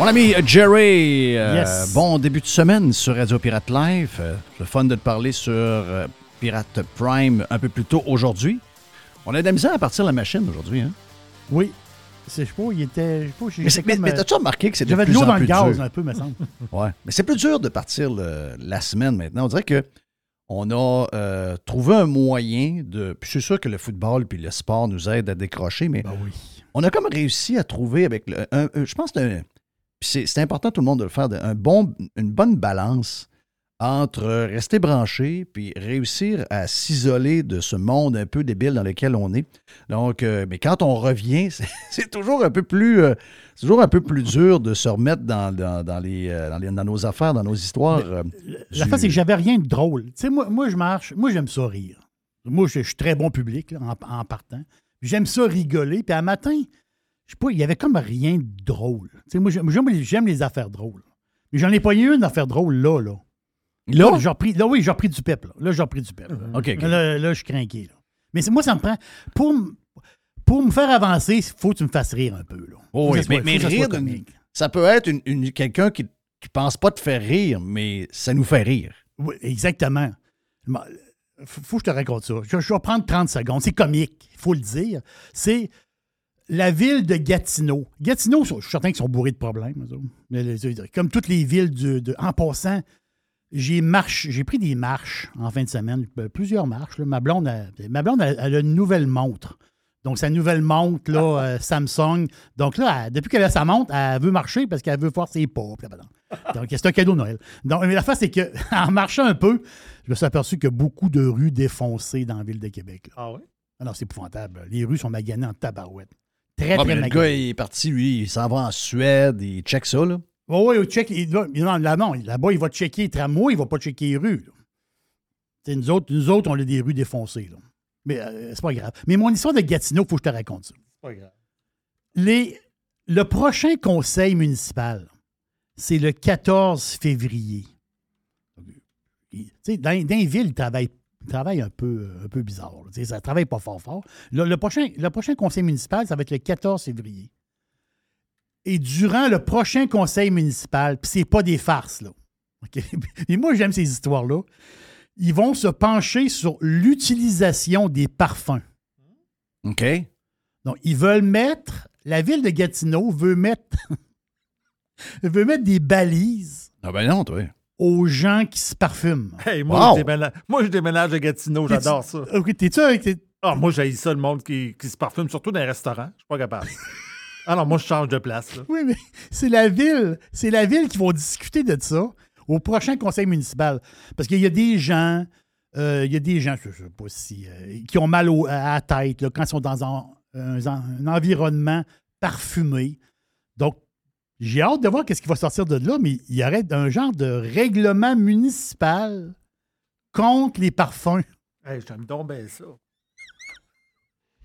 Mon ami Jerry, euh, bon début de semaine sur Radio Pirate Live. Euh, c'est fun de te parler sur euh, Pirate Prime un peu plus tôt aujourd'hui. On a de la misère à partir de la machine aujourd'hui, hein? Oui. Je sais pas, il était. Je sais pas, mais, mais t'as-tu remarqué que c'est de plus en dans plus le gaz dur? un peu, me semble. ouais. Mais c'est plus dur de partir la semaine maintenant. On dirait que on a trouvé un moyen de. Puis suis sûr que le football puis le sport nous aident à décrocher, mais ben oui. on a comme réussi à trouver avec le, je pense que c'est c'est important tout le monde de le faire, un bon, une bonne balance entre rester branché puis réussir à s'isoler de ce monde un peu débile dans lequel on est. Donc, euh, mais quand on revient, c'est toujours un peu plus euh, toujours un peu plus dur de se remettre dans, dans, les, euh, dans, nos affaires, dans nos histoires. la fin, c'est que j'avais rien de drôle. Tu sais, moi, moi, je marche, moi, j'aime ça rire. Moi, je, suis très bon public en, en, partant. J'aime ça rigoler. Puis à matin, je sais pas, il y avait comme rien de drôle. moi, j'aime les affaires drôles. Mais j'en ai pas eu une affaire drôle là, là. Là, j'ai repris, là oui, j'ai repris du pep. Là, là j'ai repris du pep. Là, là, je suis craqué. Mais moi, ça me prend. Pour, pour me faire avancer, il faut que tu me fasses rire un peu. Là. Oh oui, mais, rire, ça peut être une, quelqu'un qui ne pense pas te faire rire, mais ça nous fait rire. Oui, exactement. Il faut que je te raconte ça. Je, je vais prendre 30 secondes. C'est comique, il faut le dire. C'est la ville de Gatineau. Gatineau, je suis certain qu'ils sont bourrés de problèmes. Comme toutes les villes de, en passant, j'ai j'ai pris des marches en fin de semaine, plusieurs marches. Ma blonde, a, ma blonde a, une nouvelle montre. Donc, sa nouvelle montre, là, euh, Samsung. Donc là, elle- depuis qu'elle a sa montre, elle veut marcher parce qu'elle veut voir ses pas. ben, Donc, c'est un cadeau de Noël. Donc, mais la face, c'est qu'en marchant un peu, je me suis aperçu qu'il y a beaucoup de rues défoncées dans la ville de Québec. là. Ah oui? Ah non, c'est épouvantable. Les rues sont maganées en tabarouette. Très, Ah, très mais le gars, il est parti, lui, il s'en va en Suède, il check ça, là. Oui, oui, il check. il va- non, là, non, là-bas, il va checker les tramways, il va pas checker les rues. Nous autres, nous autres, on a des rues défoncées. Là. Mais euh, c'est pas grave. Mais mon histoire de Gatineau, il faut que je te raconte ça. C'est pas grave. Les, le prochain conseil municipal, c'est le 14 février. Il- tu sais, Dans, dans les villes, ils travaillent, ils travaillent un, peu, un peu bizarre. là. Ça ne travaille pas fort fort. Le, le prochain, le prochain conseil municipal, ça va être le 14 février. Et durant le prochain conseil municipal, puis c'est pas des farces, là. Et moi, j'aime ces histoires-là. Ils vont se pencher sur l'utilisation des parfums. OK? Donc, ils veulent mettre, la ville de Gatineau veut mettre, veut mettre des balises Ah ben non, toi. Aux gens qui se parfument. Hey, moi, Wow. je déménage, moi, je déménage à Gatineau, j'adore ça. Ok, T'es-tu avec tes- Ah, moi, j'ai ça, le monde qui, qui se parfume, surtout dans les restaurants. Je suis pas capable. ah non, moi, je change de place. Là. Oui, mais c'est la ville. C'est la ville qui va discuter de ça au prochain conseil municipal. Parce qu'il y a des gens, euh, il y a des gens, je ne sais pas si, euh, qui ont mal au- à la tête là, quand ils sont dans un, un- un environnement parfumé. Donc, j'ai hâte de voir qu'est-ce qui va sortir de là, mais il y aurait un genre de règlement municipal contre les parfums. Hey, j'aime donc bien ça.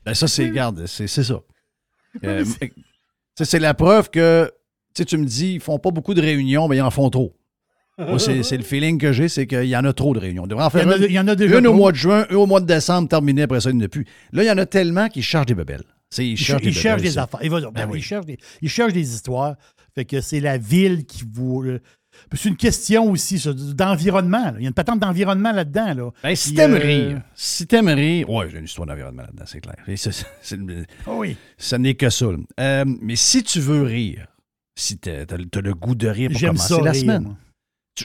Ben ça, c'est, regarde, c'est, c'est ça. Euh, c'est la preuve que, tu me dis, ils font pas beaucoup de réunions, mais ils en font trop. Moi, c'est, c'est le feeling que j'ai, c'est qu'il y en a trop de réunions. On devrait en Il y faire en a, une, il y en a déjà une au mois de juin, une au mois de décembre, terminé, après ça, il n'y en a plus. Là, il y en a tellement qu'ils chargent des bebelles. Sais, Ils cherchent des cherchent bebelles, des affaires. Ben Ben oui, cherchent des, ils cherchent des histoires. Fait que c'est la ville qui vous. euh, c'est une question aussi d'environnement. Il y a une patente d'environnement là-dedans. Là. Ben, si t'aimes euh, rire, si t'aimes rire, ouais, j'ai une histoire d'environnement là-dedans, c'est clair. Et ça, oh oui. ça n'est que ça. Euh, mais si tu veux rire, si t'as, t'as le goût de rire pour commencer ça. la rire, semaine, moi.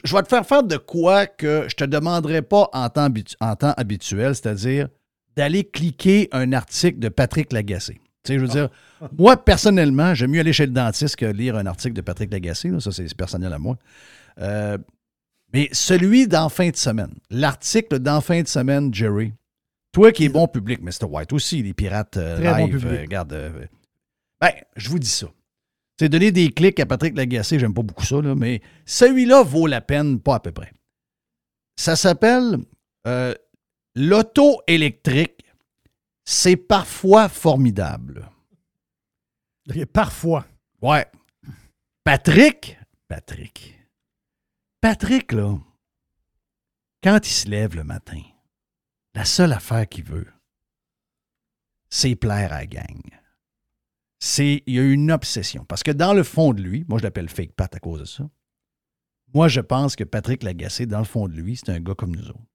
je vais te faire faire de quoi que je te demanderai pas en temps, en temps habituel, c'est-à-dire d'aller cliquer un article de Patrick Lagacé. Tu sais, je veux dire, moi, personnellement, j'aime mieux aller chez le dentiste que lire un article de Patrick Lagacé. là. Ça, c'est personnel à moi. Euh, mais celui d'en fin de semaine, l'article d'en fin de semaine, Jerry, toi qui es bon public, Mr. White aussi, les pirates euh, Très bon public. euh, regarde, ben, je vous dis ça. C'est donner des clics à Patrick Lagacé, j'aime pas beaucoup ça, là, mais celui-là vaut la peine, pas à peu près. Ça s'appelle L'auto électrique, c'est parfois formidable. Parfois. Ouais. Patrick, Patrick, Patrick, là, quand il se lève le matin, la seule affaire qu'il veut, c'est plaire à la gang. C'est, il y a une obsession. Parce que dans le fond de lui, moi je l'appelle fake Pat à cause de ça, moi je pense que Patrick Lagacé, dans le fond de lui, c'est un gars comme nous autres.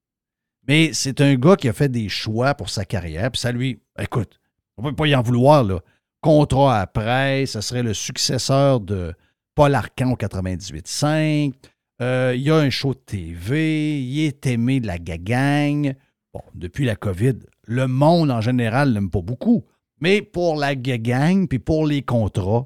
Mais c'est un gars qui a fait des choix pour sa carrière, puis ça lui, écoute, on ne peut pas y en vouloir, là contrat presse, ça serait le successeur de Paul Arcan au 98.5. Euh, il y a un show de TV, il est aimé de la gagang. Bon, depuis la COVID, le monde en général l'aime pas beaucoup. Mais pour la gagang, puis pour les contrats,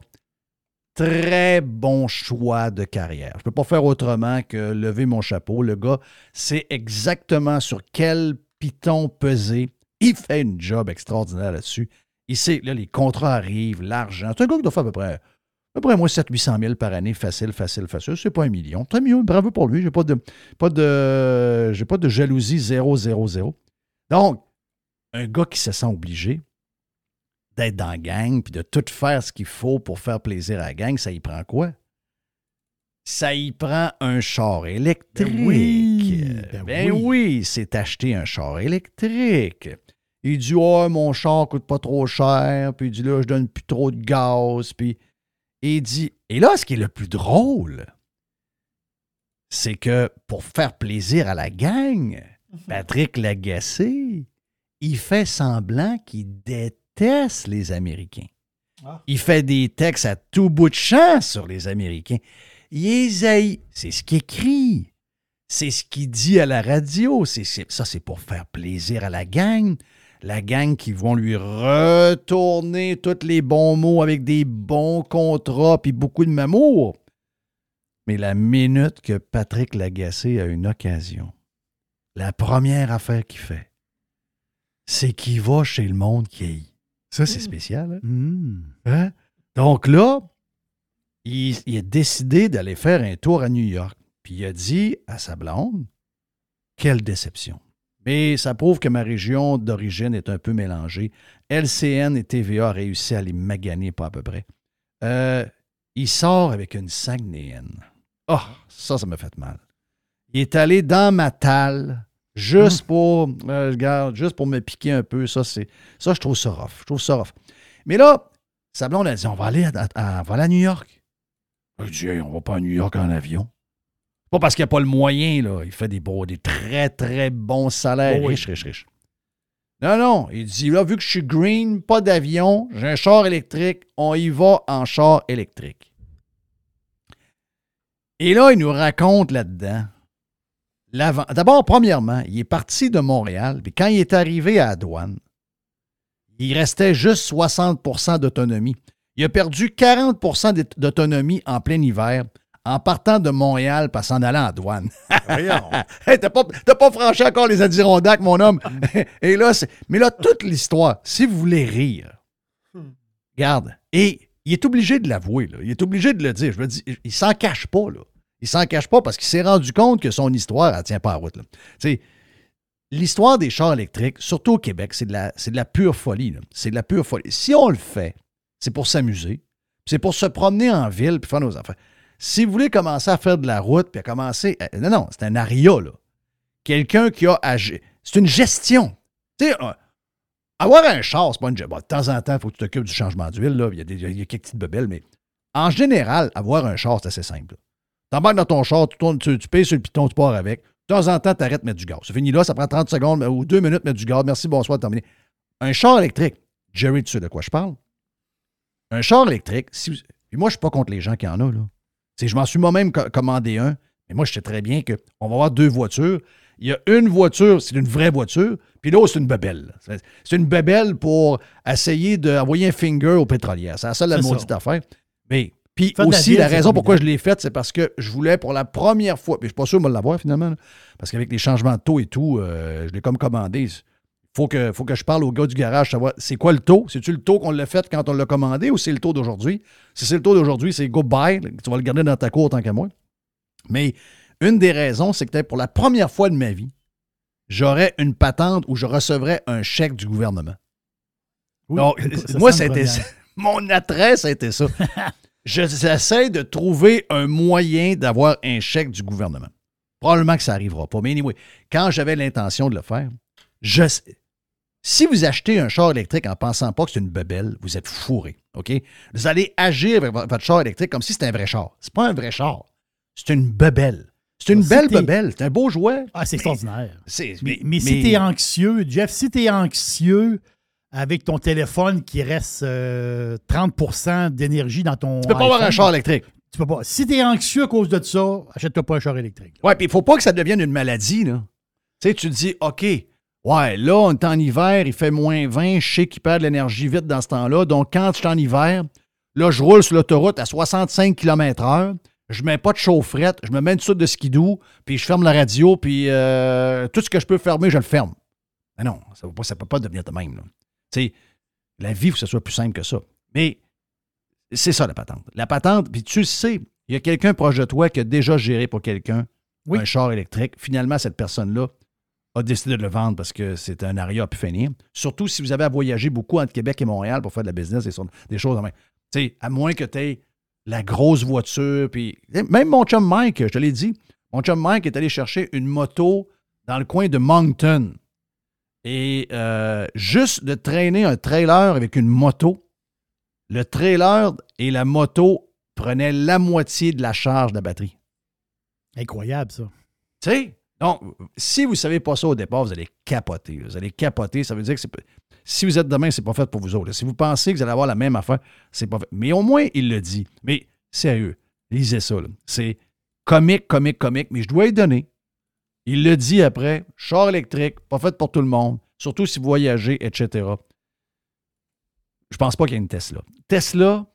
très bon choix de carrière. Je ne peux pas faire autrement que lever mon chapeau. Le gars sait exactement sur quel piton peser. Il fait une job extraordinaire là-dessus. Il sait, là, les contrats arrivent, l'argent. C'est un gars qui doit faire à peu près, à peu près moi, 700-800 000 par année, facile, facile, facile. C'est pas un million. Très mieux, bravo pour lui. J'ai pas de, pas de, j'ai pas de jalousie 0, 0, 0. Donc, un gars qui se sent obligé d'être dans la gang puis de tout faire ce qu'il faut pour faire plaisir à la gang, ça y prend quoi? Ça y prend un char électrique. Ben oui, ben ben oui, oui. c'est acheter un char électrique. Il dit Oh, mon char coûte pas trop cher. Puis il dit là, je donne plus trop de gaz. Puis il dit Et là, ce qui est le plus drôle, c'est que pour faire plaisir à la gang, Patrick Lagacé, il fait semblant qu'il déteste les Américains. Ah. Il fait des textes à tout bout de champ sur les Américains. Il. C'est ce qu'il écrit. C'est ce qu'il dit à la radio. Ça, c'est pour faire plaisir à la gang. la gang qui vont lui retourner tous les bons mots avec des bons contrats puis beaucoup de mamour. Mais la minute que Patrick Lagacé a une occasion, la première affaire qu'il fait, c'est qu'il va chez le monde qui est. Ça, c'est spécial. Hein? Hmm. Hein? Donc là, il, il a décidé d'aller faire un tour à New York. Puis il a dit à sa blonde, quelle déception. Mais ça prouve que ma région d'origine est un peu mélangée. LCN et TVA ont réussi à les maganer, pas à peu près. Euh, il sort avec une Saguenayenne. Oh, ça, ça m'a fait mal. Il est allé dans ma talle juste pour, euh, regarde, juste pour me piquer un peu. Ça, c'est, ça, je trouve ça rough. Je trouve ça rough. Mais là, sa blonde a dit, on va aller à, à- on va aller à New York. Je dis, Hey, on va pas à New York en avion. Pas parce qu'il n'y a pas le moyen, là. Il fait des, beaux, des très, très bons salaires. Oh oui. Riche, riche, riche. Non, non. Il dit, là, vu que je suis green, pas d'avion, j'ai un char électrique, on y va en char électrique. Et là, il nous raconte là-dedans. D'abord, premièrement, il est parti de Montréal, puis quand il est arrivé à la douane, il restait juste 60% d'autonomie. Il a perdu 40% d'autonomie en plein hiver en partant de Montréal pour s'en allant à la douane. Hey, t'as pas, pas franchi encore les Adirondacks, mon homme. Et là, c'est- mais là, toute l'histoire, si vous voulez rire, regarde, et il est obligé de l'avouer, il est obligé de le dire. Je veux dire, il s'en cache pas, là. Il s'en cache pas parce qu'il s'est rendu compte que son histoire, elle tient pas à route. L'histoire des chars électriques, surtout au Québec, c'est de la, pure folie. C'est de la pure folie. Si on le fait, c'est pour s'amuser. C'est pour se promener en ville puis faire nos affaires. Si vous voulez commencer à faire de la route puis à commencer. à- non, non, c'est un aria. Quelqu'un qui a agi. C'est une gestion. Tu sais, un- avoir un char, c'est pas une. bon, de temps en temps, il faut que tu t'occupes du changement d'huile. Il y, a des- il y a quelques petites bebelles, mais en général, avoir un char, c'est assez simple. Embarques dans ton char, tu, tournes, tu, tu payes sur le piton, tu pars avec. De temps en temps, tu arrêtes de mettre du gaz. C'est fini là, ça prend 30 secondes ou deux minutes de mettre du gaz. Merci, bonsoir, terminé. Un char électrique, Jerry, tu sais de quoi je parle? Un char électrique, si vous- moi, je suis pas contre les gens qui en ont, là. Je m'en suis moi-même co- commandé un, mais moi, je sais très bien qu'on va avoir deux voitures. Il y a une voiture, c'est une vraie voiture, puis l'autre, c'est une bebelle. C'est- une bebelle pour essayer d'envoyer un finger aux pétrolières. C'est la C'est ça. maudite affaire. Mais, puis la aussi, la raison pourquoi je l'ai faite, c'est parce que je voulais pour la première fois, puis je suis pas sûr de me l'avoir finalement, là, parce qu'avec les changements de taux et tout, euh, je l'ai comme commandé. Il faut que, faut que je parle au gars du garage, savoir c'est quoi le taux? C'est-tu le taux qu'on l'a fait quand on l'a commandé ou c'est le taux d'aujourd'hui? Si c'est le taux d'aujourd'hui, c'est goodbye. Tu vas le garder dans ta cour tant qu'à moi. Mais une des raisons, c'est que pour la première fois de ma vie, j'aurais une patente où je recevrais un chèque du gouvernement. Oui, Donc, moi, c'était. Mon attrait, c'était ça. Je- J'essaie de trouver un moyen d'avoir un chèque du gouvernement. Probablement que ça n'arrivera pas. Mais anyway, quand j'avais l'intention de le faire, je sais- si vous achetez un char électrique en pensant pas que c'est une bebelle, vous êtes fourré. OK? Vous allez agir avec vo- votre char électrique comme si c'était un vrai char. C'est pas un vrai char. C'est une bebelle. C'est une Si belle t'es- bebelle. C'est un beau jouet. Ah, c'est extraordinaire. Mais, mais si t'es anxieux, Jeff, si t'es anxieux avec ton téléphone qui reste euh, 30% d'énergie dans ton. Tu peux pas avoir un char électrique. Tu peux pas. Si t'es anxieux à cause de ça, achète-toi pas un char électrique. Ouais, puis il faut pas que ça devienne une maladie, là. Tu sais, tu te dis, OK, ouais, là, on est en hiver, il fait moins 20, je sais qu'il perd de l'énergie vite dans ce temps-là. Donc, quand je suis en hiver, là, je roule sur l'autoroute à 65 km/h, je mets pas de chaufferette, je me mets une de skidoo, puis je ferme la radio, puis euh, tout ce que je peux fermer, je le ferme. Mais non, ça ne peut, pas- ça peut pas devenir de même, là. Sais, la vie, il faut que ce soit plus simple que ça. Mais c'est ça, la patente. La patente, puis tu le sais, il y a quelqu'un proche de toi qui a déjà géré pour quelqu'un Oui. un char électrique. Finalement, cette personne-là a décidé de le vendre parce que c'est un aria à pu finir. Surtout si vous avez à voyager beaucoup entre Québec et Montréal pour faire de la business et des choses. en même. Tu sais, à moins que tu aies la grosse voiture. Puis, même mon chum Mike, je te l'ai dit, mon chum Mike est allé chercher une moto dans le coin de Moncton. Et euh, juste de traîner un trailer avec une moto, le trailer et la moto prenaient la moitié de la charge de la batterie. Incroyable, ça. Tu sais? Donc, si vous ne savez pas ça au départ, vous allez capoter. Vous allez capoter. Ça veut dire que si vous êtes demain, c'est pas fait pour vous autres. là. Si vous pensez que vous allez avoir la même affaire, c'est pas fait. Mais au moins, il le dit. Mais sérieux, lisez ça. C'est comique, comique, comique, mais je dois y donner. Il le dit après, char électrique, pas fait pour tout le monde. surtout si vous voyagez, etc. Je pense pas qu'il y ait une Tesla. Tesla,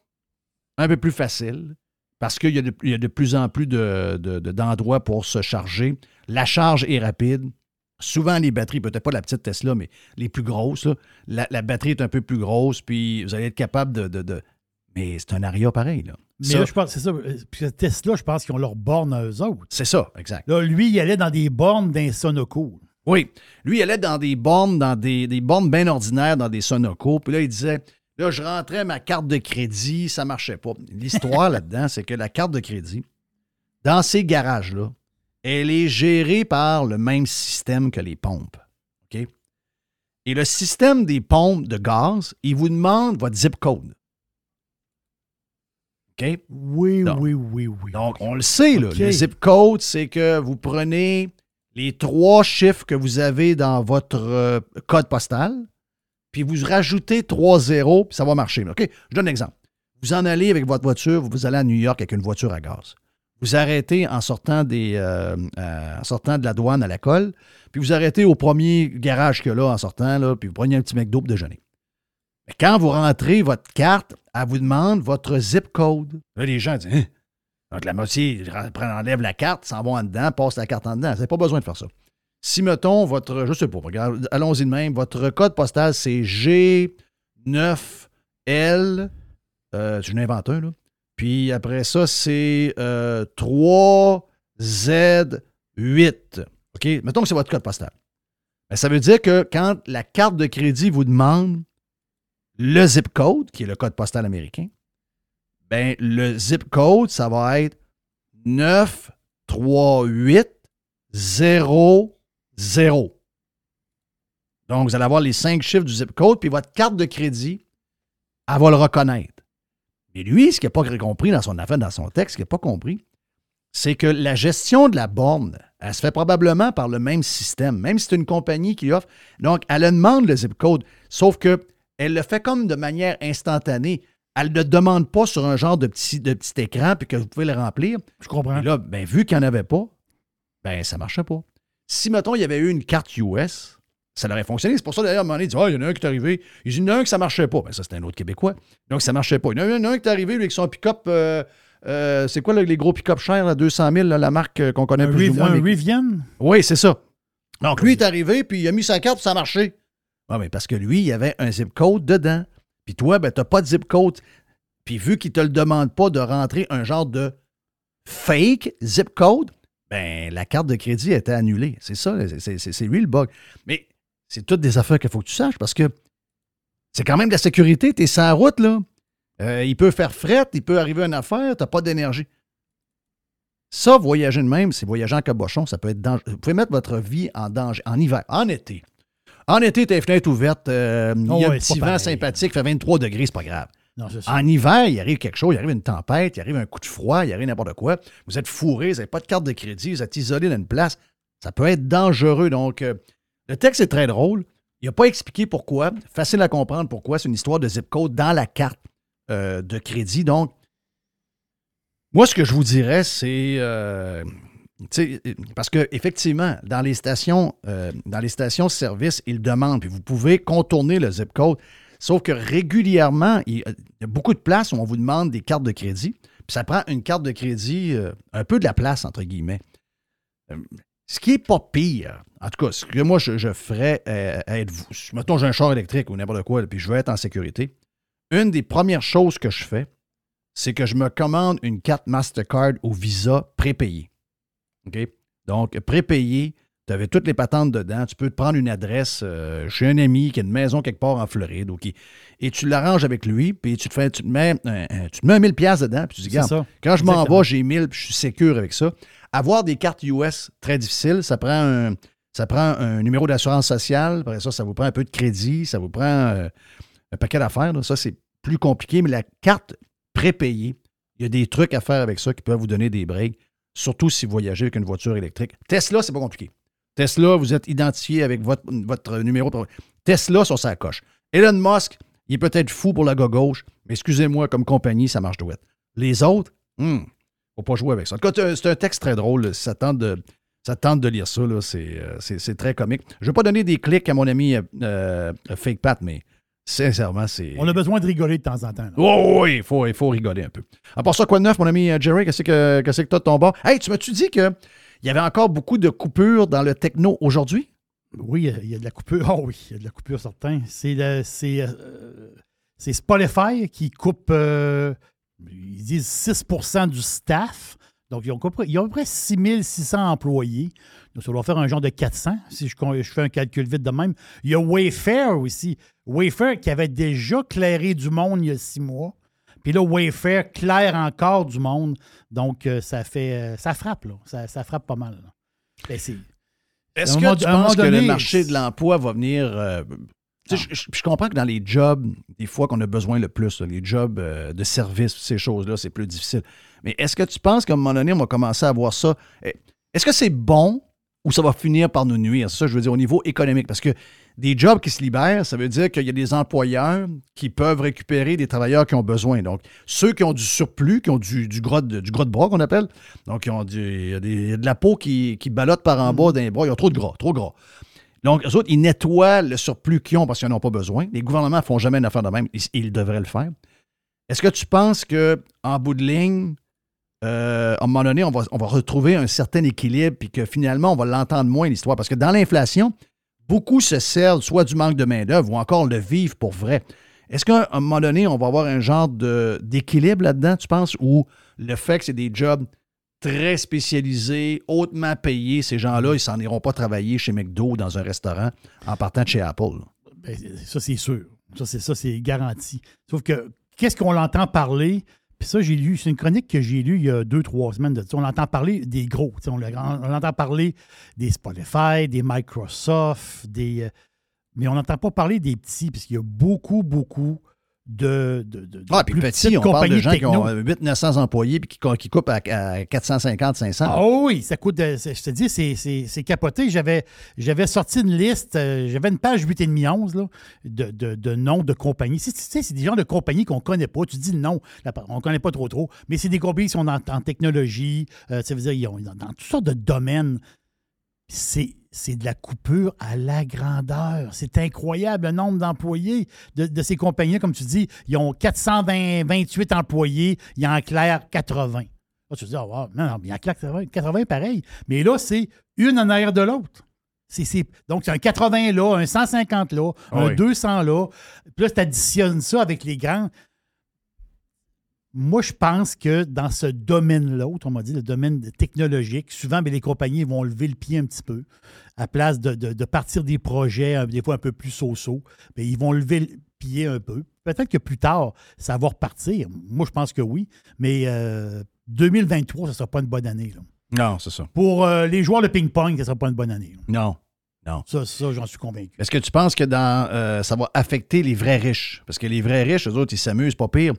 un peu plus facile, parce qu'il y, a de- plus en plus de- de- d'endroits pour se charger. La charge est rapide. Souvent, les batteries, peut-être pas la petite Tesla, mais les plus grosses, la, batterie est un peu plus grosse, puis vous allez être capable de- Mais c'est un Aria pareil. Là. Mais Ça, là, je pense, c'est ça. euh, Puis Tesla, je pense qu'ils ont leurs bornes à eux autres. c'est ça, exact. Là, lui, il allait dans des bornes d'un Sonoco. Oui. Lui, il allait dans des bornes, dans des, des bornes bien ordinaires, dans des Sonoco. Puis là, il disait Là, je rentrais ma carte de crédit, ça marchait pas. L'histoire là-dedans, c'est que la carte de crédit, dans ces garages-là, elle est gérée par le même système que les pompes. OK? Et le système des pompes de gaz, il vous demande votre zip code. OK? Oui, oui, oui, oui. Donc, on le sait, là, le zip code, c'est que vous prenez les trois chiffres que vous avez dans votre euh, code postal, puis vous rajoutez trois zéros, puis ça va marcher. OK, je donne un exemple. Vous en allez avec votre voiture, vous allez à New York avec une voiture à gaz. Vous arrêtez en sortant, des, euh, euh, en sortant de la douane à la colle, puis vous arrêtez au premier garage qu'il y a là en sortant, là, puis vous prenez un petit McDo pour déjeuner. Mais quand vous rentrez votre carte, elle vous demande votre zip code. Là, les gens disent Hein? Donc, la moitié enlève la carte, s'en vont en dedans, passent la carte en dedans. Vous n'avez pas besoin de faire ça. Si, mettons, votre, je sais pas, allons-y de même, votre code postal, c'est G9L, euh, je n'invente un, là. Puis après ça, c'est euh, 3Z8. OK? Mettons que c'est votre code postal. Ça veut dire que quand la carte de crédit vous demande le zip code, qui est le code postal américain, ben, le zip code, ça va être 93800. Donc, vous allez avoir les cinq chiffres du zip code, puis votre carte de crédit, elle va le reconnaître. Mais lui, ce qu'il n'a pas compris dans son affaire, dans son texte, ce qu'il n'a pas compris, c'est que la gestion de la borne, elle se fait probablement par le même système, même si c'est une compagnie qui offre. Donc, elle demande le zip code, sauf que elle le fait comme de manière instantanée. Elle ne demande pas sur un genre de petit, de petit écran puis que vous pouvez le remplir. Je comprends. Et là, ben, vu qu'il n'y en avait pas, ben, ça ne marchait pas. Si, mettons, il y avait eu une carte US, ça aurait fonctionné. C'est pour ça, d'ailleurs, à un moment donné, il dit Ah, il y en a un qui est arrivé. Il dit Il y en a un que ça ne marchait pas. Ben, ça, c'était un autre Québécois. Donc, ça ne marchait pas. Il y en a un, qui est arrivé, lui, avec son pick-up. euh, euh, c'est quoi là, les gros pick-up chers, là, 200 000, là, la marque euh, qu'on connaît Un, plus ou moins? un mais- Rivian? oui, c'est ça. Donc, lui est arrivé, puis il a mis sa carte, puis ça a marché. Ah, mais parce que lui, il avait un zip code dedans. Puis toi, ben, tu n'as pas de zip code. Puis vu qu'il ne te le demande pas de rentrer un genre de fake zip code, ben, la carte de crédit était annulée. C'est ça, c'est- lui le bug. Mais c'est toutes des affaires qu'il faut que tu saches parce que c'est quand même de la sécurité. Tu es la route, là. Euh, il peut faire fret, il peut arriver une affaire, tu n'as pas d'énergie. Ça, voyager de même, c'est voyager en cabochon, ça peut être dangereux. Vous pouvez mettre votre vie en danger en hiver, en été. En été, tes fenêtres ouvertes, euh, il y a Oh un ouais, petit vent pareil. sympathique, fait 23 degrés, c'est pas grave. Non. En hiver, il arrive quelque chose, il arrive une tempête, il arrive un coup de froid, il arrive n'importe quoi. Vous êtes fourré, vous n'avez pas de carte de crédit, vous êtes isolé dans une place. Ça peut être dangereux. Donc, euh, le texte est très drôle. Il n'a pas expliqué pourquoi. Facile à comprendre pourquoi. C'est une histoire de zip code dans la carte euh, de crédit. Donc, moi, ce que je vous dirais, c'est. euh, sais, parce qu'effectivement, dans les stations, euh, dans les stations service, ils demandent, puis vous pouvez contourner le zip code. Sauf que régulièrement, il y a beaucoup de places où on vous demande des cartes de crédit. Puis ça prend une carte de crédit, euh, un peu de la place, entre guillemets. Euh, ce qui n'est pas pire, en tout cas, ce que moi je, ferais euh, à être vous. Mettons, j'ai un char électrique ou n'importe quoi, puis je veux être en sécurité. Une des premières choses que je fais, c'est que je me commande une carte Mastercard ou Visa prépayée. OK? Donc, prépayée, tu avais toutes les patentes dedans. Tu peux te prendre une adresse euh, chez un ami qui a une maison quelque part en Floride. ok? Et tu l'arranges avec lui, puis tu te, fais, tu te mets, un- un- tu te mets un 1000 pièces dedans, puis tu dis, regarde, ça. quand je m'en vais, j'ai 1000, puis je suis sécure avec ça. Avoir des cartes US, très difficile. Ça prend un, ça prend un numéro d'assurance sociale. Après ça, ça vous prend un peu de crédit. Ça vous prend euh, un paquet d'affaires. Ça, c'est plus compliqué. Mais la carte prépayée, il y a des trucs à faire avec ça qui peuvent vous donner des breaks, surtout si vous voyagez avec une voiture électrique. Tesla, c'est pas compliqué. Tesla, vous êtes identifié avec votre, numéro. Tesla, sur sa coche. Elon Musk, il est peut-être fou pour la gauche, mais excusez-moi, comme compagnie, ça marche douette. Les autres, hmm, faut pas jouer avec ça. En tout cas, c'est un- texte très drôle. Ça tente de, Ça tente de lire ça, euh, c'est très comique. Je ne vais pas donner des clics à mon ami euh, euh, Fake Pat, mais sincèrement, c'est. On a besoin de rigoler de temps en temps. là. Oh, oui, il faut, il faut rigoler un peu. À part ça, quoi de neuf, mon ami euh, Jerry? Qu'est-ce que, qu'est-ce que t'as de ton bord? Hey, tu m'as-tu dit qu'il y avait encore beaucoup de coupures dans le techno aujourd'hui? Oui, il y a- il y a de la coupure. Oh oui, il y a de la coupure, certain. C'est euh, Spotify qui coupe, euh, ils disent 6% du staff. Donc, ils ont, compris- ils ont à peu près 6600 employés. Donc, ça doit faire un genre de 400, si je, fais un calcul vite de même. Il y a Wayfair aussi. Wayfair qui avait déjà clairé du monde il y a six mois. Puis là, Wayfair claire encore du monde. Donc, euh, ça fait. euh, ça frappe, là. Ça, ça frappe pas mal. là. Ben, Est-ce que moment- tu penses que le donné, marché de l'emploi va venir. euh, je, je- je comprends que dans les jobs, des fois qu'on a besoin le plus, là, les jobs euh, de service, ces choses-là, c'est plus difficile. Mais est-ce que tu penses qu'à un moment donné, on va commencer à voir ça? Eh, Est-ce que c'est bon ou ça va finir par nous nuire? C'est ça, je veux dire, au niveau économique. Parce que des jobs qui se libèrent, ça veut dire qu'il y a des employeurs qui peuvent récupérer des travailleurs qui ont besoin. Donc, ceux qui ont du surplus, qui ont du, du gras, de, du gras de bras qu'on appelle, donc ils ont du- il y a des- de la peau qui, qui ballotte par en bas d'un bras, ils ont trop de gras, trop gras. Donc, eux autres, ils nettoient le surplus qu'ils ont parce qu'ils n'en ont pas besoin. Les gouvernements ne font jamais une affaire de même. Ils, devraient le faire. Est-ce que tu penses qu'en bout de ligne, euh, à un moment donné, on va, retrouver un certain équilibre puis que finalement, on va l'entendre moins, l'histoire? Parce que dans l'inflation, beaucoup se servent soit du manque de main-d'œuvre ou encore le vivre pour vrai. Est-ce qu'à un moment donné, on va avoir un genre d'équilibre là-dedans, tu penses, ou le fait que c'est des jobs très spécialisés, hautement payés, ces gens-là, ils s'en iront pas travailler chez McDo dans un restaurant en partant de chez Apple? Ben, ça, c'est sûr. Ça, c'est ça, c'est garanti. Sauf que qu'est-ce qu'on l'entend parler? Puis ça, j'ai lu, c'est une chronique que j'ai lue il y a deux, trois semaines de. On entend parler des gros. On, le- on entend parler des Spotify, des Microsoft, des. euh, mais on n'entend pas parler des petits, puisqu'il y a beaucoup, beaucoup de. de, de- Ah, puis plus petit, on parle de gens qui techno. ont 800-900 employés puis qui, qui coupent à, à 450, 500. Ah oui, ça coûte. de- c'est- je te dis, c'est- c'est c'est capoté. J'avais j'avais sorti une liste, euh, j'avais une page 8,5-11 là, de, de, de noms de compagnies. Tu sais, c'est des gens de compagnies qu'on ne connaît pas. Tu dis le nom, on ne connaît pas trop trop, mais c'est des compagnies qui sont en, en technologie, euh, ça veut dire ils ont dans, dans toutes sortes de domaines. C'est c'est de la coupure à la grandeur. C'est incroyable le nombre d'employés de, de ces compagnies. Comme tu dis, ils ont 428 employés, ils en clairent 80. Là, tu te dis, ah, wow, non, non, il y en claque 80, 80 pareil. Mais là, c'est une en arrière de l'autre. C'est- c'est- donc, c'est un 80 là, un 150 là, un Oui. 200 là. Puis là, tu additionnes ça avec les grands. Moi, je pense que dans ce domaine-là, autrement dit, le domaine technologique, souvent, ben, les compagnies vont lever le pied un petit peu. À place de, de- de partir des projets, euh, des fois un peu plus so-so, ben, ils vont lever le pied un peu. Peut-être que plus tard, ça va repartir. Moi, je pense que oui. Mais euh, 2023, ça ne sera pas une bonne année. là. Non, c'est ça. Pour euh, les joueurs de ping-pong, ça ne sera pas une bonne année. là. Non. Non. Ça, ça j'en suis convaincu. Est-ce que tu penses que dans, euh, ça va affecter les vrais riches? Parce que les vrais riches, eux autres, ils s'amusent pas pire.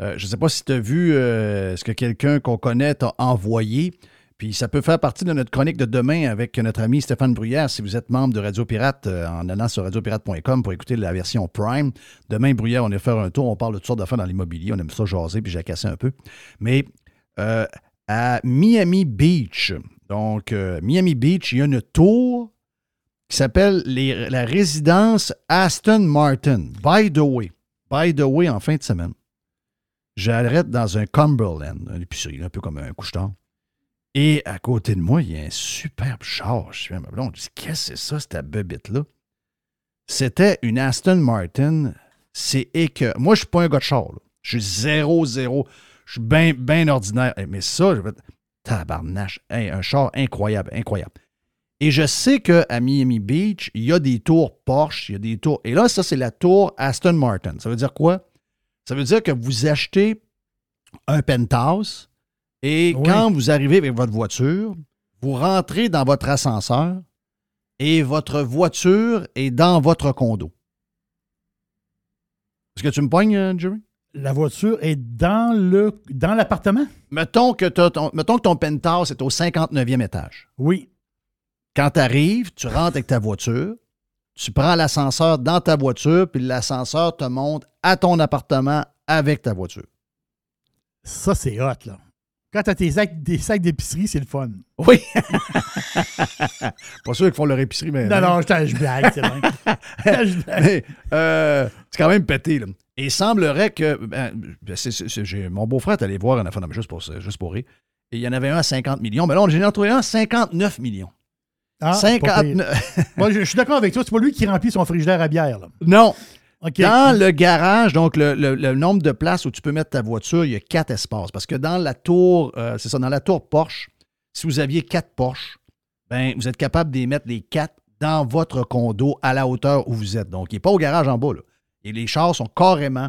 Euh, je ne sais pas si tu as vu euh, ce que quelqu'un qu'on connaît t'a envoyé. Puis ça peut faire partie de notre chronique de demain avec notre ami Stéphane Bruyère. Si vous êtes membre de Radio Pirate, euh, en allant sur radiopirate.com pour écouter la version Prime. Demain, Bruyère, on est faire un tour. On parle de toutes sortes d'affaires dans l'immobilier. On aime ça jaser, puis j'ai cassé un peu. Mais à Miami Beach, donc Miami Beach, il y a une tour qui s'appelle la résidence Aston Martin. By the way, by the way, en fin de semaine, j'arrête dans un Cumberland, une épicerie, un peu comme un couche-tard. Et à côté de moi, il y a un superbe char. Je suis à ma blonde, je dis, qu'est-ce que c'est ça, cette bébite-là? C'était une Aston Martin. C'est que Moi, je suis pas un gars de char. Je suis zéro, zéro. Je suis bien ordinaire. Eh, Mais ça, je vais... Tabarnache. Hey, un char incroyable, incroyable. Et je sais qu'à Miami Beach, il y a des tours Porsche, il y a des tours. Et là, ça, c'est la tour Aston Martin. Ça veut dire quoi? Ça veut dire que vous achetez un penthouse et Oui. quand vous arrivez avec votre voiture, vous rentrez dans votre ascenseur et votre voiture est dans votre condo. Est-ce que tu me pognes, euh, Jerry? La voiture est dans le dans l'appartement? Mettons que, ton, mettons que ton penthouse est au 59e étage. Oui. Quand tu arrives, tu rentres avec ta voiture, tu prends l'ascenseur dans ta voiture, puis l'ascenseur te monte à ton appartement avec ta voiture. Ça, c'est hot, là. Quand t'as tes sacs, des sacs d'épicerie, c'est le fun. Oui. pas sûr qu'ils font leur épicerie, mais. Non, non, je, je blague, c'est vrai. Je blague. Mais, euh, c'est quand même pété, là. Et il semblerait que. ben, c'est- c'est- c'est- j'ai- mon beau-frère est allé voir un enfant, juste pour, juste pour rire. Et il y en avait un à 50 millions. Mais là, j'en ai trouvé un à 59 millions. Ah, pas pire. 59. Moi, je, je suis d'accord avec toi. C'est pas lui qui remplit son frigidaire à bière. Là. non. Dans le garage, donc le, le- le nombre de places où tu peux mettre ta voiture, il y a quatre espaces. Parce que dans la tour, euh, c'est ça, dans la tour Porsche, si vous aviez quatre Porsche, ben, vous êtes capable de les mettre les quatre dans votre condo à la hauteur où vous êtes. Donc, il n'est pas au garage en bas. Là. Et les chars sont carrément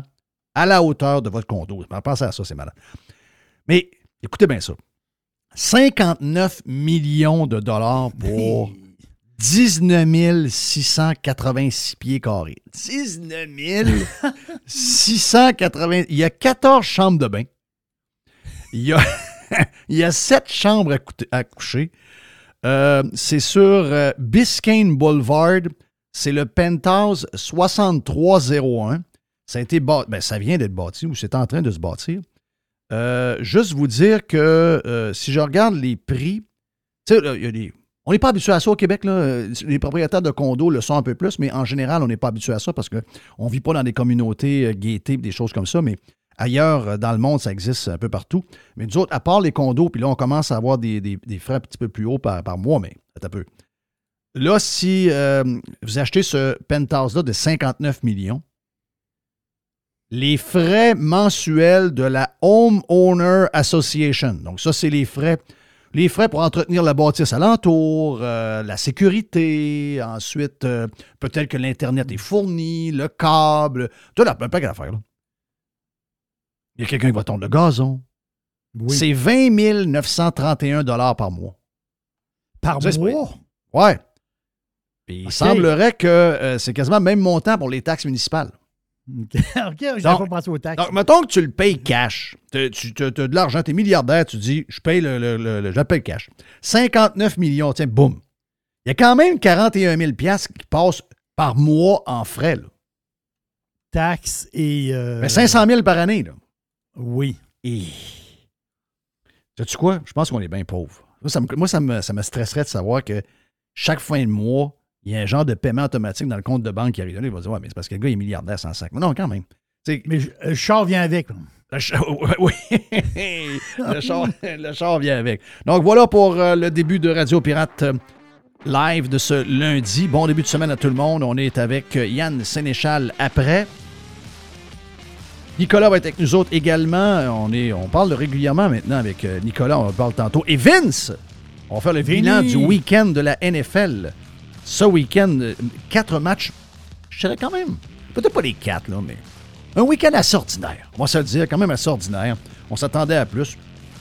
à la hauteur de votre condo. Pensez à ça, c'est malade. Mais écoutez bien ça. 59 millions de dollars pour 19 686 pieds carrés. 19 680. Il y a 14 chambres de bain. Il y a, il y a 7 chambres à, cou- à coucher. Euh, c'est sur euh, Biscayne Boulevard. C'est le penthouse 6301. Ça a été bâ- ben, ça vient d'être bâti ou c'est en train de se bâtir. Euh, juste vous dire que euh, si je regarde les prix, on n'est pas habitué à ça au Québec. Là. Les propriétaires de condos le sont un peu plus, mais en général, on n'est pas habitué à ça parce qu'on ne vit pas dans des communautés euh, gaietés, des choses comme ça. Mais ailleurs dans le monde, ça existe un peu partout. Mais nous autres, à part les condos, puis là, on commence à avoir des, frais un petit peu plus hauts par, mois, mais un peu. Là, si vous achetez ce penthouse-là de 59 millions, les frais mensuels de la Homeowner Association. Donc, ça, c'est les frais, les frais pour entretenir la bâtisse alentour, euh, la sécurité, ensuite, euh, peut-être que l'Internet est fourni, le câble, tout là, un paquet d'affaires. là. Il y a quelqu'un qui va tondre le gazon. Oui. C'est 20 931 par mois. par mois? Ouais. Puis il semblerait que euh, c'est quasiment le même montant pour les taxes municipales. OK, OK, Donc- pas pensé aux taxes. Donc, mettons que tu le payes cash. Tu as de l'argent, tu es milliardaire, tu dis, je paye le, le, le- le- je le paye cash. 59 millions, tiens, boum. Il y a quand même 41 000 piastres qui passent par mois en frais. Là. Taxes et. euh, Mais 500 000 par année. Là. Oui. Et... Sais-tu quoi? Je pense qu'on est bien pauvre. Moi, ça me, moi, ça me, ça me stresserait de savoir que chaque fin de mois, il y a un genre de paiement automatique dans le compte de banque qui arrive. Là, il va dire, ouais, mais c'est parce que le gars il est milliardaire sans sac. Mais non, quand même. Mais je- le char vient avec. Le char, oui, le char, le char vient avec. Donc voilà pour euh, le début de Radio Pirate euh, live de ce lundi. Bon début de semaine à tout le monde. On est avec euh, Yann Sénéchal après. Nicolas va être avec nous autres également. On, est, on parle régulièrement maintenant avec euh, Nicolas, on parle tantôt. Et Vince, on va faire le bilan du week-end de la NFL. Ce week-end, euh, quatre matchs, je dirais quand même, peut-être pas les quatre, là, mais un week-end assez ordinaire. On va se le dire, quand même assez ordinaire. On s'attendait à plus.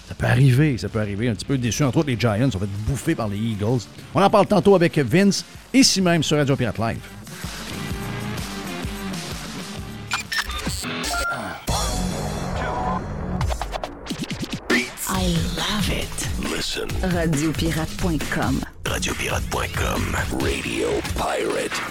Ça peut arriver, ça peut arriver. Un petit peu déçu. Entre autres, les Giants ont fait bouffer par les Eagles. On en parle tantôt avec Vince, ici même sur Radio Pirate Live. Listen. Radiopirate.com. Radiopirate.com. Radio Pirate.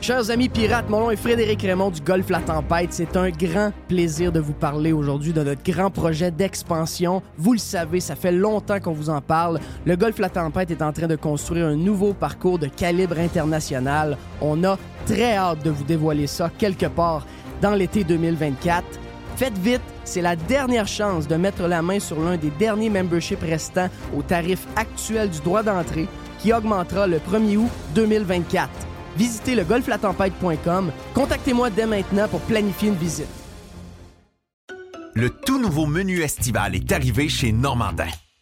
Chers amis pirates, mon nom est Frédéric Raymond du Golfe La Tempête. C'est un grand plaisir de vous parler aujourd'hui de notre grand projet d'expansion. Vous le savez, ça fait longtemps qu'on vous en parle. Le Golfe La Tempête est en train de construire un nouveau parcours de calibre international. On a très hâte de vous dévoiler ça quelque part dans l'été 2024. Faites vite, c'est la dernière chance de mettre la main sur l'un des derniers memberships restants au tarif actuel du droit d'entrée qui augmentera le 1er août 2024. Visitez le golflatempête.com. Contactez-moi dès maintenant pour planifier une visite. Le tout nouveau menu estival est arrivé chez Normandin.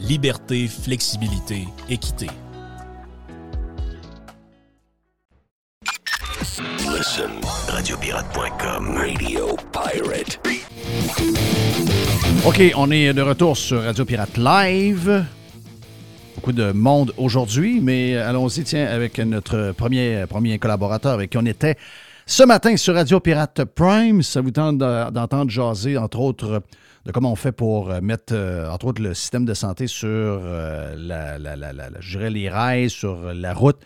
liberté, flexibilité, équité. Listen, radiopirate.com, Radio Pirate. OK, on est de retour sur Radio Pirate Live. Beaucoup de monde aujourd'hui, mais allons-y, tiens, avec notre premier, premier collaborateur avec qui on était ce matin sur Radio Pirate Prime. Ça vous tente de- d'entendre jaser, entre autres, de comment on fait pour mettre, euh, entre autres, le système de santé sur euh, la, la- la- la- la- je dirais les rails, sur la route.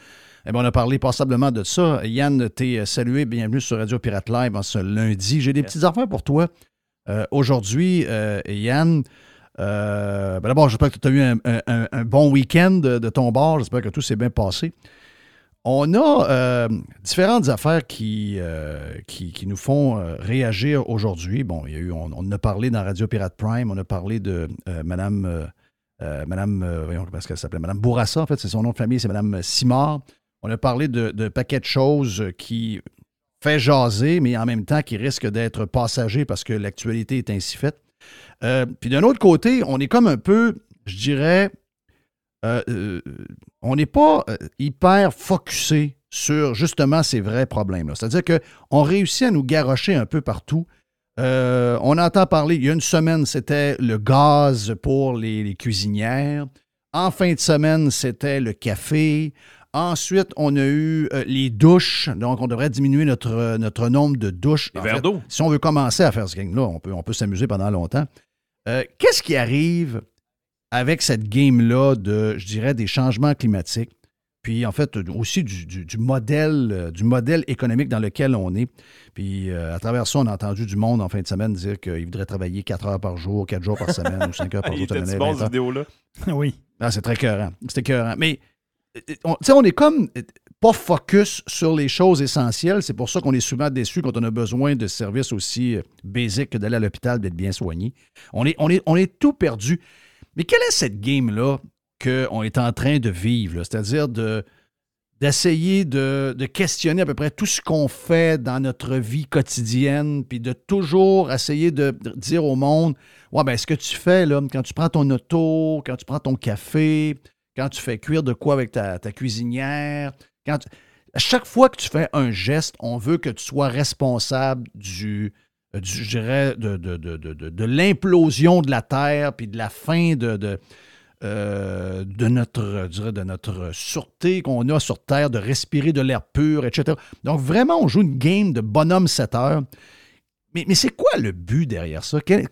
Eh bien, on a parlé passablement de ça. Yann, t'es salué. Bienvenue sur Radio Pirate Live en ce lundi. J'ai des petites affaires pour toi. Euh, Aujourd'hui, euh, Yann, euh, ben d'abord, j'espère que tu as eu un, un- un- un bon week-end de, de ton bord. J'espère que tout s'est bien passé. On a euh, différentes affaires qui, euh, nous font euh, réagir aujourd'hui. Bon, il y a eu, on, a parlé dans Radio Pirate Prime, on a parlé de Madame, Madame? Madame Bourassa, en fait, c'est son nom de famille, c'est Madame Simard. On a parlé de, de paquets de choses qui fait jaser, mais en même temps qui risquent d'être passagers parce que l'actualité est ainsi faite. Puis d'un autre côté, on est comme un peu, je dirais, euh, euh, on n'est pas euh, hyper focusé sur justement ces vrais problèmes-là. C'est-à-dire qu'on réussit à nous garrocher un peu partout. Euh, on entend parler, il y a une semaine, c'était le gaz pour les, les cuisinières. En fin de semaine, c'était le café. Ensuite, on a eu euh, les douches. Donc, on devrait diminuer notre, notre nombre de douches. Les verres d'eau. Si on veut commencer à faire ce game-là, on peut, on peut s'amuser pendant longtemps. Euh, Qu'est-ce qui arrive avec cette game-là de, je dirais, des changements climatiques, puis en fait aussi du, du- du modèle, euh, du modèle économique dans lequel on est. Puis euh, à travers ça, on a entendu du monde en fin de semaine dire qu'il voudrait travailler 4 heures par jour, 4 jours par semaine ou 5 heures par Il jour. ça était donnait bon, 20 cette vidéo-là? oui. Ah, c'est très écœurant. C'est écœurant. Mais, euh, on, tu sais, on est comme pas focus sur les choses essentielles. C'est pour ça qu'on est souvent déçu quand on a besoin de services aussi basiques que d'aller à l'hôpital, d'être bien soigné. On est, on, est, on est tout perdu. Mais quelle est cette game-là qu'on est en train de vivre? C'est-à-dire de d'essayer de, questionner à peu près tout ce qu'on fait dans notre vie quotidienne, puis de toujours essayer de dire au monde Ouais, ben ce que tu fais là, quand tu prends ton auto, quand tu prends ton café, quand tu fais cuire de quoi avec ta, cuisinière, quand à chaque fois que tu fais un geste, on veut que tu sois responsable du, du je dirais, de, de, de, de, l'implosion de la Terre, puis de la fin de, de, euh, notre, dirais, de notre sûreté qu'on a sur Terre, de respirer de l'air pur, etc. Donc vraiment, on joue une game de bonhomme 7 heures. Mais, mais c'est quoi le but derrière ça? Il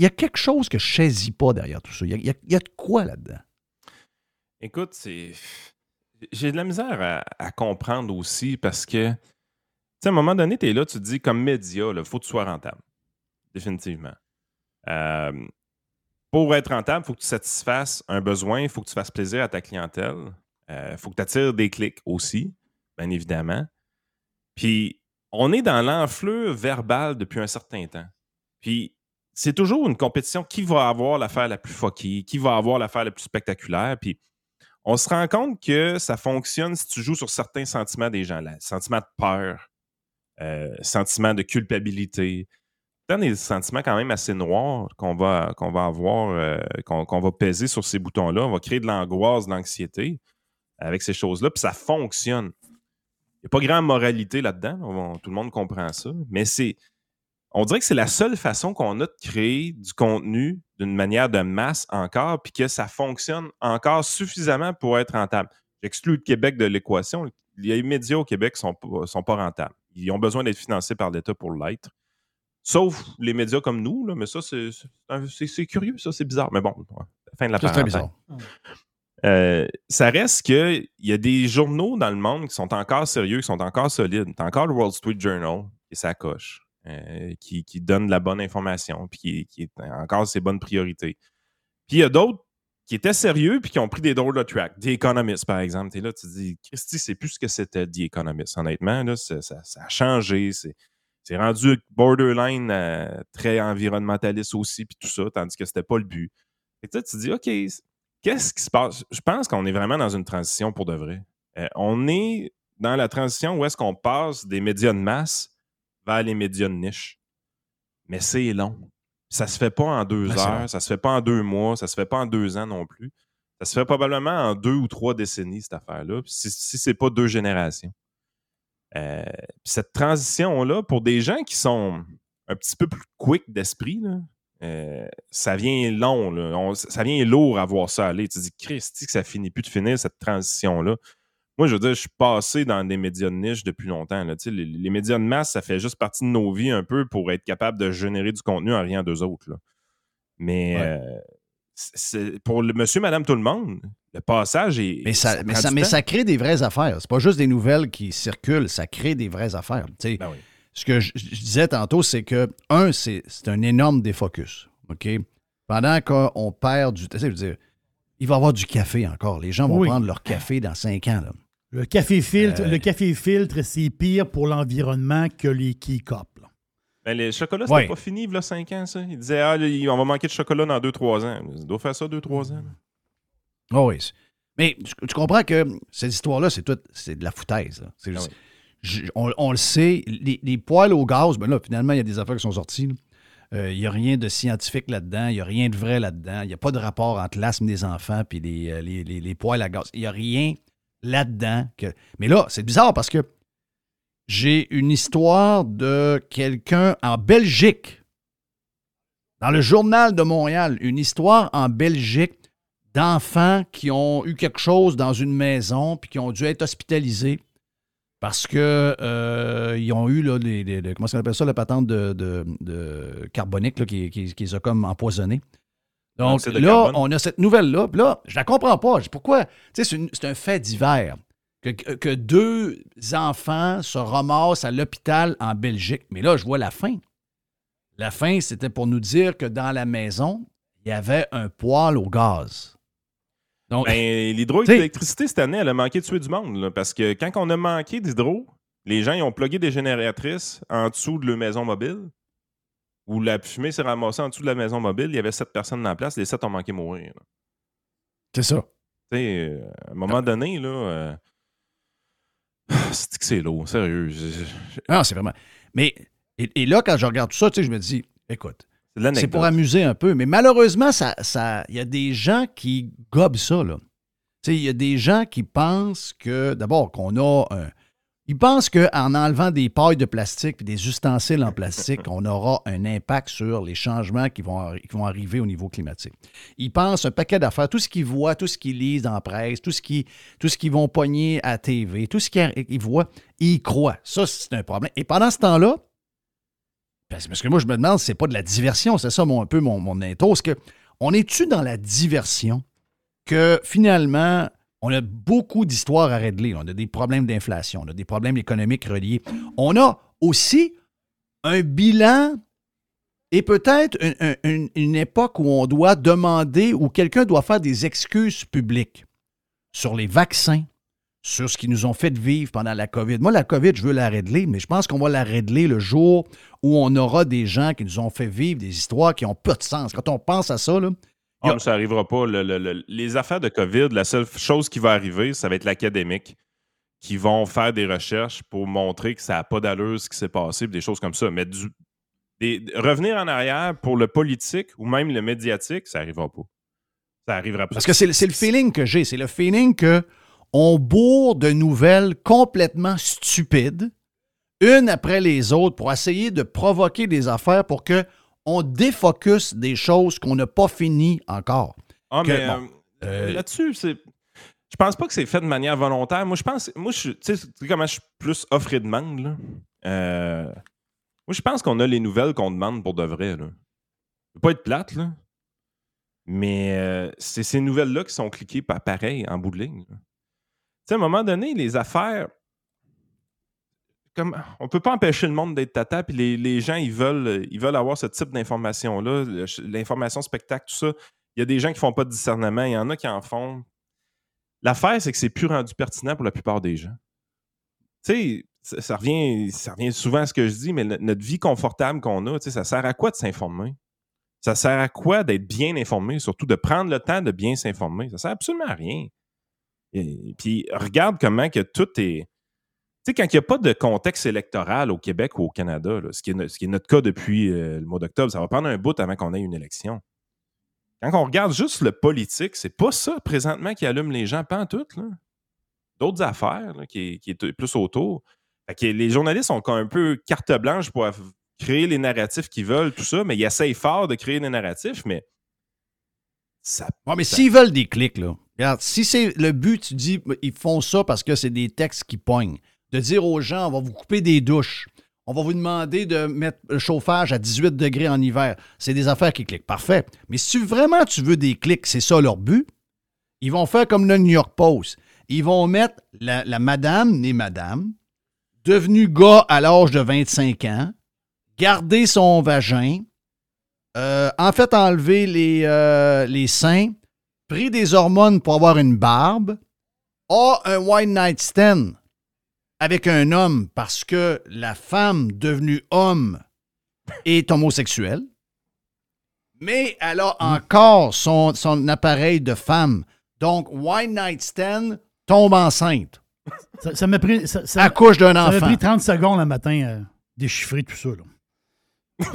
y, a- quelque chose que je saisis pas derrière tout ça. Il y y a- de quoi là-dedans? Écoute, c'est. J'ai de la misère à, comprendre aussi parce que, à un moment donné, tu es là, tu te dis, comme média, il faut que tu sois rentable. Définitivement. Euh, pour être rentable, il faut que tu satisfasses un besoin, il faut que tu fasses plaisir à ta clientèle. Il faut que tu attires des clics aussi, bien évidemment. Puis, on est dans l'enflure verbal depuis un certain temps. Puis, c'est toujours une compétition. Qui va avoir l'affaire la plus fucky? Qui va avoir l'affaire la plus spectaculaire? Puis, on se rend compte que ça fonctionne si tu joues sur certains sentiments des gens. Là. Sentiment de peur, euh, sentiment de culpabilité. Tant des sentiments quand même assez noirs qu'on va, va avoir, euh, qu'on va peser sur ces boutons-là. On va créer de l'angoisse, de l'anxiété avec ces choses-là. Puis ça fonctionne. Il n'y a pas grande moralité là-dedans. Tout le monde comprend ça. Mais c'est. On dirait que c'est la seule façon qu'on a de créer du contenu d'une manière de masse encore, puis que ça fonctionne encore suffisamment pour être rentable. J'exclus le Québec de l'équation. Les médias au Québec ne sont, sont pas rentables. Ils ont besoin d'être financés par l'État pour l'être. Sauf les médias comme nous, là, mais ça, c'est- curieux, ça, c'est bizarre. Mais bon, fin de la très parenthèse. bizarre. Euh, ça reste qu'il y a des journaux dans le monde qui sont encore sérieux, qui sont encore solides. T'as encore le Wall Street Journal qui s'accroche, euh, qui, qui donne de la bonne information, puis qui, qui est encore ses bonnes priorités. Puis il y a d'autres qui étaient sérieux puis qui ont pris des drôles de track. The Economist, par exemple. T'es là, tu dis, Christy, c'est plus ce que c'était The Economist. Honnêtement, là, ça, a changé. C'est rendu borderline euh, très environnementaliste aussi, puis tout ça, tandis que c'était pas le but. Et tu te dis, OK, qu'est-ce qui se passe? Je pense qu'on est vraiment dans une transition pour de vrai. Euh, on est dans la transition où est-ce qu'on passe des médias de masse vers les médias de niche. Mais c'est long. Ça se fait pas en deux c'est heures, ça se fait pas en deux mois, ça se fait pas en deux ans non plus. Ça se fait probablement en deux ou trois décennies, cette affaire-là, si, si c'est pas deux générations. Euh, cette transition-là, pour des gens qui sont un petit peu plus quick d'esprit, euh, ça vient long, là. On- ça vient lourd à voir ça aller. Tu te dis, Christy, que ça finit plus de finir cette transition-là. Moi, je veux dire, je suis passé dans des médias de niche depuis longtemps. là. Tu sais, Les, les médias de masse, ça fait juste partie de nos vies un peu pour être capable de générer du contenu en rien d'eux autres. là. Mais Ouais. euh, c'est- pour le monsieur, madame, tout le monde, le passage est. Mais ça, mais, ça, mais crée des vraies affaires. C'est pas juste des nouvelles qui circulent, ça crée des vraies affaires. Tu sais, Ben oui. Ce que je, je disais tantôt, c'est que, un, c'est c'est un énorme défocus. OK? Pendant qu'on perd du. Tu sais, je veux dire, il va y avoir du café encore. Les gens vont Oui. prendre leur café dans cinq ans. Là. Le café filtre, Euh, le café filtre, c'est pire pour l'environnement que les keycups. là. Ben, les chocolats, c'était Ouais. pas fini, il y a 5 ans, ça. Il disait, ah, on va manquer de chocolat dans 2-3 ans. Il doit faire ça 2-3 ans. Oh oui. Mais tu, comprends que cette histoire-là, c'est tout, c'est de la foutaise. là. Ah oui. je- on, on le sait, les, les poêles au gaz, ben là, finalement, il y a des affaires qui sont sorties. Euh, Il n'y a rien de scientifique là-dedans, il n'y a rien de vrai là-dedans, il n'y a pas de rapport entre l'asthme des enfants et les, euh, les, les- les poêles à gaz. Il n'y a rien là-dedans. Mais là, c'est bizarre parce que j'ai une histoire de quelqu'un en Belgique, dans le journal de Montréal, une histoire en Belgique d'enfants qui ont eu quelque chose dans une maison puis qui ont dû être hospitalisés parce que euh, ils ont eu là, les, comment on appelle ça la patente de, de- de carbonique là, qui, qui, qui les a comme empoisonnés. Donc là, on a cette nouvelle-là. Là, je la comprends pas. Pourquoi? Tu sais, c'est un fait divers. Que, que- que deux enfants se ramassent à l'hôpital en Belgique. Mais là, je vois la fin. La fin, c'était pour nous dire que dans la maison, il y avait un poêle au gaz. Donc, Ben, l'hydroélectricité, cette année, elle a manqué de tuer du monde. là, parce que quand on a manqué d'hydro, les gens ils ont plugué des génératrices en dessous de leur maison mobile. Où la fumée s'est ramassée en dessous de la maison mobile. Il y avait sept personnes dans la place. Les sept ont manqué de mourir. c'est ça. Tu sais, euh, à un moment donné, là. euh, C'est que c'est lourd, sérieux. je- Ah, c'est vraiment. Mais, et, et là, quand je regarde tout ça, tu sais, je me dis, écoute, C'est pour amuser un peu. Mais malheureusement, ça, ça, il y a des gens qui gobent ça, là. Tu sais, il y a des gens qui pensent que, d'abord, qu'on a un. Ils pensent qu'en enlevant des pailles de plastique et des ustensiles en plastique, on aura un impact sur les changements qui vont, arriver au niveau climatique. Ils pensent un paquet d'affaires, tout ce qu'ils voient, tout ce qu'ils lisent dans presse, tout ce qu'ils vont pogner à TV, tout ce qu'ils ils voient, ils croient. Ça, c'est un problème. Et pendant ce temps-là, parce parce que moi, je me demande c'est pas de la diversion, c'est ça mon, un peu mon, mon intro. C'est que on est-tu dans la diversion que finalement, on a beaucoup d'histoires à régler. On a des problèmes d'inflation, on a des problèmes économiques reliés. On a aussi un bilan et peut-être un- un- une, une époque où on doit demander, où quelqu'un doit faire des excuses publiques sur les vaccins, sur ce qu'ils nous ont fait vivre pendant la COVID. Moi, la COVID, je veux la régler, mais je pense qu'on va la régler le jour où on aura des gens qui nous ont fait vivre des histoires qui n'ont pas de sens. Quand on pense à ça, là, Ah, mais ça n'arrivera pas. Le- le- le- les affaires de COVID, la seule chose qui va arriver, ça va être l'académique qui vont faire des recherches pour montrer que ça n'a pas d'allure ce qui s'est passé, des choses comme ça. Mais du- des- revenir en arrière pour le politique ou même le médiatique, ça n'arrivera pas. Ça arrivera pas. Parce que c'est le- c'est le feeling que j'ai. C'est le feeling que on bourre de nouvelles complètement stupides, une après les autres, pour essayer de provoquer des affaires pour que on défocus des choses qu'on n'a pas finies encore. Ah, Que, mais bon, euh, euh, là-dessus, c'est. Je pense pas que c'est fait de manière volontaire. Moi, je pense. Moi, je, tu sais, tu sais comment je suis plus offre et demande, là. Euh, moi, je pense qu'on a les nouvelles qu'on demande pour de vrai, là. Ça peut pas être plate, là. Mais euh, c'est ces nouvelles-là qui sont cliquées pa- pareil en bout de ligne. Tu sais, à un moment donné, les affaires. Comme, on peut pas empêcher le monde d'être tata, puis les, gens, ils veulent, avoir ce type d'information-là, le- l'information spectacle, tout ça. Il y a des gens qui font pas de discernement, il y en a qui en font. L'affaire, c'est que c'est plus rendu pertinent pour la plupart des gens. Tu sais, ça, revient, souvent à ce que je dis, mais no- notre vie confortable qu'on a, tu ça sert à quoi de s'informer? Ça sert à quoi d'être bien informé, surtout de prendre le temps de bien s'informer? Ça sert absolument à rien. Puis, regarde comment que tout est. Tu sais, quand il n'y a pas de contexte électoral au Québec ou au Canada, là, ce, qui est, no- ce qui est notre cas depuis euh, le mois d'octobre, ça va prendre un bout avant qu'on ait une élection. Quand on regarde juste le politique, c'est pas ça présentement qui allume les gens, pas en tout. D'autres affaires là, qui, qui est plus autour. Fait que les journalistes ont un peu carte blanche pour créer les narratifs qu'ils veulent, tout ça, mais ils essayent fort de créer des narratifs, mais ça. Ouais, mais s'ils veulent des clics, là, regarde, si c'est le but, tu dis, ils font ça parce que c'est des textes qui pognent. De dire aux gens, on va vous couper des douches, on va vous demander de mettre le chauffage à 18 degrés en hiver. C'est des affaires qui cliquent. Parfait. Mais si vraiment tu veux des clics, c'est ça leur but, ils vont faire comme le New York Post. Ils vont mettre la, madame, née madame, devenue gars à l'âge de 25 ans, garder son vagin, euh, en fait enlever les, euh, les seins, pris des hormones pour avoir une barbe, a un white night stand avec un homme parce que la femme devenue homme est homosexuelle, mais elle a encore son, son appareil de femme. Donc, white night stand tombe enceinte. Ça, ça m'a pris, ça, ça- Accouche d'un ça m'a enfant. pris 30 secondes le matin à déchiffrer tout ça.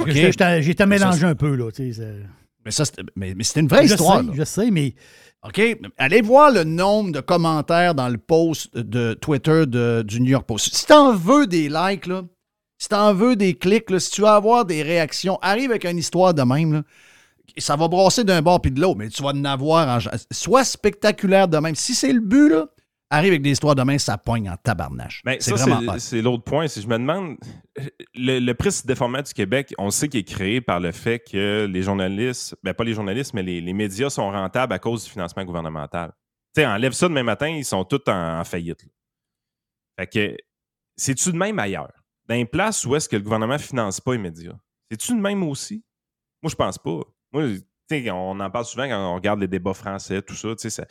J'étais- mélangé un peu. Là, Mais, ça, c'était- mais, mais c'était une vraie histoire. sais, je sais, mais OK? Allez voir le nombre de commentaires dans le post de Twitter de- du New York Post. Si t'en veux des likes, là, si t'en veux des clics, là, si tu veux avoir des réactions, arrive avec une histoire de même. là. Ça va brasser d'un bord puis de l'autre, mais tu vas en avoir en... Soit spectaculaire de même. Si c'est le but, là, arrive avec des histoires de même, ça pogne en tabarnache. C'est Ben, vraiment c'est- l'autre point. Si je me demande, le, le prix de format du Québec, on sait qu'il est créé par le fait que les journalistes, ben pas les journalistes, mais les, les médias sont rentables à cause du financement gouvernemental. Tu sais, enlève ça demain matin, ils sont tous en, en faillite. là. Fait que, c'est-tu de même ailleurs? Dans une place où est-ce que le gouvernement ne finance pas les médias? C'est-tu de même aussi? Moi, je pense pas. Moi, on en parle souvent quand on regarde les débats français, tout ça, tu sais, ça,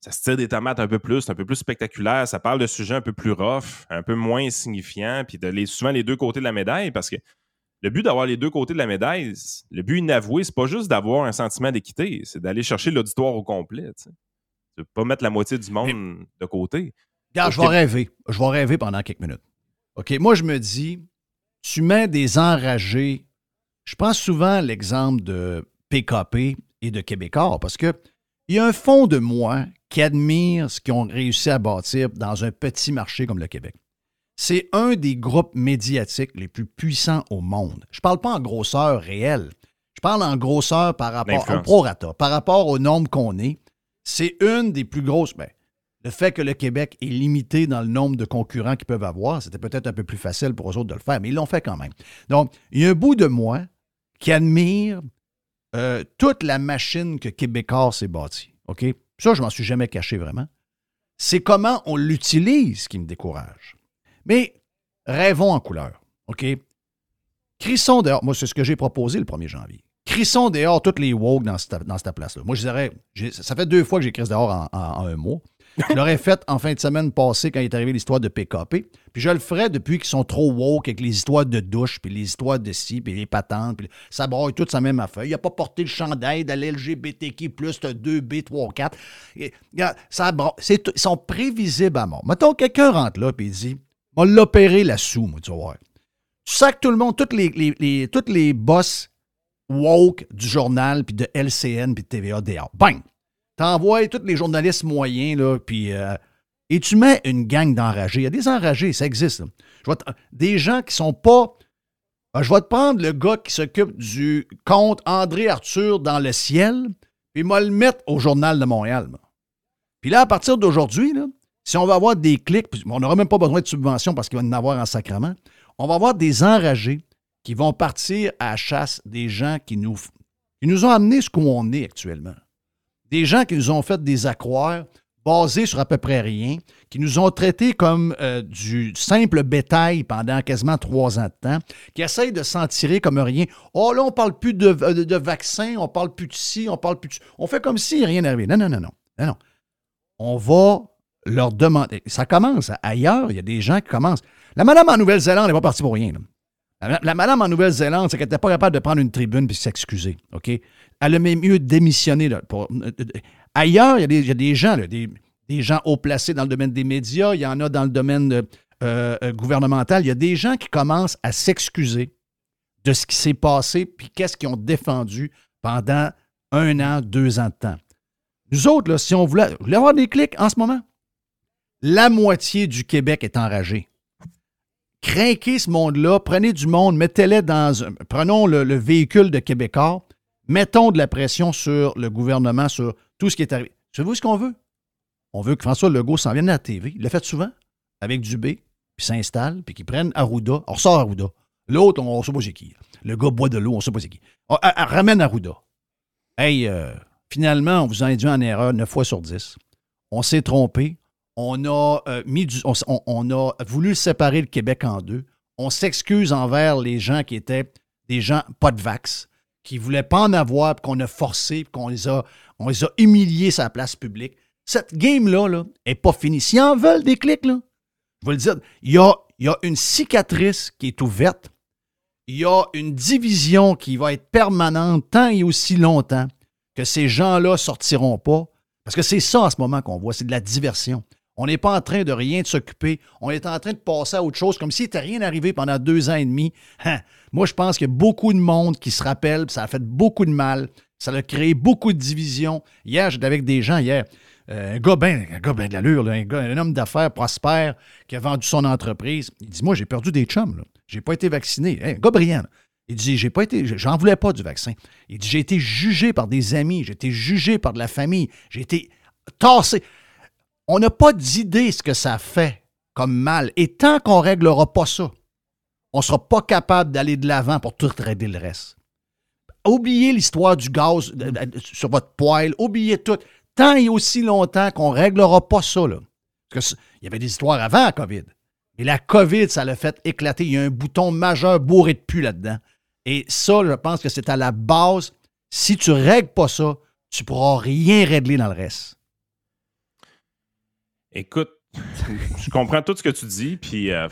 ça se tire des tomates un peu plus, c'est un peu plus spectaculaire, ça parle de sujets un peu plus rough, un peu moins signifiants, puis de les, souvent les deux côtés de la médaille, parce que le but d'avoir les deux côtés de la médaille, le but inavoué, c'est pas juste d'avoir un sentiment d'équité, c'est d'aller chercher l'auditoire au complet. Tu veux pas mettre la moitié du monde de côté. Regarde, je vais rêver. Je vais rêver pendant quelques minutes. OK, moi, je me dis, tu mets des enragés. Je prends souvent l'exemple de PKP et de Québécois parce que il y a un fond de moi qui admire ce qu'ils ont réussi à bâtir dans un petit marché comme le Québec. C'est un des groupes médiatiques les plus puissants au monde. Je ne parle pas en grosseur réelle. Je parle en grosseur par rapport au prorata, par rapport au nombre qu'on est. C'est une des plus grosses. ben, le fait que le Québec est limité dans le nombre de concurrents qu'ils peuvent avoir, c'était peut-être un peu plus facile pour eux autres de le faire, mais ils l'ont fait quand même. Donc, il y a un bout de moi qui admire euh, toute la machine que Québécois s'est bâtie. OK? Ça, je m'en suis jamais caché vraiment. C'est comment on l'utilise qui me décourage. Mais rêvons en couleur. OK? Crissons dehors. Moi, c'est ce que j'ai proposé le 1er janvier. Crissons dehors toutes les woke dans cette, place-là. Moi, je dirais, ça fait deux fois que j'ai crissé dehors en, en- en un mois. Je l'aurais fait en fin de semaine passée quand il est arrivé l'histoire de PKP. Puis je le ferai depuis qu'ils sont trop woke avec les histoires de douche, puis les histoires de ci, puis les patentes. Puis ça broille tout sa même affaire. Il n'a pas porté le chandail de l'LGBTQ, t'as 2B, 3, 4. Et, regarde, ça broie. C'est tout- Ils sont prévisibles à mort. Mettons, quelqu'un rentre là, puis il dit On va l'opérer la sous, moi, tu vas voir. Tout le monde, toutes les, toutes les boss woke du journal, puis de LCN, puis de TVA dehors. Bang! T'envoies tous les journalistes moyens, là, puis... euh, et tu mets une gang d'enragés. Il y a des enragés, ça existe. Je des gens qui sont pas... Euh, Je vais te prendre le gars qui s'occupe du compte André Arthur dans le ciel, puis moi le mettre au Journal de Montréal. Puis là, à partir d'aujourd'hui, si on va avoir des clics, on n'aura même pas besoin de subventions parce qu'il va en avoir en sacrement, on va avoir des enragés qui vont partir à chasse des gens qui nous, qui nous ont amenés ce qu'on est actuellement. Des gens qui nous ont fait des accroires basés sur à peu près rien, qui nous ont traités comme euh, du simple bétail pendant quasiment trois ans de temps, qui essayent de s'en tirer comme rien. Oh là, on parle plus de, de, de vaccins, on parle plus de ci, on parle plus de... On fait comme si rien n'arrivait. Non, non, non, non. non. On va leur demander... Ça commence ailleurs, il y a des gens qui commencent. La madame en Nouvelle-Zélande n'est pas partie pour rien. La, madame en Nouvelle-Zélande, c'est qu'elle n'était pas capable de prendre une tribune puis s'excuser. OK? Elle a même mieux démissionné. euh, euh, ailleurs, il y, a des- gens, des, gens haut placés dans le domaine des médias, il y en a dans le domaine euh, gouvernemental. Il y a des gens qui commencent à s'excuser de ce qui s'est passé puis qu'est-ce qu'ils ont défendu pendant un an, deux ans de temps. Nous autres, si on voulait, voulez avoir des clics en ce moment, la moitié du Québec est enragé. Craquez ce monde-là, prenez du monde, mettez-les dans un. Prenons le, le véhicule de Québécois, mettons de la pression sur le gouvernement, sur tout ce qui est arrivé. Savez-vous ce qu'on veut? On veut que François Legault s'en vienne à la TV. Il l'a fait souvent, avec Dubé, puis s'installe, puis qu'il prenne Arruda. On ressort Arruda. L'autre, on ne sait pas c'est qui. Le gars boit de l'eau, on ne sait pas c'est qui. On- ah, ah, ramène Arruda. Hey, euh, finalement, on vous a induit en erreur 9 fois sur 10. On s'est trompé. On a, euh, mis on a voulu séparer le Québec en deux. On s'excuse envers les gens qui étaient des gens pas de vax, qui ne voulaient pas en avoir, qu'on a forcé, qu'on les a, on les a humiliés sur la place publique. Cette game-là là, est pas finie. S'ils en veulent des clics, là, je vais le dire, il y a, une cicatrice qui est ouverte. Il y a une division qui va être permanente tant et aussi longtemps que ces gens-là sortiront pas. Parce que c'est ça en ce moment qu'on voit, c'est de la diversion. On n'est pas en train de rien s'occuper. On est en train de passer à autre chose, comme s'il n'était rien arrivé pendant deux ans et demi. Hein? Moi, je pense qu'il y a beaucoup de monde qui se rappelle, ça a fait beaucoup de mal. Ça a créé beaucoup de divisions. Hier, j'étais avec des gens, hier, euh, un gars ben, ben de l'allure, un, homme d'affaires prospère qui a vendu son entreprise. Il dit Moi, j'ai perdu des chums. là. J'ai pas été vacciné. Hey. Il dit J'ai pas été. J'en voulais pas du vaccin. Il dit J'ai été jugé par des amis, j'ai été jugé par de la famille, j'ai été tassé. On n'a pas d'idée ce que ça fait comme mal. Et tant qu'on ne réglera pas ça, on ne sera pas capable d'aller de l'avant pour tout régler le reste. Oubliez l'histoire du gaz euh, euh, sur votre poêle, oubliez tout. Tant et aussi longtemps qu'on ne réglera pas ça. Parce que il y avait des histoires avant la COVID. Et la COVID, ça l'a fait éclater. Il y a un bouton majeur bourré de pu là-dedans. Et ça, je pense que c'est à la base. Si tu ne règles pas ça, tu ne pourras rien régler dans le reste. Écoute, je comprends tout ce que tu dis, puis euh,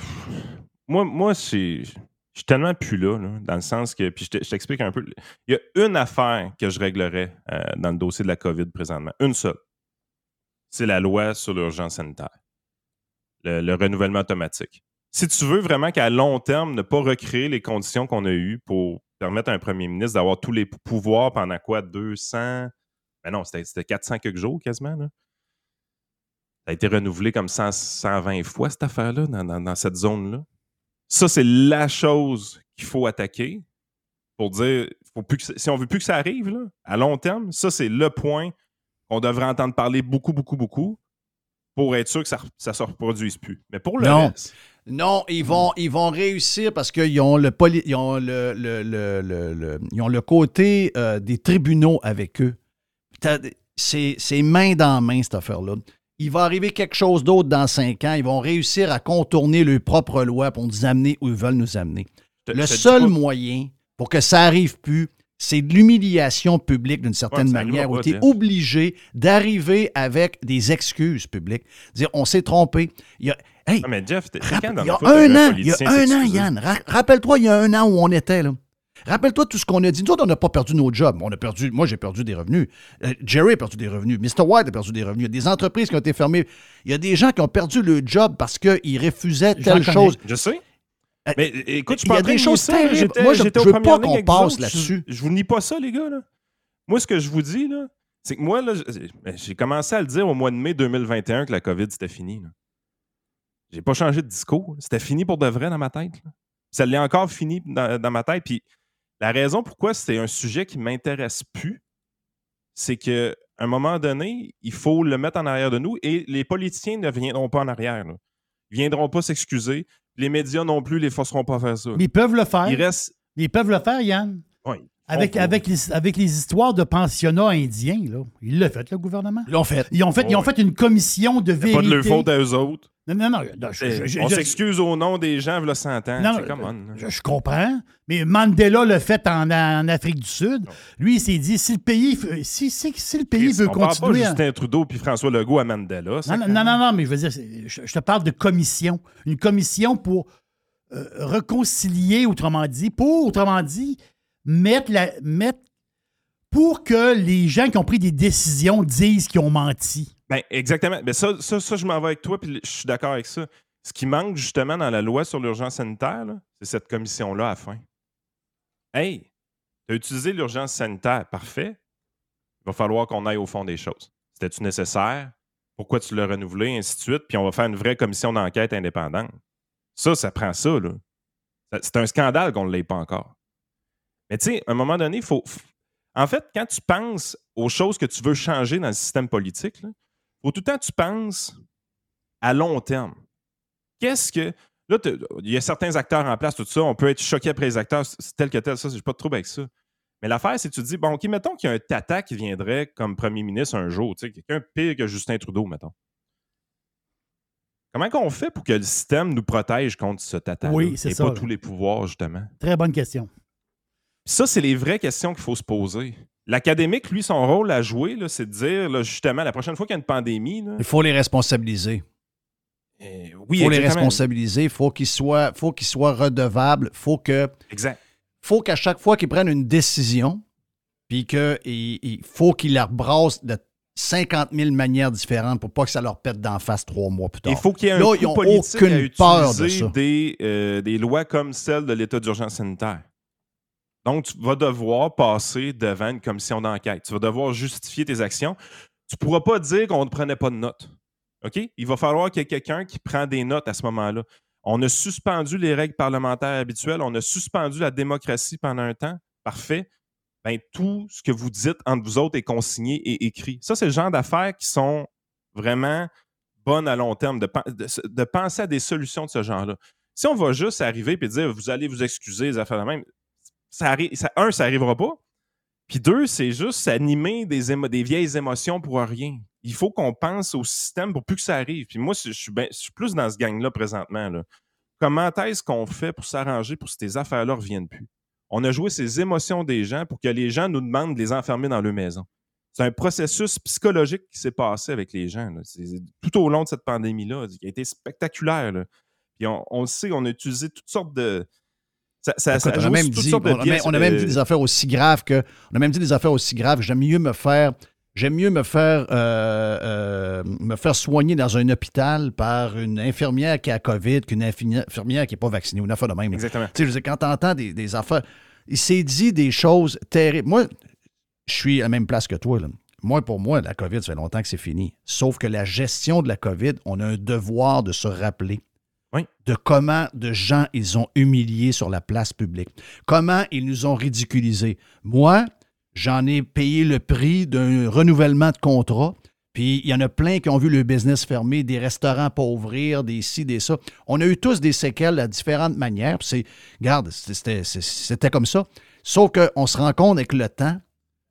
moi, moi je suis tellement plus là, dans le sens que, puis je te- je t'explique un peu. Il y a une affaire que je réglerais euh, dans le dossier de la COVID présentement, une seule. C'est la loi sur l'urgence sanitaire, le, le renouvellement automatique. Si tu veux vraiment qu'à long terme, ne pas recréer les conditions qu'on a eues pour permettre à un premier ministre d'avoir tous les pou- pouvoirs pendant quoi, 200, ben non, c'était c'était 400 quelques jours quasiment. Ça a été renouvelé comme 100 120 fois, cette affaire-là, dans cette zone-là. Ça, c'est la chose qu'il faut attaquer pour dire, faut plus que ça- si on veut plus que ça arrive, là, à long terme, ça, c'est le point qu'on devrait entendre parler beaucoup, beaucoup, beaucoup pour être sûr que ça ne se reproduise plus. Mais pour le Non. reste, Non, ils vont, ils vont réussir parce qu'ils ont le, poli- ils ont le, le- le- le- le- ils ont le côté euh, des tribunaux avec eux. C'est main dans main, cette affaire-là. Il va arriver quelque chose d'autre dans cinq ans. Ils vont réussir à contourner leurs propres lois pour nous amener où ils veulent nous amener. Le seul moyen pour que ça arrive plus, c'est de l'humiliation publique d'une certaine Ouais, manière, où tu es Jeff. obligé d'arriver avec des excuses publiques. Dire, on s'est trompé. Il y a, hey, mais Jeff, t'es- Rapp- quand dans il y a la fois, t'as vu un an, il y a politicien un an, s'excuser? Yann. Ra- Rappelle-toi, il y a un an où on était, là. Rappelle-toi tout ce qu'on a dit. Nous autres, on n'a pas perdu nos jobs. On a perdu, moi, j'ai perdu des revenus. Euh, Jerry a perdu des revenus. Mr. White a perdu des revenus. Il y a des entreprises qui ont été fermées. Il y a des gens qui ont perdu le job parce qu'ils refusaient telle chose. Je sais. Euh, Mais écoute, je train des de choses terribles. Moi, je- aux veux pas qu'on passe là-dessus. Je, je vous nie pas ça, les gars. Là. Moi, ce que je vous dis, là, c'est que moi, là, ben, j'ai commencé à le dire au mois de mai 2021 que la COVID, c'était fini. là. J'ai pas changé de discours. C'était fini pour de vrai dans ma tête. là. Ça l'est encore fini dans, dans ma tête. Puis la raison pourquoi c'est un sujet qui m'intéresse plus, c'est que à un moment donné, il faut le mettre en arrière de nous et les politiciens ne viendront pas en arrière. là. Ils viendront pas s'excuser. Les médias non plus les forceront pas à faire ça. Mais ils peuvent le faire. Il reste. Ils peuvent le faire, Yann. Ouais, Avec, avec, les, avec les histoires de pensionnats indiens, là. Ils l'ont fait, le gouvernement. Ils l'ont fait. Ils ont fait, ils ont fait une commission de vérité. pas de leur faute à eux autres. Non, non, non. non, je, je- on s'excuse au nom des gens, là, 100 ans. Non, on, je, je comprends. Mais Mandela l'a fait en, en Afrique du Sud. Lui, il s'est dit si le pays, si, si, si le pays veut on parle continuer. pas Justin Trudeau puis François Legault à Mandela. Non, non, non, non, mais je veux dire, je te parle de commission. Une commission pour euh, réconcilier, autrement dit, pour, autrement dit, mettre la. Mettre, pour que les gens qui ont pris des décisions disent qu'ils ont menti. Ben, exactement. Ben, ça, ça, ça, je m'en vais avec toi, puis je suis d'accord avec ça. Ce qui manque justement dans la loi sur l'urgence sanitaire, c'est cette commission-là à fin. Hey, tu as utilisé l'urgence sanitaire, parfait. Il va falloir qu'on aille au fond des choses. C'était-tu nécessaire? Pourquoi tu l'as renouvelé, ainsi de suite? Puis on va faire une vraie commission d'enquête indépendante. Ça, ça prend ça, là. C'est un scandale qu'on ne l'ait pas encore. Mais tu sais, à un moment donné, il faut. En fait, quand tu penses aux choses que tu veux changer dans le système politique, il faut tout le temps que tu penses à long terme. Qu'est-ce que. Là, il y a certains acteurs en place, tout ça. On peut être choqué après les acteurs, tel que tel, ça, j'ai pas de trouble avec ça. Mais l'affaire, c'est que tu te dis, bon, OK, mettons qu'il y a un tata qui viendrait comme premier ministre un jour, tu sais, quelqu'un pire que Justin Trudeau, mettons. Comment qu'on fait pour que le système nous protège contre ce tata Oui, c'est et pas là. tous les pouvoirs, justement? Très bonne question. Ça, c'est les vraies questions qu'il faut se poser. L'académique, lui, son rôle à jouer, c'est de dire, là, justement, la prochaine fois qu'il y a une pandémie, là, Il faut les responsabiliser. eh, Il oui, faut les responsabiliser. Il faut qu'ils soient, faut qu'ils soient redevables. faut que Exact. faut qu'à chaque fois qu'ils prennent une décision, puis qu'il il faut qu'ils la brassent de 50 000 manières différentes pour pas que ça leur pète d'en face trois mois plus tard. Il faut qu'il y ait un Là, coup ils ont politique aucune à peur de utiliser ça. des, euh, des lois comme celle de l'état d'urgence sanitaire. Donc, tu vas devoir passer devant une commission d'enquête. Tu vas devoir justifier tes actions. Tu ne pourras pas dire qu'on ne prenait pas de notes. OK? Il va falloir qu'il y ait quelqu'un qui prend des notes à ce moment-là. On a suspendu les règles parlementaires habituelles. On a suspendu la démocratie pendant un temps. Parfait. Ben, tout ce que vous dites entre vous autres est consigné et écrit. Ça, c'est le genre d'affaires qui sont vraiment bonnes à long terme, de, penser à des solutions de ce genre-là. Si on va juste arriver et dire vous allez vous excuser, les affaires de même, un, ça n'arrivera pas. Puis deux, c'est juste animer des, vieilles émotions pour rien. Il faut qu'on pense au système pour plus que ça arrive. Puis moi, je suis, ben- je suis plus dans ce gang-là présentement. Comment est-ce qu'on fait pour s'arranger pour que ces affaires-là ne reviennent plus? On a joué ces émotions des gens pour que les gens nous demandent de les enfermer dans leur maison. C'est un processus psychologique qui s'est passé avec les gens. Tout au long de cette pandémie-là, qui a été spectaculaire. Puis on, on le sait, on a utilisé toutes sortes de. Ça, ça- Écoute, ça a on, a même dit, on, pièces, on a euh, dit des affaires aussi graves que. On a même dit des affaires aussi graves. J'aime mieux me faire. J'aime mieux me faire, euh, euh, me faire soigner dans un hôpital par une infirmière qui a COVID qu'une infirmière qui n'est pas vaccinée ou une affaire de même. Exactement. Tu sais, je veux dire, quand tu entends des, des affaires, il s'est dit des choses terribles. Moi, je suis à la même place que toi. là. Moi, pour moi, la COVID, ça fait longtemps que c'est fini. Sauf que la gestion de la COVID, on a un devoir de se rappeler De comment de gens ils ont humiliés sur la place publique, comment ils nous ont ridiculisés. Moi, j'en ai payé le prix d'un renouvellement de contrat. Puis il y en a plein qui ont vu le business fermer, des restaurants pas ouvrir, des ci, des ça. On a eu tous des séquelles à différentes manières. Puis c'est, regarde, c'était comme ça. Sauf qu'on se rend compte avec le temps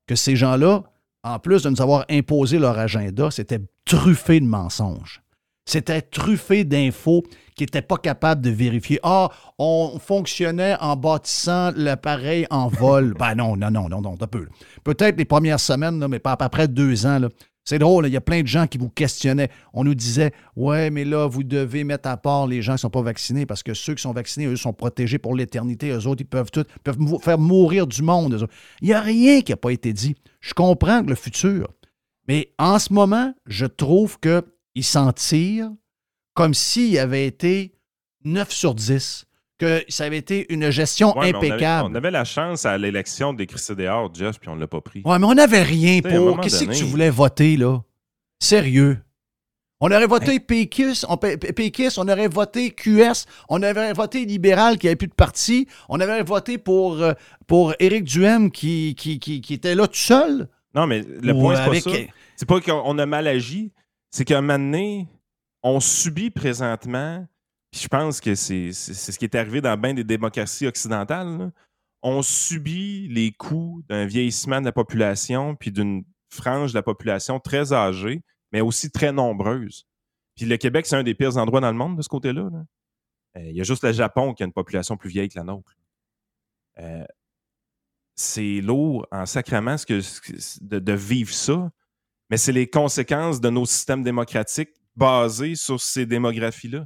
que ces gens-là, en plus de nous avoir imposé leur agenda, c'était truffé de mensonges. C'était truffé d'infos qui n'étaient pas capables de vérifier. Ah, on fonctionnait en bâtissant l'appareil en vol. ben non, non, non, non, non, un peu. Peut-être les premières semaines, là, mais pas après deux ans. là. C'est drôle, il y a plein de gens qui vous questionnaient. On nous disait Ouais, mais là, vous devez mettre à part les gens qui ne sont pas vaccinés parce que ceux qui sont vaccinés, eux, sont protégés pour l'éternité. Eux autres, ils peuvent tout, peuvent mou- faire mourir du monde. eux. Il n'y a rien qui n'a pas été dit. Je comprends que le futur. Mais en ce moment, je trouve qu'ils s'en tirent comme s'il avait été 9 sur 10, que ça avait été une gestion ouais, mais on avait- impeccable. On avait, la chance à l'élection d'écrire dehors, Jeff, puis on ne l'a pas pris. Ouais, mais on n'avait rien pour. Qu'est-ce que tu voulais voter, là? Sérieux. On aurait voté PQS, on, P- P- PQS, on aurait voté QS, on aurait voté libéral qui n'avait plus de parti, on aurait voté pour, euh, pour Éric Duhem qui, qui, qui, qui était là tout seul. Non, mais le Ou point, c'est avec- pas ça. C'est pas qu'on a mal agi, c'est qu'à un moment donné, on subit présentement, puis je pense que c'est ce qui est arrivé dans bien des démocraties occidentales, on subit les coups d'un vieillissement de la population, puis d'une frange de la population très âgée, mais aussi très nombreuse. Puis le Québec, c'est un des pires endroits dans le monde de ce côté-là. là. Euh, Il y a juste le Japon qui a une population plus vieille que la nôtre. Euh, c'est lourd en sacrament de vivre ça, mais c'est les conséquences de nos systèmes démocratiques basés sur ces démographies-là.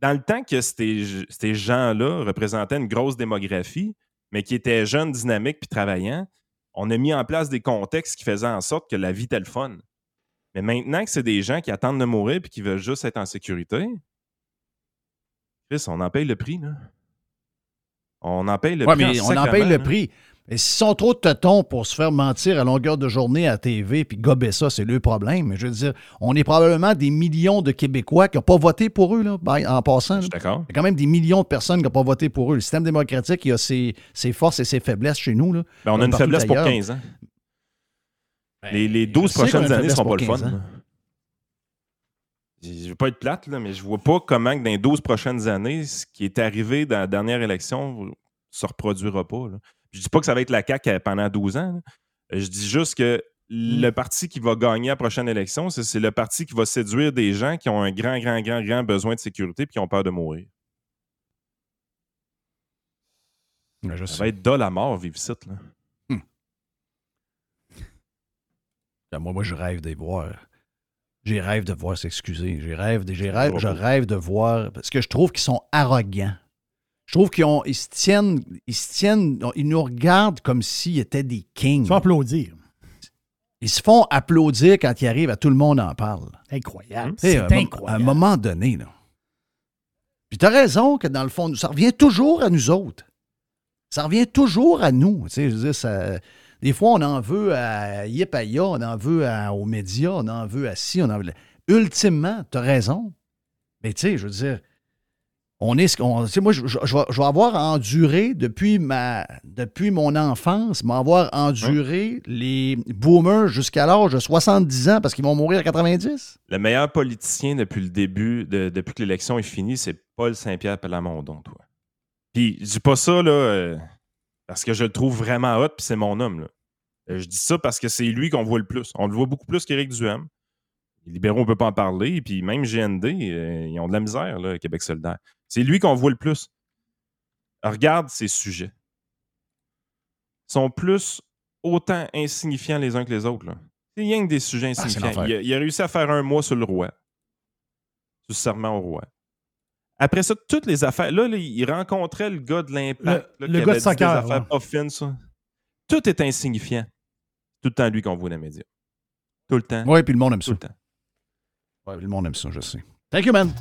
dans le temps que ces, ces gens-là représentaient une grosse démographie, mais qui étaient jeunes, dynamiques puis travaillants, on a mis en place des contextes qui faisaient en sorte que la vie était le fun. Mais maintenant que c'est des gens qui attendent de mourir puis qui veulent juste être en sécurité, Chris, on en paye le prix, là. On en paye le Oui, prix. mais en on en paye le prix. Et s'ils sont trop de tetons pour se faire mentir à longueur de journée à TV puis gober ça, c'est le problème. Mais je veux dire, on est probablement des millions de Québécois qui n'ont pas voté pour eux, là, by- en passant. Je suis d'accord. Il y a quand même des millions de personnes qui n'ont pas voté pour eux. Le système démocratique, il a ses, ses forces et ses faiblesses chez nous. Là, Ben, on a une faiblesse pour ailleurs. 15 ans. Les, les je 12 sais qu'on a prochaines années faiblesse seront pas le fun. 15 ans. là. Je ne veux pas être plate, là, mais je vois pas comment que dans les 12 prochaines années, ce qui est arrivé dans la dernière élection ne se reproduira pas. là. Je dis pas que ça va être la CAQ pendant 12 ans. là. Je dis juste que le parti qui va gagner la prochaine élection, c'est le parti qui va séduire des gens qui ont un grand, grand, grand, grand besoin de sécurité et qui ont peur de mourir. Ouais, je Ça sais. va être dol à mort, vivre site. Là. Ben, Moi, moi, je rêve de les voir. J'ai rêve de voir s'excuser. J'ai rêve, de- rêve, Oh. je rêve de voir. Parce que je trouve qu'ils sont arrogants. Je trouve qu'ils ils se tiennent, ils se tiennent, ils nous regardent comme s'ils étaient des kings. Il faut applaudir. Ils se font applaudir quand ils arrivent à tout le monde en parle. Incroyable. C'est incroyable. À un moment donné, là. Puis t'as raison que dans le fond, ça revient toujours à nous autres. Ça revient toujours à nous. Tu sais, je veux dire, ça- des fois, on en veut à Yip à Ya, on en veut à- aux médias, on en veut à ci, on en veut. Ultimement, t'as raison. Mais tu sais, je veux dire, on est moi, je, je- je vais, je vais avoir enduré depuis, ma, depuis mon enfance, m'avoir enduré les boomers jusqu'à l'âge de 70 ans parce qu'ils vont mourir à 90. Le meilleur politicien depuis le début, de- depuis que l'élection est finie, c'est Paul Saint-Pierre Plamondon, toi. Puis je dis pas ça là, euh, parce que je le trouve vraiment hot, puis c'est mon homme. Là. Euh, je dis ça parce que c'est lui qu'on voit le plus. On le voit beaucoup plus qu'Éric Duhem. Les libéraux, on peut pas en parler, puis même GND, euh, ils ont de la misère, là, Québec solidaire. C'est lui qu'on voit le plus. Regarde ces sujets. Ils sont plus autant insignifiants les uns que les autres. là. C'est rien que des sujets Ah, insignifiants. il, a, il a réussi à faire un mois sur le roi. Sur le serment au roi. Après ça, toutes les affaires. Là, là, il rencontrait le gars de l'impact. Le- là, le gars de dit des soccer, affaires ouais. fines, ça. Tout est insignifiant. Tout le temps lui qu'on voit dans les médias. Tout le temps. Oui, puis le monde aime Tout ça. le temps. Ouais, le monde aime ça, je sais. Thank you, man.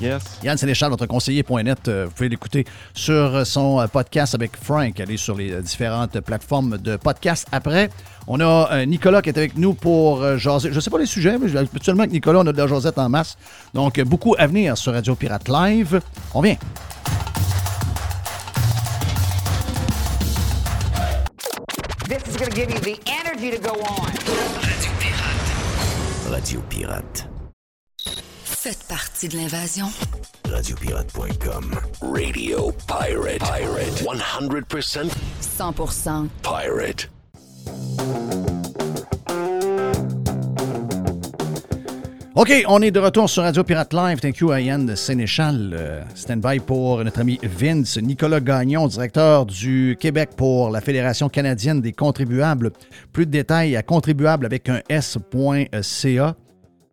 Yes. Yann Sénéchal, votre conseiller.net, euh, vous pouvez l'écouter sur son euh, podcast avec Frank. Allez sur les euh, différentes plateformes de podcast. Après, on a Nicolas qui est avec nous pour jaser. Je ne sais pas les sujets, mais habituellement avec Nicolas, on a de la jasette en masse. Donc, beaucoup à venir sur Radio Pirate Live. On vient. This is going to give you the energy to go on. Radio Pirate. Faites partie de l'invasion. Radiopirate.com. Radio Pirate. Pirate. 100% 100% pirate. OK, on est de retour sur Radio Pirate Live. Thank you à Yann Sénéchal. Euh, Stand-by pour notre ami Vince. Nicolas Gagnon, directeur du Québec pour la Fédération canadienne des contribuables. Plus de détails à contribuable avec un S.ca.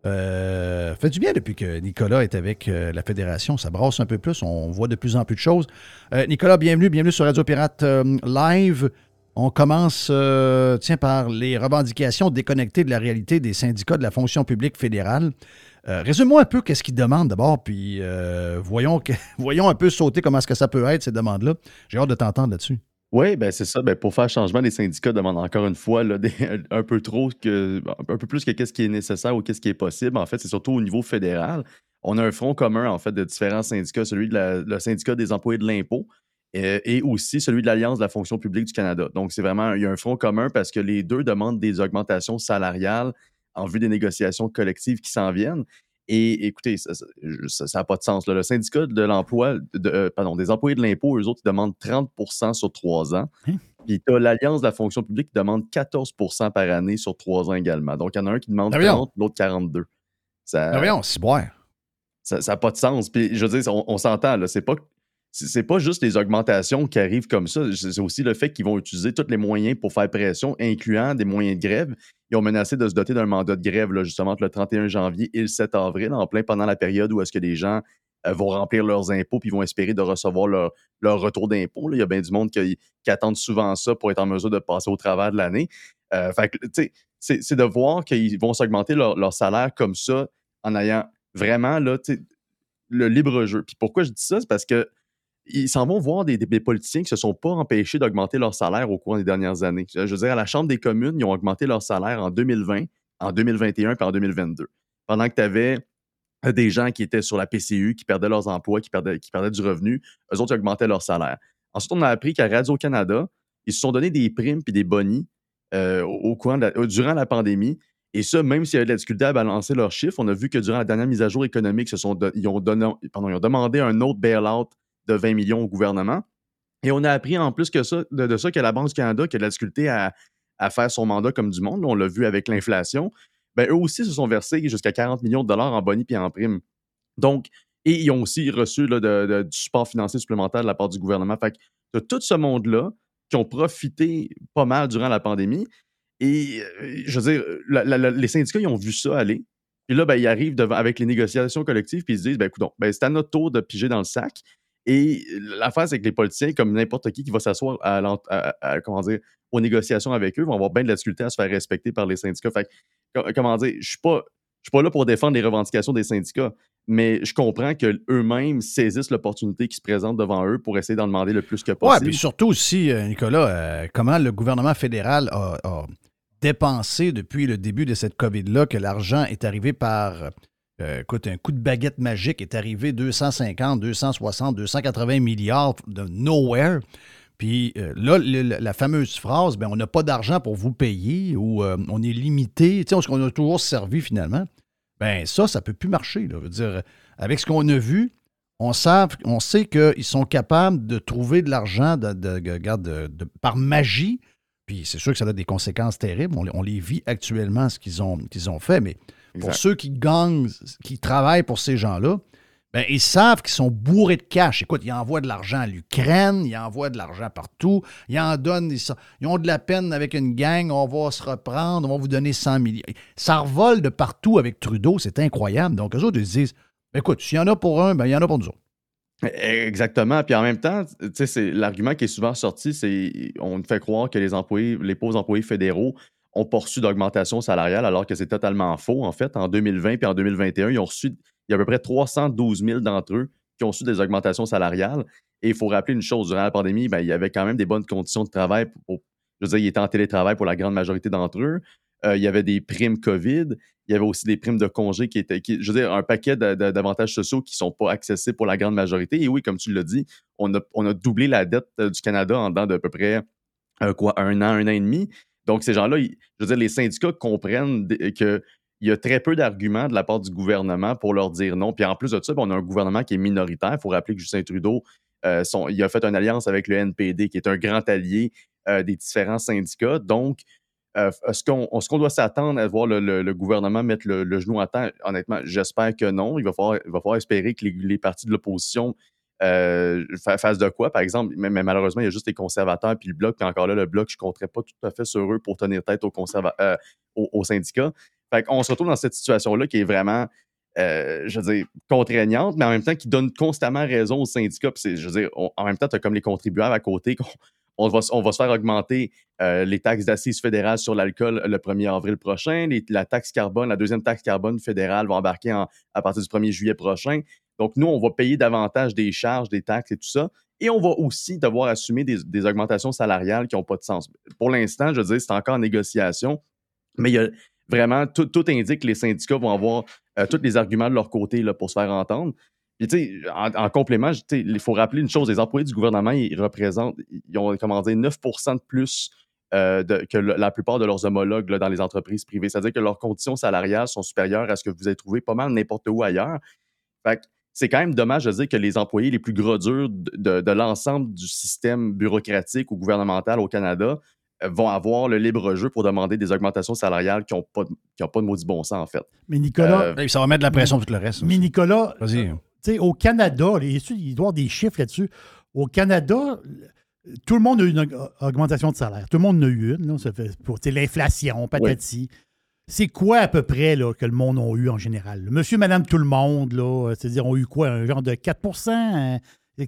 Euh, fait du bien depuis que Nicolas est avec euh, la Fédération. Ça brasse un peu plus. On voit de plus en plus de choses. Euh, Nicolas, bienvenue. Bienvenue sur Radio Pirate Live. On commence tiens, par les revendications déconnectées de la réalité des syndicats de la fonction publique fédérale. Résume-moi un peu qu'est-ce qu'ils demandent d'abord, puis voyons, voyons un peu sauter comment est-ce que ça peut être, ces demandes-là. J'ai hâte de t'entendre là-dessus. Oui, ben c'est ça. Ben, pour faire changement, les syndicats demandent encore une fois un peu plus que qu'est-ce qui est nécessaire ou qu'est-ce qui est possible. En fait, c'est surtout au niveau fédéral. On a un front commun en fait de différents syndicats, celui de la- le syndicat des employés de l'impôt euh, et aussi celui de l'Alliance de la fonction publique du Canada. Donc, c'est vraiment, il y a un front commun parce que les deux demandent des augmentations salariales en vue des négociations collectives qui s'en viennent. Et écoutez, ça n'a pas de sens. là. Le syndicat de l'emploi, de, euh, pardon, des employés de l'impôt, eux autres, ils demandent 30% sur trois ans. Puis tu as l'Alliance de la fonction publique qui demande 14% par année sur trois ans également. Donc, il y en a un qui demande Ah, voyons. 30, l'autre 42. Ça, Ah, voyons, c'est boire. ça n'a pas de sens. Puis, je veux dire, on, on s'entend, là, c'est pas. C'est pas juste les augmentations qui arrivent comme ça, c'est aussi le fait qu'ils vont utiliser tous les moyens pour faire pression, incluant des moyens de grève. Ils ont menacé de se doter d'un mandat de grève, là, justement, entre le 31 janvier et le 7 avril, en plein pendant la période où est-ce que les gens euh, vont remplir leurs impôts puis vont espérer de recevoir leur, leur retour d'impôt. là. Il y a bien du monde qui, qui attendent souvent ça pour être en mesure de passer au travers de l'année. Euh, c'est de voir qu'ils vont s'augmenter leur, salaire comme ça en ayant vraiment là, le libre jeu. Puis pourquoi je dis ça? C'est parce que ils s'en vont voir des, politiciens qui ne se sont pas empêchés d'augmenter leur salaire au cours des dernières années. Je veux dire, à la Chambre des communes, ils ont augmenté leur salaire en 2020, en 2021 puis en 2022. Pendant que tu avais des gens qui étaient sur la PCU, qui perdaient leurs emplois, qui perdaient, du revenu, eux autres, ils augmentaient leur salaire. Ensuite, on a appris qu'à Radio-Canada, ils se sont donné des primes puis des bonnies euh, au euh, durant la pandémie. Et ça, même s'il y avait de la difficulté à balancer leurs chiffres, on a vu que durant la dernière mise à jour économique, ils, ont donné- ils ont demandé un autre bail-out de 20 millions au gouvernement. Et on a appris en plus que ça, de, ça que la Banque du Canada, qui a de la difficulté à, faire son mandat comme du monde, on l'a vu avec l'inflation, ben, eux aussi se sont versés jusqu'à 40 millions de dollars en bonus et en primes. Donc, et ils ont aussi reçu là, du support financier supplémentaire de la part du gouvernement. Fait que de tout ce monde-là qui ont profité pas mal durant la pandémie. Et euh, je veux dire, les syndicats, ils ont vu ça aller. Puis là, ben, ils arrivent avec les négociations collectives, puis ils se disent, ben, écoute, ben, c'est à notre tour de piger dans le sac. Et l'affaire, c'est que les politiciens, comme n'importe qui qui va s'asseoir à, l'ent- à- à- comment dire, aux négociations avec eux, vont avoir bien de la difficulté à se faire respecter par les syndicats. Fait que, co- comment dire, je suis pas, je suis pas là pour défendre les revendications des syndicats, mais je comprends qu'eux-mêmes saisissent l'opportunité qui se présente devant eux pour essayer d'en demander le plus que Oui, possible. puis surtout aussi, euh, Nicolas, euh, comment le gouvernement fédéral a, a dépensé depuis le début de cette COVID-là, que l'argent est arrivé par, euh, écoute, un coup de baguette magique est arrivé 250, 260, 280 milliards de nowhere. Puis euh, là, la fameuse phrase, ben, on n'a pas d'argent pour vous payer ou euh, on est limité, tu sais, on a toujours servi finalement. Ben ça, ça ne peut plus marcher. Je dire, avec ce qu'on a vu, on, sait qu'ils sont capables de trouver de l'argent par magie. Puis c'est sûr que ça a des conséquences terribles. On, les- on les vit actuellement, ce qu'ils ont, qu'ils ont fait. Mais pour ceux qui gagnent, qui travaillent pour ces gens-là, ben, ils savent qu'ils sont bourrés de cash. Écoute, ils envoient de l'argent à l'Ukraine, ils envoient de l'argent partout, ils en donnent, ils, sont- ils ont de la peine avec une gang, on va se reprendre, on va vous donner 100 millions. Ça revole de partout avec Trudeau, c'est incroyable. Donc, eux autres, ils se disent, Ben, écoute, s'il y en a pour un, ben, il y en a pour nous autres. Exactement. Puis en même temps, tu sais, c'est l'argument qui est souvent sorti, c'est on fait croire que les employés, les pauvres employés fédéraux ont pas reçu d'augmentation salariale, alors que c'est totalement faux. En fait, en 2020 puis en 2021, ils ont reçu, il y a à peu près 312 000 d'entre eux qui ont reçu des augmentations salariales. Et il faut rappeler une chose, durant la pandémie, ben, il y avait quand même des bonnes conditions de travail. Pour, je veux dire, ils étaient en télétravail pour la grande majorité d'entre eux. Euh, il y avait des primes COVID. Il y avait aussi des primes de congés qui étaient, je veux dire, un paquet d'avantages sociaux qui ne sont pas accessibles pour la grande majorité. Et oui, comme tu l'as dit, on a, doublé la dette euh, du Canada en dedans d'à peu près euh, un an, un an et demi. Donc, ces gens-là, je veux dire, les syndicats comprennent d- que il y a très peu d'arguments de la part du gouvernement pour leur dire non. Puis en plus de ça, ben, on a un gouvernement qui est minoritaire. Il faut rappeler que Justin Trudeau, euh, il a fait une alliance avec le NPD, qui est un grand allié euh, des différents syndicats. Donc, euh, est-ce qu'on doit s'attendre à voir le, gouvernement mettre le, genou à terre? Honnêtement, j'espère que non. Il va falloir, espérer que les partis de l'opposition euh, fa- fassent de quoi, par exemple? Mais, malheureusement, il y a juste les conservateurs puis le bloc. Encore là, le bloc, je ne compterais pas tout à fait sur eux pour tenir tête aux, euh, aux, aux syndicats. Fait qu'on se retrouve dans cette situation-là qui est vraiment, euh, je veux dire, contraignante, mais en même temps qui donne constamment raison aux syndicats. Je veux dire, en même temps, tu as comme les contribuables à côté. On va, se faire augmenter euh, les taxes d'assises fédérales sur l'alcool le 1er avril prochain. La taxe carbone, la deuxième taxe carbone fédérale va embarquer à partir du 1er juillet prochain. Donc, nous, on va payer davantage des charges, des taxes et tout ça. Et on va aussi devoir assumer des, augmentations salariales qui n'ont pas de sens. Pour l'instant, je veux dire, c'est encore en négociation, mais il y a vraiment, tout, indique que les syndicats vont avoir euh, tous les arguments de leur côté là, pour se faire entendre. Puis, tu sais, en, en complément, il faut rappeler une chose, les employés du gouvernement, ils représentent, ils ont, comment dire, 9% de plus euh, que la plupart de leurs homologues dans les entreprises privées. C'est-à-dire que leurs conditions salariales sont supérieures à ce que vous avez trouvé pas mal n'importe où ailleurs. Fait que c'est quand même dommage de dire que les employés les plus gros durs de, de- de l'ensemble du système bureaucratique ou gouvernemental au Canada euh, vont avoir le libre jeu pour demander des augmentations salariales qui n'ont pas, de- qui ont pas de maudit bon sens, en fait. Mais Nicolas. Euh, Ça va mettre de la pression sur tout le reste. Mais Nicolas, Vas-y. tu sais, au Canada, les- il doit y avoir des chiffres là-dessus. Au Canada, tout le monde a eu une aug- augmentation de salaire. Tout le monde en a eu une. là. Ça fait pour l'inflation, patati. C'est quoi à peu près là, que le monde a eu en général? Monsieur, madame, tout le monde, là, c'est-à-dire, ont eu quoi? Un genre de 4% hein?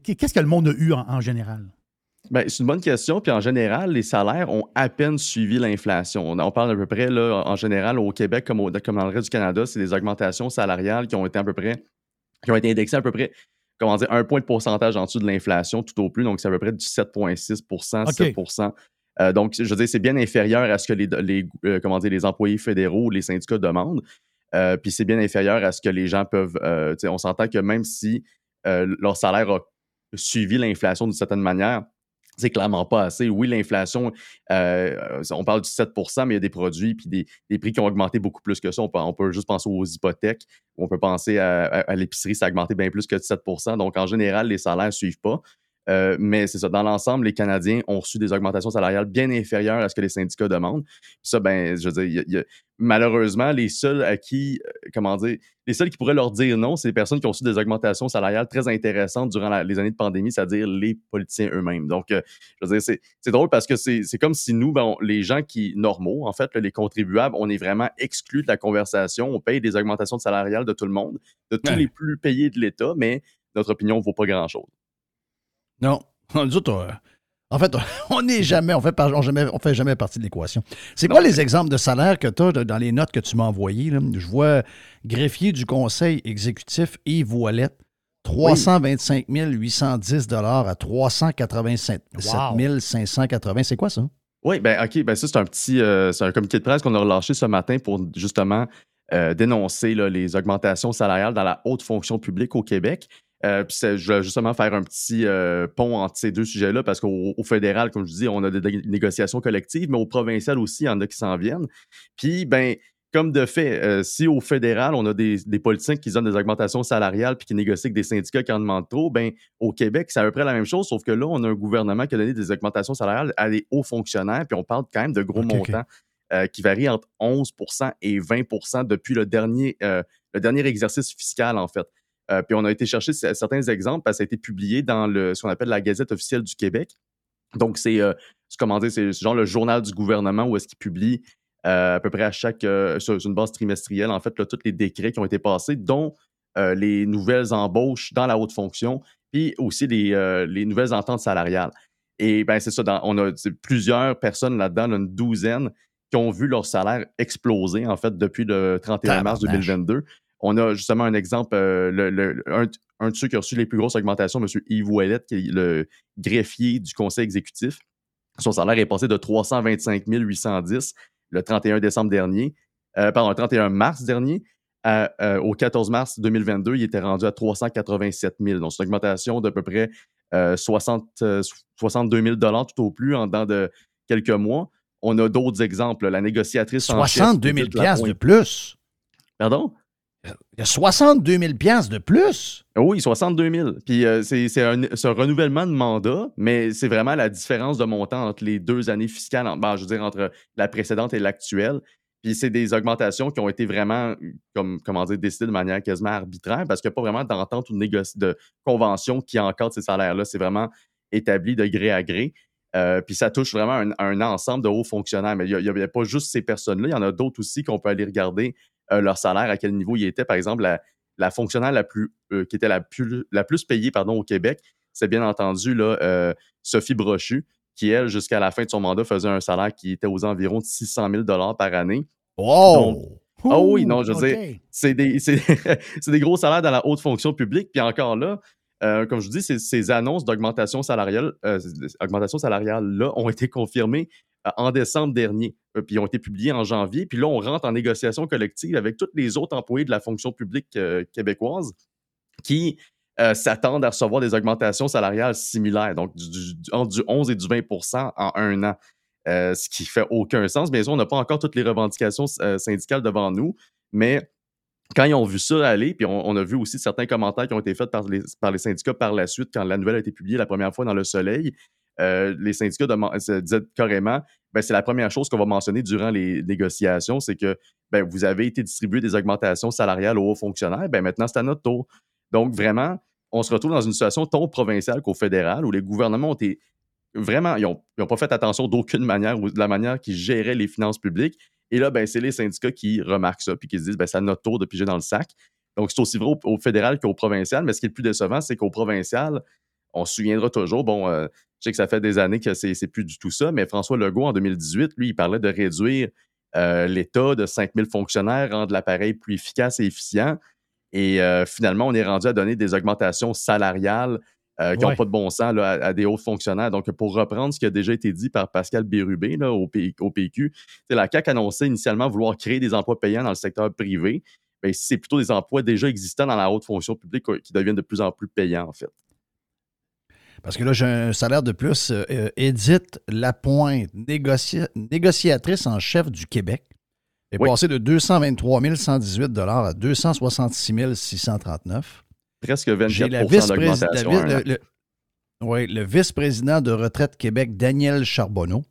Qu'est-ce que le monde a eu en, en général? Ben, c'est une bonne question. Puis en général, les salaires ont à peine suivi l'inflation. On, on parle à peu près, là, en général, au Québec comme, au- comme dans le reste du Canada, c'est des augmentations salariales qui ont été à peu près, qui ont été indexées à peu près, comment dire, un point de pourcentage en dessous de l'inflation tout au plus. Donc, c'est à peu près du 7,6 OK. 7 Euh, Donc, je veux dire, c'est bien inférieur à ce que les, les, euh, comment dire, les employés fédéraux ou les syndicats demandent. Euh, puis c'est bien inférieur à ce que les gens peuvent. on s'entend que même si leur salaire a suivi l'inflation d'une certaine manière, c'est clairement pas assez. Oui, l'inflation, on parle du 7% mais il y a des produits puis des, des prix qui ont augmenté beaucoup plus que ça. On peut, on peut juste penser aux hypothèques, on peut penser à, l'épicerie, ça a augmenté bien plus que de 7% Donc, en général, les salaires ne suivent pas. Euh, mais c'est ça, dans l'ensemble, les Canadiens ont reçu des augmentations salariales bien inférieures à ce que les syndicats demandent. Puis ça, ben, je veux dire, il y a- il y a- malheureusement, les seuls à qui, euh, comment dire, les seuls qui pourraient leur dire non, c'est les personnes qui ont reçu des augmentations salariales très intéressantes durant la- les années de pandémie, c'est-à-dire les politiciens eux-mêmes. Donc, euh, je veux dire, c'est drôle parce que c'est comme si nous, ben, on- les gens qui, normaux, en fait, là, les contribuables, on est vraiment exclus de la conversation. On paye des augmentations salariales de tout le monde, de tous Ouais. les plus payés de l'État, mais notre opinion ne vaut pas grand-chose. Non. Nous autres, euh, en fait, on n'est jamais, on fait, par- on jamais, on fait jamais partie de l'équation. C'est quoi les exemples de salaire que tu as dans les notes que tu m'as envoyées? là? Je vois greffier du conseil exécutif Yves Ouellette, 325 810 à 387 Wow. 580. C'est quoi ça? Oui, ben OK, ben ça, c'est un petit euh, c'est un communiqué de presse qu'on a relâché ce matin pour justement euh, dénoncer là, les augmentations salariales dans la haute fonction publique au Québec. Euh, puis je vais justement faire un petit euh, pont entre ces deux sujets-là parce qu'au au fédéral, comme je dis, on a des négociations collectives, mais au provincial aussi, il y en a qui s'en viennent. Puis, ben, comme de fait, euh, si au fédéral, on a des, des politiciens qui donnent des augmentations salariales puis qui négocient avec des syndicats qui en demandent trop, ben, au Québec, c'est à peu près la même chose, sauf que là, on a un gouvernement qui a donné des augmentations salariales à des hauts fonctionnaires, puis on parle quand même de gros montants euh, qui varient entre 11% et 20% depuis le dernier, euh, le dernier exercice fiscal, en fait. Euh, puis on a été chercher certains exemples parce que ça a été publié dans le, ce qu'on appelle la Gazette officielle du Québec. Donc, c'est, euh, comment dire, c'est genre le journal du gouvernement où est-ce qu'il publie euh, à peu près à chaque, sur, sur une base trimestrielle, en fait, là, tous les décrets qui ont été passés, dont les nouvelles embauches dans la haute fonction, puis aussi les, les nouvelles ententes salariales. Et ben c'est ça, dans- on a plusieurs personnes là-dedans, là, une douzaine, qui ont vu leur salaire exploser, en fait, depuis le 31 mars Tabarnache. 2022. On a justement un exemple, euh, le- le- un, un de ceux qui a reçu les plus grosses augmentations, M. Yves Ouellette, qui est le greffier du conseil exécutif. Son salaire est passé de 325 810 le 31 décembre dernier, euh, pardon, le 31 mars dernier, à, euh, au 14 mars 2022, il était rendu à 387 000. Donc, c'est une augmentation d'à peu près euh, 60, euh, 62 000 tout au plus en de quelques mois. On a d'autres exemples. La négociatrice en chef, 62 000 Edith Lapointe. de plus. Pardon? Il y a 62 000 de plus. Oui, 62 000. Puis euh, c'est un, renouvellement de mandat, mais c'est vraiment la différence de montant entre les deux années fiscales, en- ben, je veux dire, entre la précédente et l'actuelle. Puis c'est des augmentations qui ont été vraiment, comme, comment dire, décidées de manière quasiment arbitraire, parce qu'il n'y a pas vraiment d'entente ou de, convention qui encadre ces salaires-là. C'est vraiment établi de gré à gré. Euh, puis ça touche vraiment un, ensemble de hauts fonctionnaires. Mais il n'y a, a pas juste ces personnes-là, il y en a d'autres aussi qu'on peut aller regarder euh, leur salaire, à quel niveau il était. Par exemple, la, la fonctionnaire la plus, euh, qui était la plus, la plus payée pardon, au Québec, c'est bien entendu là, euh, Sophie Brochu, qui, elle, jusqu'à la fin de son mandat, faisait un salaire qui était aux environs de 600 000 par année. Wow! Ah oui, non, je veux dire, c'est des, des gros salaires dans la haute fonction publique. Puis encore là, euh, comme je vous dis, ces, ces annonces d'augmentation salariale, euh, ces augmentations salariales-là ont été confirmées euh, en décembre dernier, puis ont été publiées en janvier. Puis là, on rentre en négociation collective avec tous les autres employés de la fonction publique québécoise qui s'attendent à recevoir des augmentations salariales similaires, donc du, entre du 11 et du 20% en un an. Ce qui fait aucun sens. Bien sûr, on n'a pas encore toutes les revendications syndicales devant nous, mais quand ils ont vu ça aller, puis on, a vu aussi certains commentaires qui ont été faits par les, syndicats par la suite, quand la nouvelle a été publiée la première fois dans Le Soleil, euh, les syndicats se disaient carrément, ben, c'est la première chose qu'on va mentionner durant les négociations, c'est que ben, vous avez été distribué des augmentations salariales aux hauts fonctionnaires, ben, maintenant c'est à notre tour. Donc vraiment, on se retrouve dans une situation tant provinciale qu'au fédéral où les gouvernements ont été vraiment, ils n'ont pas fait attention d'aucune manière ou de la manière qu'ils géraient les finances publiques. Et là, ben, c'est les syndicats qui remarquent ça, puis qui se disent, ben, à notre tour de piger dans le sac. Donc, c'est aussi vrai au, fédéral qu'au provincial, mais ce qui est le plus décevant, c'est qu'au provincial, on se souviendra toujours, bon, euh, je sais que ça fait des années que c'est plus du tout ça, mais François Legault, en 2018, lui, il parlait de réduire euh, l'État de 5000 fonctionnaires, rendre l'appareil plus efficace et efficient. Et euh, finalement, on est rendu à donner des augmentations salariales euh, qui n'ont Ouais. pas de bon sens là, à, à des hauts fonctionnaires. Donc, pour reprendre ce qui a déjà été dit par Pascal Bérubé là, au, P- au PQ, c'est la CAQ annonçait initialement vouloir créer des emplois payants dans le secteur privé. Ben, c'est plutôt des emplois déjà existants dans la haute fonction publique euh, qui deviennent de plus en plus payants, en fait. Parce que là, j'ai un salaire de plus. Euh, Edith Lapointe, négocia- négociatrice en chef du Québec, est Oui. passée de 223 118 à 266 639. Presque 24 J'ai la vice-présidente. d'augmentation. le, le- oui, le vice-président de Retraite Québec, Daniel Charbonneau,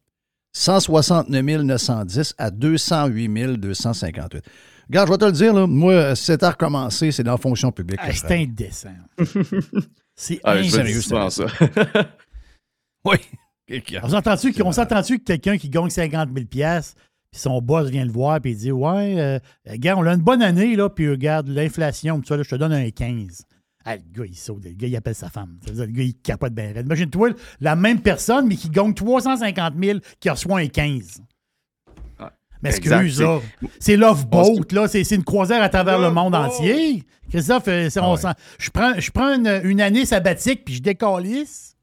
169 910 à 208 258. Regarde, je vais te le dire, là, moi, si c'était à recommencer, c'est dans la fonction publique. que Ah, c'est indécent. C'est Ah, insérieux. ça. Oui. On s'entend-tu que quelqu'un qui gagne 50 000 pièces puis son boss vient le voir puis il dit Ouais, euh, gars, on a une bonne année, là, puis regarde, l'inflation, tout ça, là, je te donne un 15. Ah, le gars, il saute, le gars, il appelle sa femme. Ça veut dire, le gars, il capote bien. raide. Imagine-toi, la même personne, mais qui gagne 350 000, qui reçoit un 15. Mais exact, excuse, là. C'est Love Boat, là. C'est une croisière à travers le monde entier. Christophe, euh, c'est- on s'en- je prends, je prends une, une année sabbatique puis je décalisse.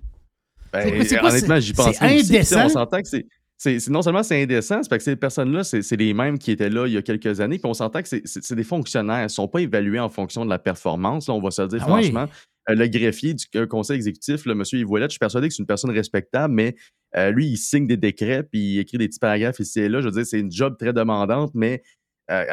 Ben, honnêtement, j'y pense c'est indécent. On s'entend que c'est. C'est- non seulement c'est indécent, c'est parce que ces personnes-là, c'est les mêmes qui étaient là il y a quelques années. Puis on s'entend que c'est- des fonctionnaires. Ils ne sont pas évalués en fonction de la performance. là, on va se le dire Ah oui. franchement. Euh, le greffier du euh, conseil exécutif, le monsieur Ouellet, je suis persuadé que c'est une personne respectable, mais euh, lui, il signe des décrets puis il écrit des petits paragraphes ici et là. Je veux dire, c'est une job très demandante, mais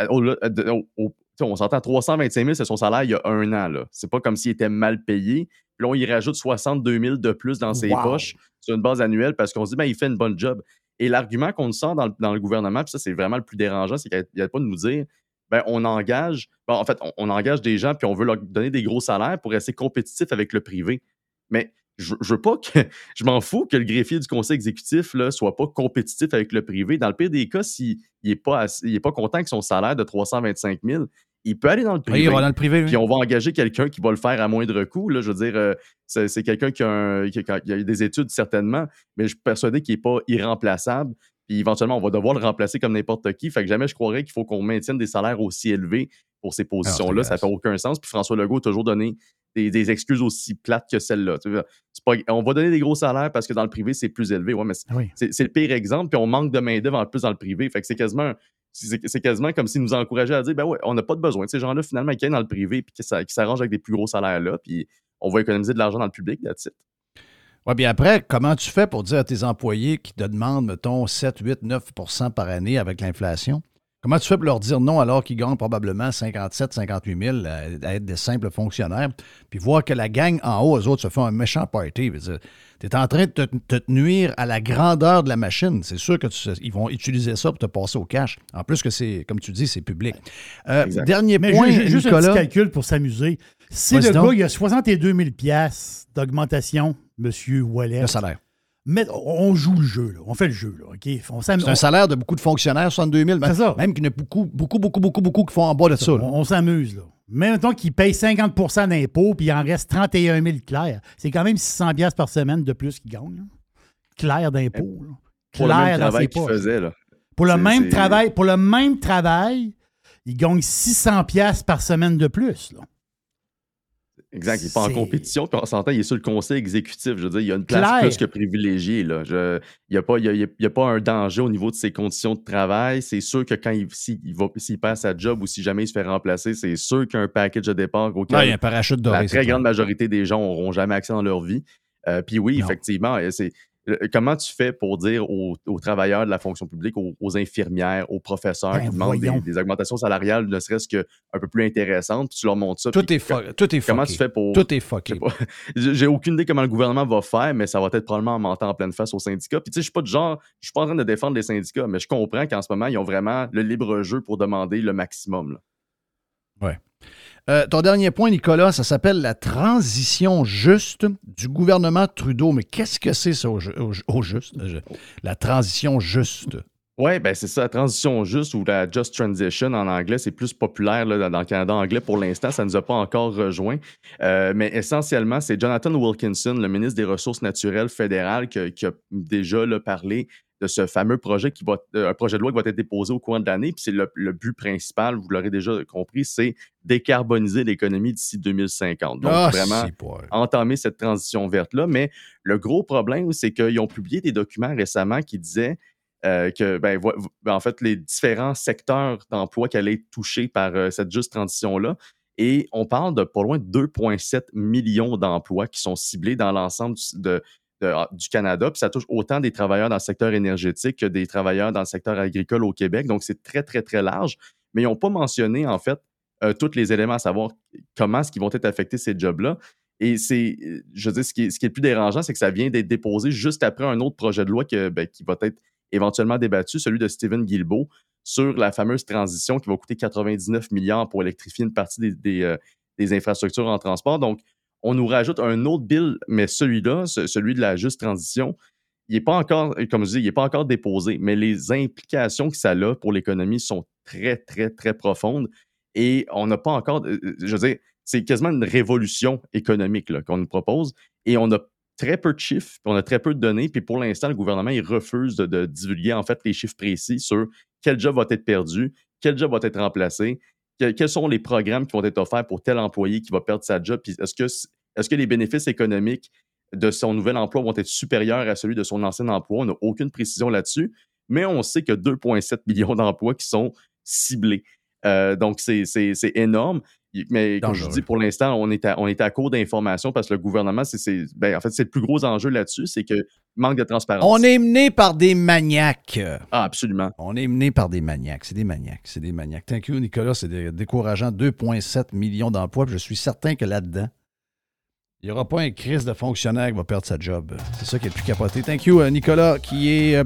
au- au- au- on s'entend 325 000, c'est son salaire il y a un an. C'est pas comme s'il était mal payé. Puis là, on y rajoute 62 000 de plus dans ses Wow. poches sur une base annuelle parce qu'on se dit, ben, il fait une bonne job. Et l'argument qu'on nous sort dans le, gouvernement, puis ça, c'est vraiment le plus dérangeant, c'est qu'il n'y a pas de nous dire, ben, on engage, bon, en fait, on, engage des gens puis on veut leur donner des gros salaires pour rester compétitif avec le privé. Mais je, je veux pas que, je m'en fous que le greffier du conseil exécutif là, soit pas compétitif avec le privé. Dans le pire des cas, s'il n'est pas, il pas content que son salaire de 325 000, il peut aller dans le privé. Oui, il va dans le privé. oui. Puis on va engager quelqu'un qui va le faire à moindre coût. Là, je veux dire, euh, c'est quelqu'un qui, qui qui a des études certainement, mais je suis persuadé qu'il n'est pas irremplaçable. Puis éventuellement, on va devoir le remplacer comme n'importe qui. Fait que jamais je croirais qu'il faut qu'on maintienne des salaires aussi élevés pour ces positions-là. Ça fait aucun sens. Puis François Legault a toujours donné des, des excuses aussi plates que celles-là. On va donner des gros salaires parce que dans le privé, c'est plus élevé. Ouais, mais c'est- Oui. c'est c'est le pire exemple. Puis on manque de main-d'œuvre en plus dans le privé. Fait que c'est quasiment. un- C'est quasiment comme s'ils nous encourageaient à dire ben ouais, on n'a pas de besoin de ces gens-là, finalement, qui aillent dans le privé puis qui s'a- qui s'arrangent avec des plus gros salaires là, puis on va économiser de l'argent dans le public, that's it. Oui, bien après, comment tu fais pour dire à tes employés qui te demandent, mettons, 7, 8, 9% par année avec l'inflation? Comment tu fais pour leur dire non alors qu'ils gagnent probablement 57, 58 000 à, être des simples fonctionnaires, puis voir que la gang en haut, eux autres, se font un méchant party? Tu es en train de te, te nuire à la grandeur de la machine. C'est sûr qu'ils vont utiliser ça pour te passer au cash. En plus que c'est, comme tu dis, c'est public. Euh, dernier Mais point, ju- ju- juste un petit calcul pour s'amuser. Si le donc. gars, il a 62 000 piastres d'augmentation, monsieur Wallet, Le salaire. Mais on joue le jeu, là. on fait le jeu. Là, OK? On s'am- C'est un salaire de beaucoup de fonctionnaires, 62 000. C'est ça. Même qu'il y en a beaucoup, beaucoup, beaucoup, beaucoup, beaucoup qui font en bas de ça. là. on, on s'amuse. là. Mais mettons qu'il paye 50% d'impôts, puis il en reste 31 000 clairs. C'est quand même 600 piastres par semaine de plus qu'il gagne. là. Clair d'impôts. là. Pour le Clair même dans travail ses qu'il poches. faisait. Là. Pour le C'est- même c'est- travail, pour le même travail, il gagne 600 piastres par semaine de plus. là. Exact, il n'est pas en compétition, puis on s'entend, il est sur le conseil exécutif. Je veux dire, il y a une place plus que privilégiée. Là. Je- il n'y a, pas- il y a- il y a pas un danger au niveau de ses conditions de travail. C'est sûr que quand il, il va- s'il perd sa job ou si jamais il se fait remplacer, c'est sûr qu'il y a un package de départ auquel Ouais, il y a un parachute doré. la très grande majorité des gens n'auront jamais accès dans leur vie. Euh, puis oui, Non. effectivement, c'est comment tu fais pour dire aux, aux travailleurs de la fonction publique, aux, aux infirmières, aux professeurs Ben, qui demandent des, augmentations salariales, ne serait-ce qu'un peu plus intéressantes, puis tu leur montres ça. Tout puis est, tout est Comment fucké. tu fais pour. Tout est fucké. J'ai aucune idée comment le gouvernement va faire, mais ça va être probablement en mentant en pleine face aux syndicats. Puis tu sais, je suis pas du genre, je suis pas en train de défendre les syndicats, mais je comprends qu'en ce moment, ils ont vraiment le libre jeu pour demander le maximum. là. Euh, ton dernier point, Nicolas, ça s'appelle la transition juste du gouvernement Trudeau. Mais qu'est-ce que c'est ça au, ju- au ju- au juste? Je- La transition juste? Oui, ben c'est ça, la transition juste ou la just transition en anglais, c'est plus populaire dans, le Canada anglais pour l'instant, ça ne nous a pas encore rejoint. Euh, mais essentiellement, c'est Jonathan Wilkinson, le ministre des Ressources naturelles fédéral, qui, a- déjà parlé de ce fameux projet qui va, euh, un projet de loi qui va être déposé au cours de l'année. Puis c'est le, le but principal, vous l'aurez déjà compris, c'est décarboniser l'économie d'ici 2050. Donc Ah, vraiment entamer cette transition verte-là. Mais le gros problème, c'est qu'ils ont publié des documents récemment qui disaient euh, que, ben, ben, en fait, les différents secteurs d'emploi qui allaient être touchés par euh, cette juste transition-là. Et on parle de pas loin de 2,7 millions d'emplois qui sont ciblés dans l'ensemble de- du Canada. Puis ça touche autant des travailleurs dans le secteur énergétique que des travailleurs dans le secteur agricole au Québec. Donc, c'est très, très, très large. Mais ils n'ont pas mentionné, en fait, euh, tous les éléments à savoir comment est-ce qu'ils vont être affectés, ces jobs-là. Et c'est, je veux dire, ce qui est, ce qui le plus dérangeant, c'est que ça vient d'être déposé juste après un autre projet de loi que, ben, qui va être éventuellement débattu, celui de Stephen Guilbeault, sur la fameuse transition qui va coûter 99 milliards pour électrifier une partie des, des, euh, des infrastructures en transport. Donc, on nous rajoute un autre bill, mais celui-là, ce- celui de la juste transition, il n'est pas encore, comme je dis, il n'est pas encore déposé, mais les implications que ça a pour l'économie sont très, très, très profondes. Et on n'a pas encore, euh, euh, je veux dire, c'est quasiment une révolution économique qu'on nous propose. Et on a très peu de chiffres, on a très peu de données. Puis pour l'instant, le gouvernement, il refuse de, de divulguer en fait les chiffres précis sur quel job va être perdu, quel job va être remplacé, que- quels sont les programmes qui vont être offerts pour tel employé qui va perdre sa job, est-ce que, que les bénéfices économiques de son nouvel emploi vont être supérieurs à celui de son ancien emploi? On n'a aucune précision là-dessus, mais on sait a 2,7 millions d'emplois qui sont ciblés. Euh, donc, c'est énorme. Mais comme je dis, pour l'instant, on est à, on est à court d'informations parce que le gouvernement, c'est ben, en fait, c'est le plus gros enjeu là-dessus, c'est que manque de transparence. On est mené par des maniaques. Ah, absolument. On est mené par des maniaques. C'est des maniaques. C'est des maniaques. Thank you, Nicolas. C'est dé- décourageant. 2,7 millions d'emplois. Je suis certain que là-dedans, il n'y aura pas un crise de fonctionnaire qui va perdre sa job. C'est ça qui est le plus capoté. Thank you, euh, Nicolas, qui est euh,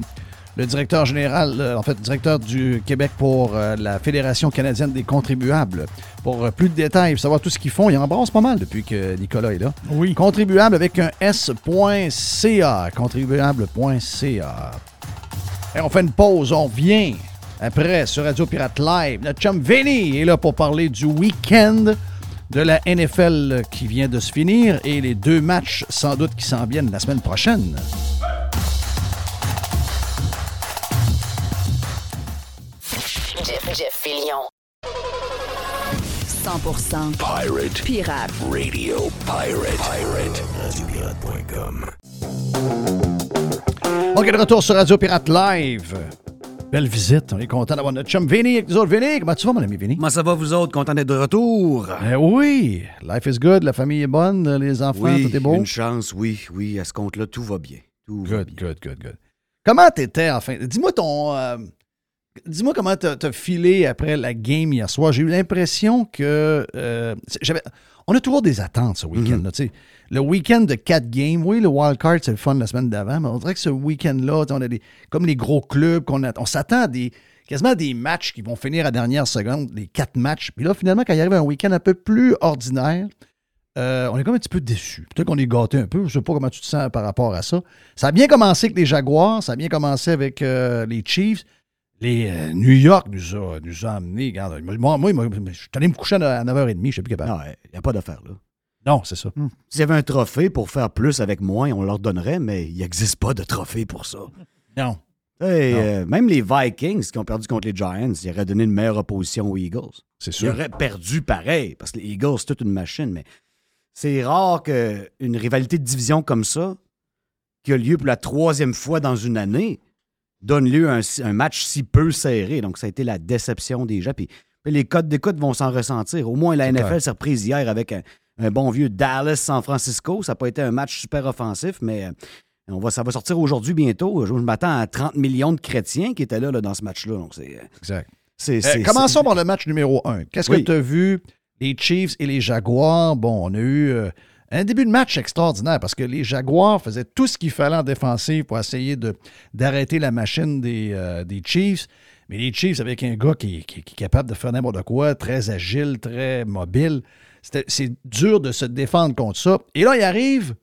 le directeur général, euh, en fait, directeur du Québec pour euh, la Fédération canadienne des contribuables. Pour euh, plus de détails, pour savoir tout ce qu'ils font, ils embrassent pas mal depuis que Nicolas est là. Oui. Contribuable avec un S.ca. Contribuable.ca. Et on fait une pause, on revient après sur Radio Pirate Live. Notre chum Vinny est là pour parler du week-end de la NFL qui vient de se finir et les deux matchs sans doute qui s'en viennent la semaine prochaine. Jeff, Fillion. 100% Pirate. Pirate. Radio Pirate. Pirate. RadioPirate.com. OK, de retour sur Radio Pirate Live. Belle visite. On est content d'avoir notre chum Vinny avec nous autres. Vinny, comment tu vas, mon ami Vinny? Comment ça va, vous autres? Content d'être de retour? Eh oui, life is good, la famille est bonne, les enfants, oui, tout est beau. une chance, oui, oui. À ce compte-là, tout va bien. Tout va Good, good, good, good. Comment t'étais, enfin? Dis-moi ton... euh, Dis-moi comment t'as t'as filé après la game hier soir. J'ai eu l'impression que... euh, j'avais, on a toujours des attentes ce week-end-là. tu sais. Le week-end de quatre games, oui, le wild card, c'est le fun la semaine d'avant, mais on dirait que ce week-end-là, on a des, comme les gros clubs, qu'on on s'attend à des, quasiment à des matchs qui vont finir à la dernière seconde, les quatre matchs. Puis là, finalement, quand il arrive un week-end un peu plus ordinaire, euh, on est comme un petit peu déçus. Peut-être qu'on est gâté un peu. Je ne sais pas comment tu te sens par rapport à ça. Ça a bien commencé avec les Jaguars. Ça a bien commencé avec euh, les Chiefs. Les euh, New York nous a, nous a amenés. Regarde, moi, moi, moi, je suis allé me coucher à 9h30. Je ne suis plus capable. Non, il n'y a pas d'affaire, là. Non, c'est ça. S'il y avait un trophée pour faire plus avec moins, on leur donnerait, mais il n'existe pas de trophée pour ça. Non. Euh, même les Vikings qui ont perdu contre les Giants, ils auraient donné une meilleure opposition aux Eagles. C'est Ils sûr. auraient perdu pareil, parce que les Eagles, c'est toute une machine, mais c'est rare qu'une rivalité de division comme ça, qui a lieu pour la troisième fois dans une année, donne lieu à un, un match si peu serré. Donc, ça a été la déception des gens. Puis, puis les codes d'écoute vont s'en ressentir. Au moins, la NFL clair. s'est reprise hier avec un, un bon vieux Dallas-San Francisco. Ça n'a pas été un match super offensif, mais euh, on va, ça va sortir aujourd'hui bientôt. Je, je m'attends à 30 millions de chrétiens qui étaient là, là, dans ce match-là. Donc, c'est. euh, Exact. c'est- Euh, commençons c'est- par le match numéro 1. Qu'est-ce Oui. que tu as vu? Les Chiefs et les Jaguars? Bon, on a eu euh, un début de match extraordinaire parce que les Jaguars faisaient tout ce qu'il fallait en défensive pour essayer d'arrêter la machine des, euh, des Chiefs. Mais les Chiefs, avec un gars qui, qui- qui est capable de faire n'importe quoi, très agile, très mobile, c'est dur de se défendre contre ça. Et là, il arrive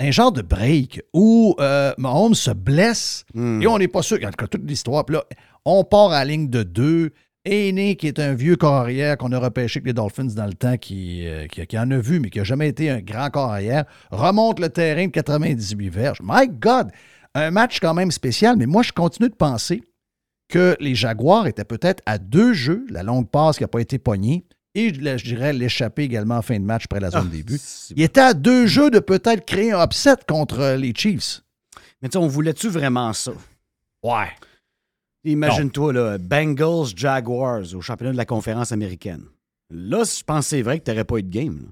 un genre de break où euh, Mahomes se blesse Hmm. et on n'est pas sûr. En tout cas, toute l'histoire. Puis là, on part à la ligne de deux. Aîné, qui est un vieux corps arrière qu'on a repêché avec les Dolphins dans le temps, qui, euh, qui, qui en a vu, mais qui n'a jamais été un grand corps arrière, remonte le terrain de 98 verges. My God! Un match quand même spécial, mais moi, je continue de penser que les Jaguars étaient peut-être à deux jeux, la longue passe qui n'a pas été pognée, et je dirais l'échapper également en fin de match après la zone Ah, début. Il était à deux jeux de peut-être créer un upset contre euh, les Chiefs. Mais tu sais, on voulait-tu vraiment ça? Ouais. Imagine-toi, là, Bengals, Jaguars au championnat de la conférence américaine. Là, je pense c'est vrai que tu n'aurais pas eu de game.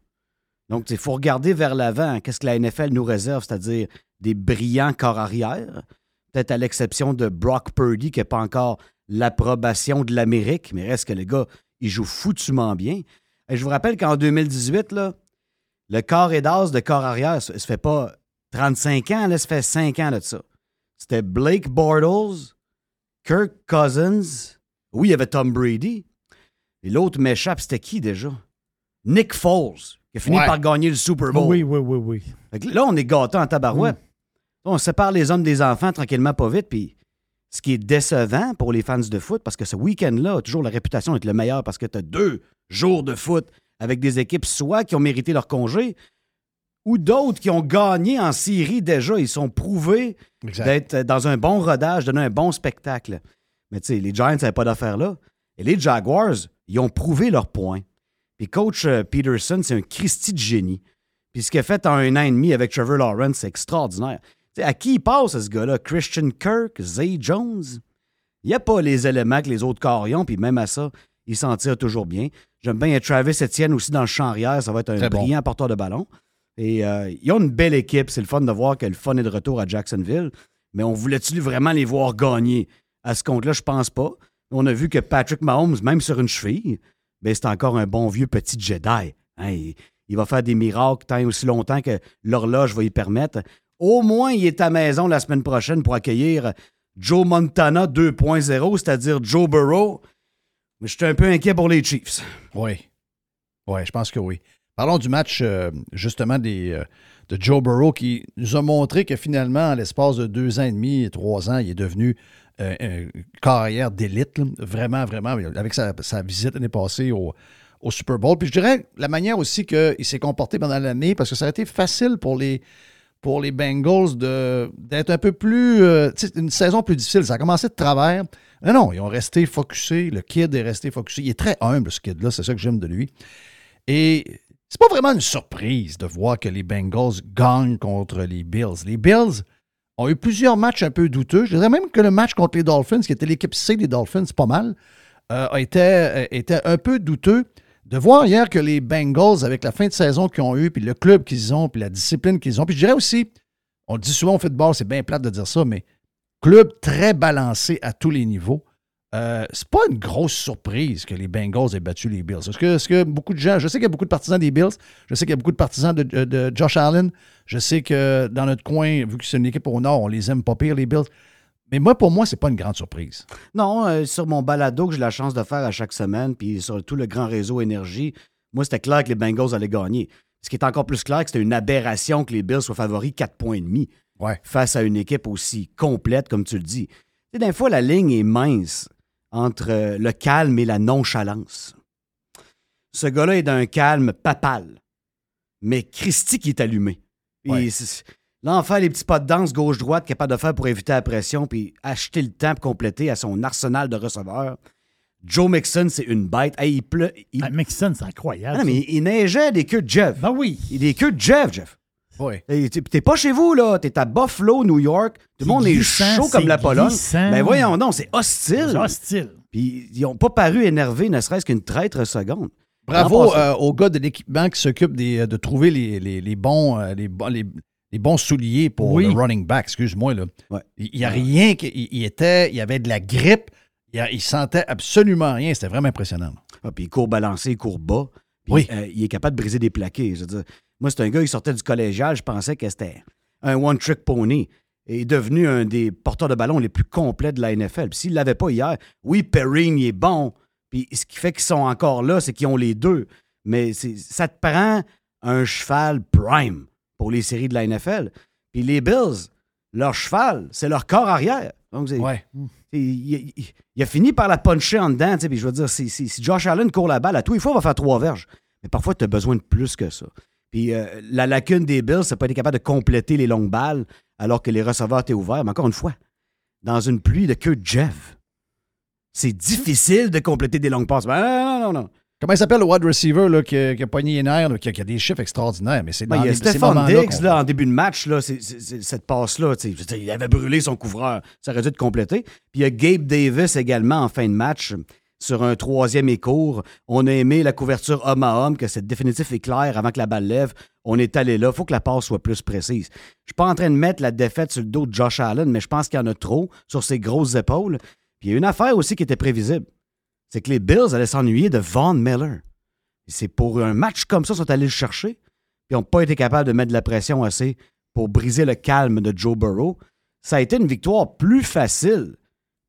Donc, il faut regarder vers l'avant. Qu'est-ce que la NFL nous réserve, c'est-à-dire des brillants corps arrière. Peut-être à l'exception de Brock Purdy, qui n'a pas encore l'approbation de l'Amérique, mais reste que le gars, il joue foutument bien. Et je vous rappelle qu'en 2018, là, le corps et d'as de corps arrière, ça, ça fait pas 35 ans, là, ça fait 5 ans de ça. C'était Blake Bortles, Kirk Cousins. Oui, il y avait Tom Brady. Et l'autre m'échappe, c'était qui déjà? Nick Foles, qui a fini Ouais. par gagner le Super Bowl. Oui, oui, oui, oui. Fait que là, on est gâtés en tabarouette. On sépare les hommes des enfants tranquillement, pas vite. Puis ce qui est décevant pour les fans de foot, parce que ce week-end-là a toujours la réputation d'être le meilleur parce que tu as deux jours de foot avec des équipes soit qui ont mérité leur congé ou d'autres qui ont gagné en série déjà. Ils sont prouvés d'être dans un bon rodage, donner un bon spectacle. Mais tu sais, les Giants n'avaient pas d'affaire là. Et les Jaguars, ils ont prouvé leur point. Puis coach euh, Peterson, c'est un Christy de génie. Puis ce qu'il a fait en un an et demi avec Trevor Lawrence, c'est extraordinaire. Tu sais, à qui il passe, ce gars-là? Christian Kirk, Zay Jones? Il n'y a pas les éléments que les autres ont, puis même à ça, il s'en tire toujours bien. J'aime bien Travis Etienne aussi dans le champ arrière. Ça va être un Très bon. brillant porteur de ballon. Et euh, ils ont une belle équipe. C'est le fun de voir que le fun est de retour à Jacksonville. Mais on voulait-tu vraiment les voir gagner? À ce compte-là, je pense pas. On a vu que Patrick Mahomes, même sur une cheville, ben, c'est encore un bon vieux petit Jedi. Hein, il, va faire des miracles tant et aussi longtemps que l'horloge va y permettre. Au moins, il est à maison la semaine prochaine pour accueillir Joe Montana 2.0, c'est-à-dire Joe Burrow. Mais je suis un peu inquiet pour les Chiefs. Oui. Oui, je pense que oui. Parlons du match, euh, justement, euh, de Joe Burrow qui nous a montré que finalement, en l'espace de deux ans et demi, trois ans, il est devenu euh, carrière d'élite. Vraiment, vraiment, avec sa, visite l'année passée au, Super Bowl. Puis je dirais la manière aussi qu'il s'est comporté pendant l'année, parce que ça a été facile pour les, pour les Bengals d'être un peu plus. euh, une saison plus difficile. Ça a commencé de travers. Mais non, ils ont resté focusés. Le kid est resté focusé. Il est très humble, ce kid-là. C'est ça que j'aime de lui. Et c'est pas vraiment une surprise de voir que les Bengals gagnent contre les Bills. Les Bills ont eu plusieurs matchs un peu douteux. Je dirais même que le match contre les Dolphins, qui était l'équipe C des Dolphins, pas mal, euh, a été, euh, était un peu douteux. De voir hier que les Bengals, avec la fin de saison qu'ils ont eu, puis le club qu'ils ont, puis la discipline qu'ils ont, puis je dirais aussi, on dit souvent au football, c'est bien plate de dire ça, mais club très balancé à tous les niveaux. Euh, c'est pas une grosse surprise que les Bengals aient battu les Bills. Est-ce que, que beaucoup de gens, je sais qu'il y a beaucoup de partisans des Bills, je sais qu'il y a beaucoup de partisans de, de- de Josh Allen, je sais que dans notre coin, vu que c'est une équipe au nord, on les aime pas pire, les Bills. Mais moi, pour moi, c'est pas une grande surprise. Non, euh, sur mon balado que j'ai la chance de faire à chaque semaine, puis sur tout le grand réseau Énergie, moi, c'était clair que les Bengals allaient gagner. Ce qui est encore plus clair, que c'était une aberration que les Bills soient favoris 4 points et demi face à une équipe aussi complète, comme tu le dis. Des fois, la ligne est mince entre euh, le calme et la nonchalance. Ce gars-là est d'un calme papal, mais Christy qui est allumé. En faire les petits pas de danse gauche-droite capable de faire pour éviter la pression puis acheter le temps pour compléter à son arsenal de receveurs. Joe Mixon, c'est une bête. Hey, il pleut. Il... Ah, Mixon, c'est incroyable. Ah non, mais il, il neigeait des queues de Jeff. Ben oui. Des queues de Jeff, Jeff. Oui. T'es pas chez vous, là. T'es à Buffalo, New York. Tout le monde est chaud comme la Pologne. glissant. Ben voyons donc, c'est hostile. C'est hostile. Puis ils ont pas paru énervés, ne serait-ce qu'une traître seconde. Bravo euh, aux gars de l'équipement qui s'occupent des- euh, de trouver les, les- les bons, euh, les, bons- les- les bons souliers pour Oui. le running back. Excuse-moi. là. Il n'y a rien. qui- Il, il était, il y avait de la grippe. Il, a- il sentait absolument rien. C'était vraiment impressionnant. Ah, puis il court balancé, il court bas. Puis, Oui. euh, il est capable de briser des plaqués. Je veux dire, moi, c'est un gars qui sortait du collégial. Je pensais que c'était un one-trick pony. Et est devenu un des porteurs de ballon les plus complets de la NFL. Puis s'il ne l'avait pas hier, oui, Perrine, il est bon. Puis ce qui fait qu'ils sont encore là, c'est qu'ils ont les deux. Mais ça te prend un cheval prime pour les séries de la NFL. Puis les Bills, leur cheval, c'est leur corps arrière. Donc, Ouais. il, il- il a fini par la puncher en dedans. Puis je veux dire, si, si- si Josh Allen court la balle, à tous les fois, il va faire trois verges. Mais parfois, tu as besoin de plus que ça. Puis euh, la lacune des Bills, c'est pas être capable de compléter les longues balles alors que les receveurs étaient ouverts. Mais encore une fois, dans une pluie de queue de Jeff, c'est difficile de compléter des longues passes. Ben, non, non, non. Comment il s'appelle le wide receiver là, qui, a, qui a pogné les nerfs, là, qui, a, qui a des chiffres extraordinaires, mais c'est Ben, il y a Stéphane Diggs, là, en début de match, là, cette passe-là, il avait brûlé son couvreur. Ça aurait dû être complété. Puis il y a Gabe Davis également en fin de match sur un troisième et court. On a aimé la couverture homme à homme, que c'est définitif et clair avant que la balle lève. On est allé là. Il faut que la passe soit plus précise. Je suis pas en train de mettre la défaite sur le dos de Josh Allen, mais je pense qu'il y en a trop sur ses grosses épaules. Puis il y a une affaire aussi qui était prévisible. C'est que les Bills allaient s'ennuyer de Von Miller. C'est pour un match comme ça qu'ils sont allés le chercher puis n'ont pas été capables de mettre de la pression assez pour briser le calme de Joe Burrow. Ça a été une victoire plus facile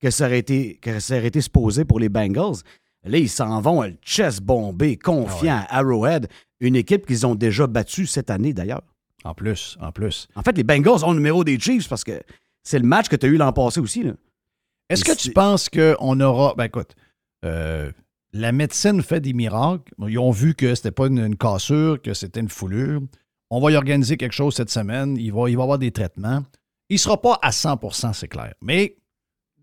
que ça aurait été, que ça aurait été supposé pour les Bengals. Là, ils s'en vont à le chest bombé, confiant à Arrowhead, une équipe qu'ils ont déjà battue cette année d'ailleurs. En plus, en plus. En fait, les Bengals ont le numéro des Chiefs parce que c'est le match que tu as eu l'an passé aussi. Est-ce que tu penses qu'on aura. Ben écoute, euh, la médecine fait des miracles. Ils ont vu que c'était pas une, une cassure, que c'était une foulure. On va y organiser quelque chose cette semaine. Il va, il va y avoir des traitements. Il ne sera pas à 100% c'est clair. Mais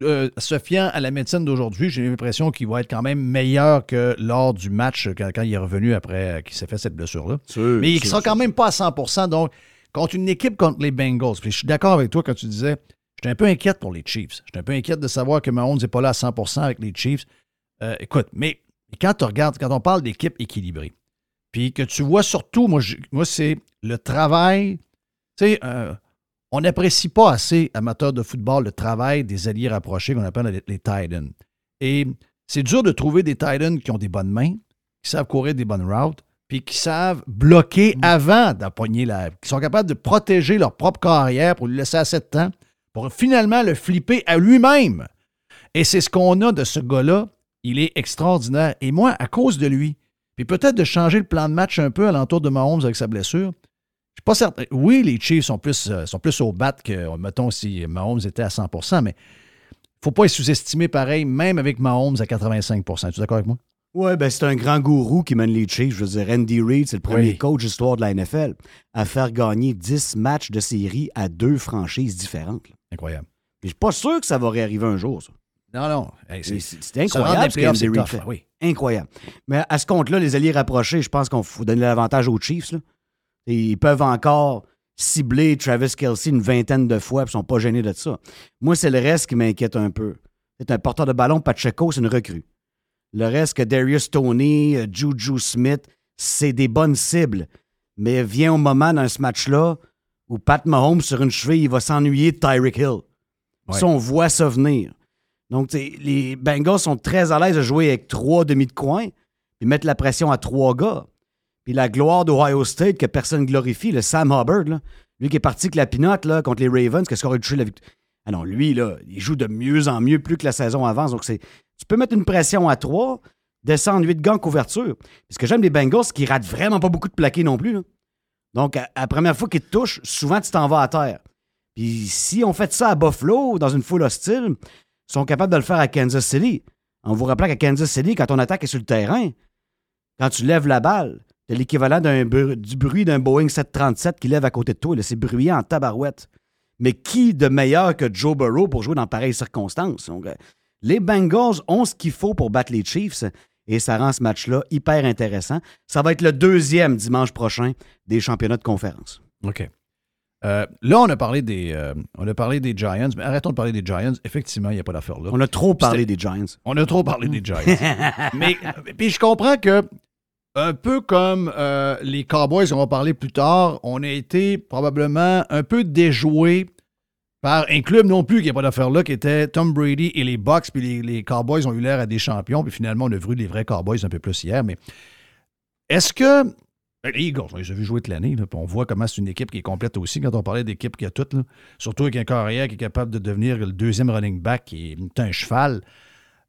euh, se fiant à la médecine d'aujourd'hui, j'ai l'impression qu'il va être quand même meilleur que lors du match quand, quand il est revenu après euh, qu'il s'est fait cette blessure-là. Mais il sûr, sera quand même pas à 100% Donc, contre une équipe contre les Bengals, puis je suis d'accord avec toi quand tu disais, j'étais un peu inquiète pour les Chiefs. J'étais un peu inquiète de savoir que Mahomes n'est pas là à 100% avec les Chiefs. Euh, écoute, mais quand tu regardes, quand on parle d'équipe équilibrée, puis que tu vois surtout, moi, je- moi c'est le travail. Tu sais, on n'apprécie pas assez, amateurs de football, le travail des alliés rapprochés qu'on appelle les, ends. Et c'est dur de trouver des tight ends qui ont des bonnes mains, qui savent courir des bonnes routes, puis qui savent bloquer avant d'appoigner la. qui sont capables de protéger leur propre carrière pour lui laisser assez de temps pour finalement le flipper à lui-même. Et c'est ce qu'on a de ce gars-là. Il est extraordinaire. Et moi, à cause de lui, puis peut-être de changer le plan de match un peu alentour de Mahomes avec sa blessure, suis pas certain. Oui, les Chiefs sont plus, euh, sont plus au bat que, mettons, si Mahomes était à 100% mais faut pas les sous-estimer pareil, même avec Mahomes à 85 Es-tu d'accord avec moi? Ouais, ben c'est un grand gourou qui mène les Chiefs. Je veux dire, Andy Reid, c'est le premier Oui. coach de l'histoire de la NFL à faire gagner 10 matchs de série à deux franchises différentes. là. Incroyable. Je suis pas sûr que ça va réarriver un jour, ça. Non, non. Hey, c'est- incroyable ce c'est Reid fait. oui. Incroyable. Mais à ce compte-là, les alliés rapprochés, je pense qu'on faut donner l'avantage aux Chiefs. là. Et ils peuvent encore cibler Travis Kelsey une vingtaine de fois et ils sont pas gênés de ça. Moi, c'est le reste qui m'inquiète un peu. C'est un porteur de ballon, Pacheco, c'est une recrue. Le reste que Darius Tony, euh, Juju Smith, c'est des bonnes cibles. Mais vient au moment dans ce match-là où Pat Mahomes, sur une cheville, il va s'ennuyer de Tyreek Hill. Ouais. Ça, on voit ça venir. Donc, les Bengals sont très à l'aise de jouer avec trois demi de coin puis mettre la pression à trois gars. Puis la gloire d'Ohio State que personne glorifie, le Sam Hubbard, lui qui est parti avec la pinotte là, contre les Ravens, qu'est-ce qu'on aurait touché la victoire? Ah non, lui, là, il joue de mieux en mieux plus que la saison avance. Donc, c'est, tu peux mettre une pression à trois, descendre huit gants en couverture. Puis ce que j'aime des Bengals, qu'ils ratent vraiment pas beaucoup de plaqués non plus. Donc, la première fois qu'ils te touchent, souvent, tu t'en vas à terre. Puis si on fait ça à Buffalo, dans une foule hostile, ils sont capables de le faire à Kansas City. On vous rappelle qu'à Kansas City, quand ton attaque est sur le terrain, quand tu lèves la balle, t'as l'équivalent bru- du bruit d'un Boeing 737 qui lève à côté de toi. C'est bruyant en tabarouette. Mais qui de meilleur que Joe Burrow pour jouer dans pareilles circonstances? Donc, euh, les Bengals ont ce qu'il faut pour battre les Chiefs et ça rend ce match-là hyper intéressant. Ça va être le deuxième dimanche prochain des championnats de conférence. OK. Euh, là, on a parlé des euh, on a parlé des Giants, mais arrêtons de parler des Giants. Effectivement, il n'y a pas d'affaire là. On a trop parlé des Giants. On a trop parlé des Giants. mais puis je comprends que un peu comme euh, les Cowboys, on va parler plus tard, on a été probablement un peu déjoué par un club non plus qui n'a pas d'affaire là, qui était Tom Brady et les Bucks, puis les, Cowboys ont eu l'air à des champions, puis finalement on a vu les vrais Cowboys un peu plus hier. Mais est-ce que ben, les Eagles, on les a jouer toute l'année, on voit comment c'est une équipe qui est complète aussi quand on parlait d'équipe qui a tout, surtout avec un carrière qui est capable de devenir le deuxième running back, qui est un cheval.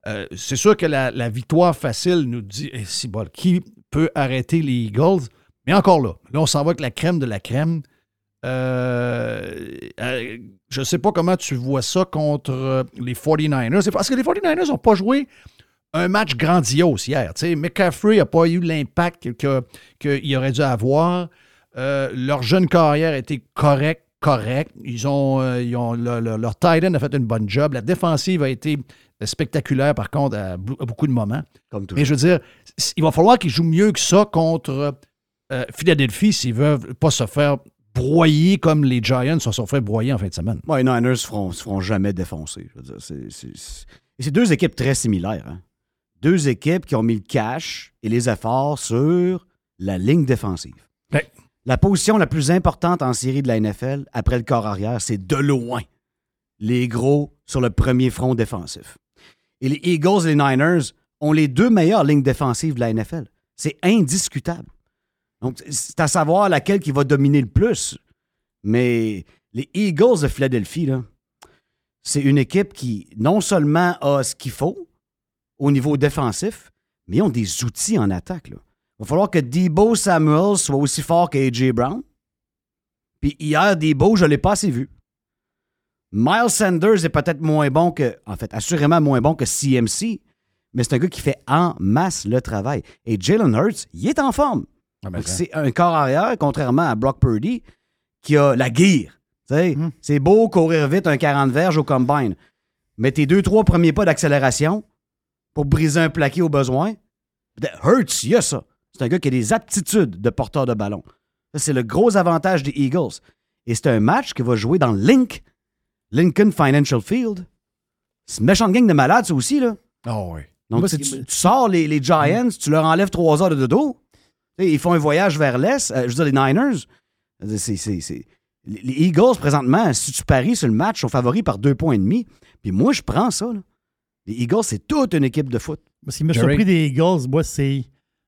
Euh, c'est sûr que la, victoire facile nous dit eh, si qui peut arrêter les Eagles? Mais encore là, là, on s'en va avec la crème de la crème. Euh, euh, je ne sais pas comment tu vois ça contre euh, les 49ers. C'est parce que les 49ers n'ont pas joué un match grandiose hier. McCaffrey n'a pas eu l'impact que- qu'il aurait dû avoir. Euh, leur jeune carrière a été correcte, correct. Ils ont, ils ont- le- le- leur tight end a fait une bonne job. La défensive a été spectaculaire, par contre, à, beaucoup de moments. Comme toujours. Mais je veux dire, il va falloir qu'ils jouent mieux que ça contre euh, Philadelphie s'ils veulent pas se faire broyer comme les Giants se sont fait broyer en fin de semaine. Ouais, les Niners se feront, se feront jamais défoncer. Je veux dire, c'est, c'est- c'est- et c'est deux équipes très similaires. hein. Deux équipes qui ont mis le cash et les efforts sur la ligne défensive. Ouais. La position la plus importante en série de la NFL, après le corps arrière, c'est de loin les gros sur le premier front défensif. Et les Eagles et les Niners ont les deux meilleures lignes défensives de la NFL. C'est indiscutable. Donc, c'est à savoir laquelle qui va dominer le plus. Mais les Eagles de Philadelphie, c'est une équipe qui non seulement a ce qu'il faut au niveau défensif, mais ils ont des outils en attaque. Il va falloir que Debo Samuel soit aussi fort que A.J. Brown. Puis hier, Debo, je ne l'ai pas assez vu. Miles Sanders est peut-être moins bon que, en fait, assurément moins bon que CMC, mais c'est un gars qui fait en masse le travail. Et Jalen Hurts, il est en forme. Donc, c'est un corps arrière, contrairement à Brock Purdy, qui a la guire. Sais, C'est beau courir vite un 40 verges au combine. Mais tes deux, trois premiers pas d'accélération pour briser un plaqué au besoin, Hurts, il y a ça. C'est un gars qui a des aptitudes de porteur de ballon. C'est le gros avantage des Eagles. Et c'est un match qui va jouer dans Link, Lincoln Financial Field. C'est une méchante gang de malades, ça aussi, là. Ah oui. Donc, Moi, tu, sors les, les Giants, tu leur enlèves trois heures de dodo. Ils font un voyage vers l'Est. euh, je veux dire, les Niners. c'est- c'est- c'est- Les les Eagles, présentement, si tu paries sur le match, sont favoris par deux points et demi. Puis moi, je prends ça. là. Les Eagles, c'est toute une équipe de foot. Ce qui m'a surpris des Eagles, moi, c'est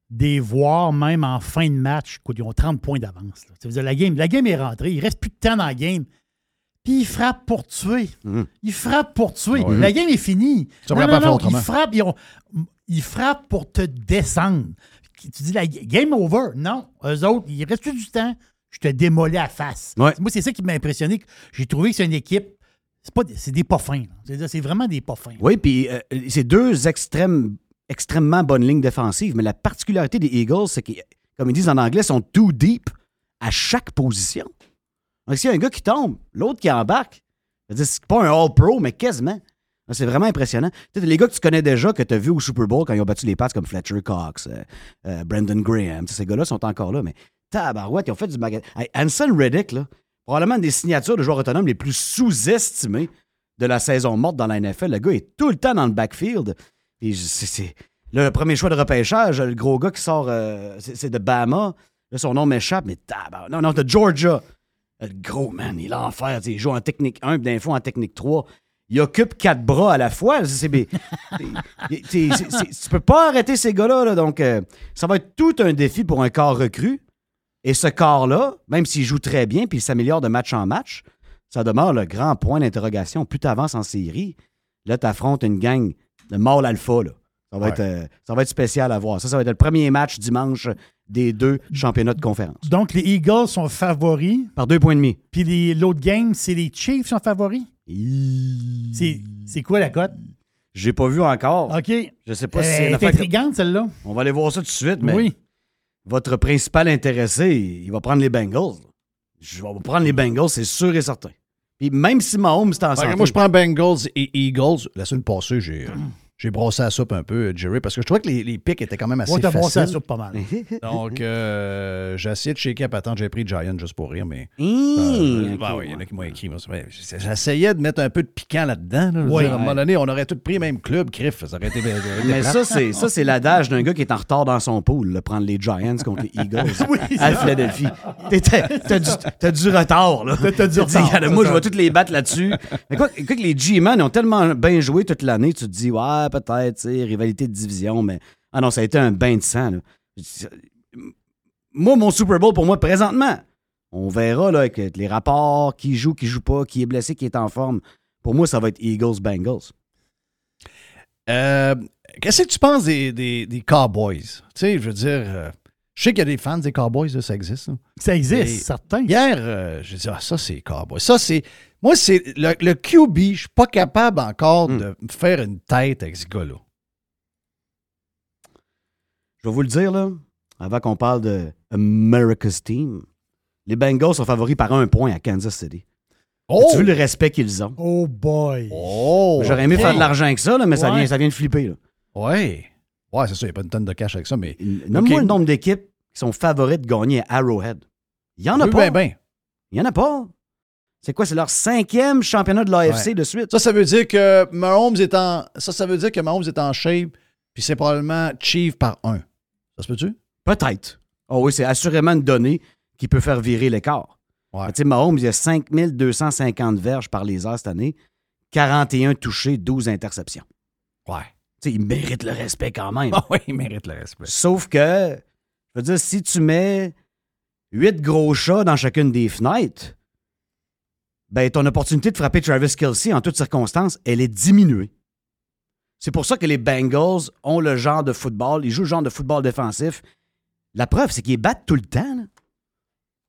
des voir même en fin de match. Écoute, ils ont 30 points d'avance. la game, la game est rentrée. Il reste plus de temps dans la game. Puis ils frappent pour tuer. Mhm. Ils frappent pour tuer. La game est finie. Non, non, pas non, ils frappent, ils, ont- ils frappent pour te descendre. Tu dis la game over. Non. Eux autres, il reste plus du temps. Je te démolis à face. Ouais. Moi, c'est ça qui m'a impressionné. J'ai trouvé que c'est une équipe. C'est pas des- c'est des pas fins. C'est vraiment des pas fins. Oui, puis euh, c'est deux extrêmes, extrêmement bonnes lignes défensives. Mais la particularité des Eagles, c'est qu'ils, comme ils disent en anglais, sont too deep à chaque position. Donc, s'il y a un gars qui tombe, l'autre qui embarque, c'est pas un All-Pro, mais quasiment. C'est vraiment impressionnant. Les gars que tu connais déjà, que tu as vu au Super Bowl quand ils ont battu les Pats comme Fletcher Cox, euh, euh, Brandon Graham, ces gars-là sont encore là, mais tabarouette, ils ont fait du magasin. Hey, Reddick, là, probablement une des signatures de joueurs autonomes les plus sous-estimées de la saison morte dans la NFL. Le gars est tout le temps dans le backfield. Le premier choix de repêchage, le gros gars qui sort, euh, c'est de Bama. Là, son nom m'échappe, mais tabarouette. Non, non, de Georgia. Le gros, man, il est l'enfer. Il joue en technique 1, puis d'un fois en technique 3. Il occupe quatre bras à la fois. C'est, tu peux pas arrêter ces gars-là. là. donc, euh, ça va être tout un défi pour un corps recru. Et ce corps-là, même s'il joue très bien puis il s'améliore de match en match, ça demeure le grand point d'interrogation. Plus tu avances en série, là, tu affrontes une gang de mâles alpha. Là. Ça, va Ouais. être, euh, ça va être spécial à voir. Ça, ça va être le premier match dimanche des deux championnats de conférence. Donc, les Eagles sont favoris. Par deux points et demi. Puis les- l'autre game, c'est les Chiefs sont favoris? C'est c'est quoi la cote? J'ai pas vu encore. OK. Je sais pas si Euh, c'est elle est intrigante, celle-là. On va aller voir ça tout de suite, mais Oui. votre principal intéressé, il va prendre les Bengals. Je vais prendre les Bengals, c'est sûr et certain. Puis même si Mahomes est en santé. moi, je prends Bengals et Eagles. La semaine passée, j'ai, euh, j'ai brossé la soupe un peu, euh, Jerry, parce que je trouvais que les, les picks étaient quand même assez Ouais, t'as brossé la faciles. soupe pas mal. Donc, euh, j'ai essayé de shaker à patente. J'ai pris Giant juste pour rire, mais. Mmh, Euh, bah oui, il y en a qui m'ont écrit. J'essayais de mettre un peu de piquant là-dedans. là. Ouais. dire, à un moment donné, on aurait tous pris le même club, Criff. Ça aurait été. Mais ça, c'est ça, c'est l'adage d'un gars qui est en retard dans son pool, là, prendre les Giants contre les Eagles Oui, à. Philadelphie. T'as du, t'as du retard, là. T'as du retard, moi, je vais toutes les battre là-dessus. Mais quoi, quoi que les G-Man ont tellement bien joué toute l'année, tu te dis, ouais, peut-être, rivalité de division, mais. Ah non, ça a été un bain de sang. Moi, mon Super Bowl, pour moi, présentement, on verra, là, avec les rapports, qui joue, qui joue pas, qui est blessé, qui est en forme. Pour moi, ça va être Eagles-Bengals. Euh, Qu'est-ce que tu penses des, des- des Cowboys? Tu sais, je veux dire, euh, Je sais qu'il y a des fans des Cowboys, là, ça existe. là. Ça existe, Et certain. Hier, euh, j'ai dit, ah, ça, c'est Cowboys. Ça, c'est. Moi, c'est. Le, le QB, je suis pas capable encore Hmm. de me faire une tête avec ce gars-là. Je vais vous le dire, là, avant qu'on parle de America's Team. Les Bengals sont favoris par un point à Kansas City. Oh! Tu vu le respect qu'ils ont? Oh boy. Oh! J'aurais aimé ok. faire de l'argent avec ça, là, mais ça, Ouais. vient, ça vient de flipper. là. Ouais. Ouais, c'est ça, il n'y a pas une tonne de cash avec ça, mais. Nomme-moi le nombre d'équipes qui sont favorites de gagner à Arrowhead. Il n'y en a Oui, pas. ben, ben. Il n'y en a pas. C'est quoi? C'est leur cinquième championnat de l'AFC Ouais. de suite? Ça, ça veut dire que Mahomes est en. Ça, ça veut dire que Mahomes est en shape, puis c'est probablement Chief par un. Ça se peut-tu? Peut-être. Oh oui, c'est assurément une donnée qui peut faire virer l'écart. Ouais. Tu sais, Mahomes, il y a 5250 verges par les heures cette année, 41 touchés, 12 interceptions. Ouais. Il mérite le respect quand même. Ah oui, il mérite le respect. Sauf que, je veux dire, si tu mets 8 gros chats dans chacune des fenêtres, ben ton opportunité de frapper Travis Kelsey en toutes circonstances, elle est diminuée. C'est pour ça que les Bengals ont le genre de football, ils jouent le genre de football défensif. La preuve, c'est qu'ils battent tout le temps. là.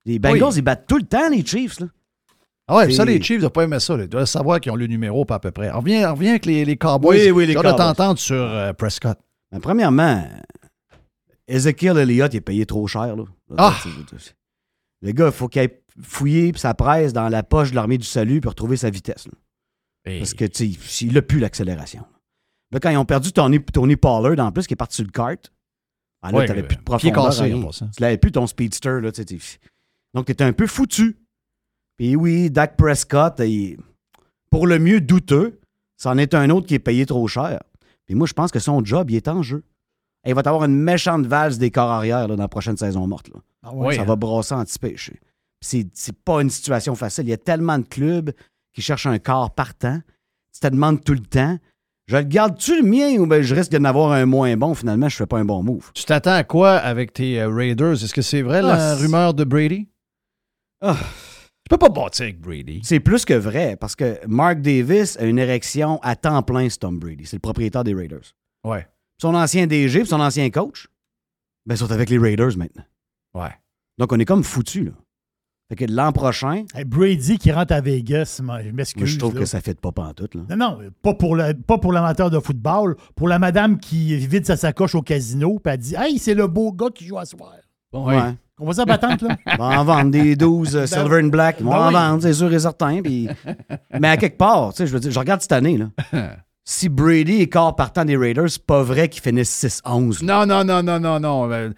Les Bengals, Oui. ils battent tout le temps, les Chiefs. là. Ah ouais, ça, les Chiefs n'ont pas aimé ça. là. Ils doivent savoir qu'ils ont le numéro, pas à peu près. On revient, on revient avec les, les Cowboys. Oui, oui, les Cowboys. t'entendre sur euh, Prescott. Ben, premièrement, Ezekiel Elliott il est payé trop cher. Là. Ah! Le gars, il faut qu'il aille fouiller sa presse dans la poche de l'armée du salut pour retrouver sa vitesse. Parce que, tu sais, il n'a plus l'accélération. Là, quand ils ont perdu Tony, Tony Pollard, en plus, qui est parti sur le kart, ah, là, Ouais, tu n'avais euh, plus de profondeur. cassé. Tu n'avais plus ton speedster. Là, tu sais, t'es- Donc, tu étais un peu foutu. Puis oui, Dak Prescott, il- pour le mieux douteux, c'en est un autre qui est payé trop cher. Puis moi, je pense que son job, il est en jeu. Et il va avoir une méchante valse des corps arrière là, dans la prochaine saison morte. Là. Ah ouais, ça hein? va brasser. Puis C'est, c'est pas une situation facile. Il y a tellement de clubs qui cherchent un corps partant. Tu te demandes tout le temps. Je le garde-tu le mien ou ben je risque d'en avoir un moins bon? Finalement, je fais pas un bon move. Tu t'attends à quoi avec tes euh, Raiders? Est-ce que c'est vrai, la Ah, rumeur de Brady? Ah. Tu peux pas bâtir avec Brady. C'est plus que vrai parce que Mark Davis a une érection à temps plein, c'est Tom Brady. C'est le propriétaire des Raiders. Ouais. Son ancien DG et son ancien coach, ben, sont avec les Raiders maintenant. Ouais. Donc, on est comme foutu là. Fait que l'an prochain, Hey, Brady qui rentre à Vegas, je moi, m'excuse. je trouve là. que ça fait pas pantoute. Là. Non, non, pas pour, le, pas pour l'amateur de football, pour la madame qui vide sa sacoche au casino, puis elle dit Hey, c'est le beau gars qui joue à soir. Bon, Ouais. On va ça patente, là? Ils vont en vendre des 12 euh, Silver and Black. Ils vont Ben en oui. vendre, c'est sûr et certain. puis- Mais à quelque part, tu sais, je veux dire, je regarde cette année. Là. si Brady est corps partant des Raiders, c'est pas vrai qu'ils finissent 6-11. là. Non, non, non, non, non, non. Ben,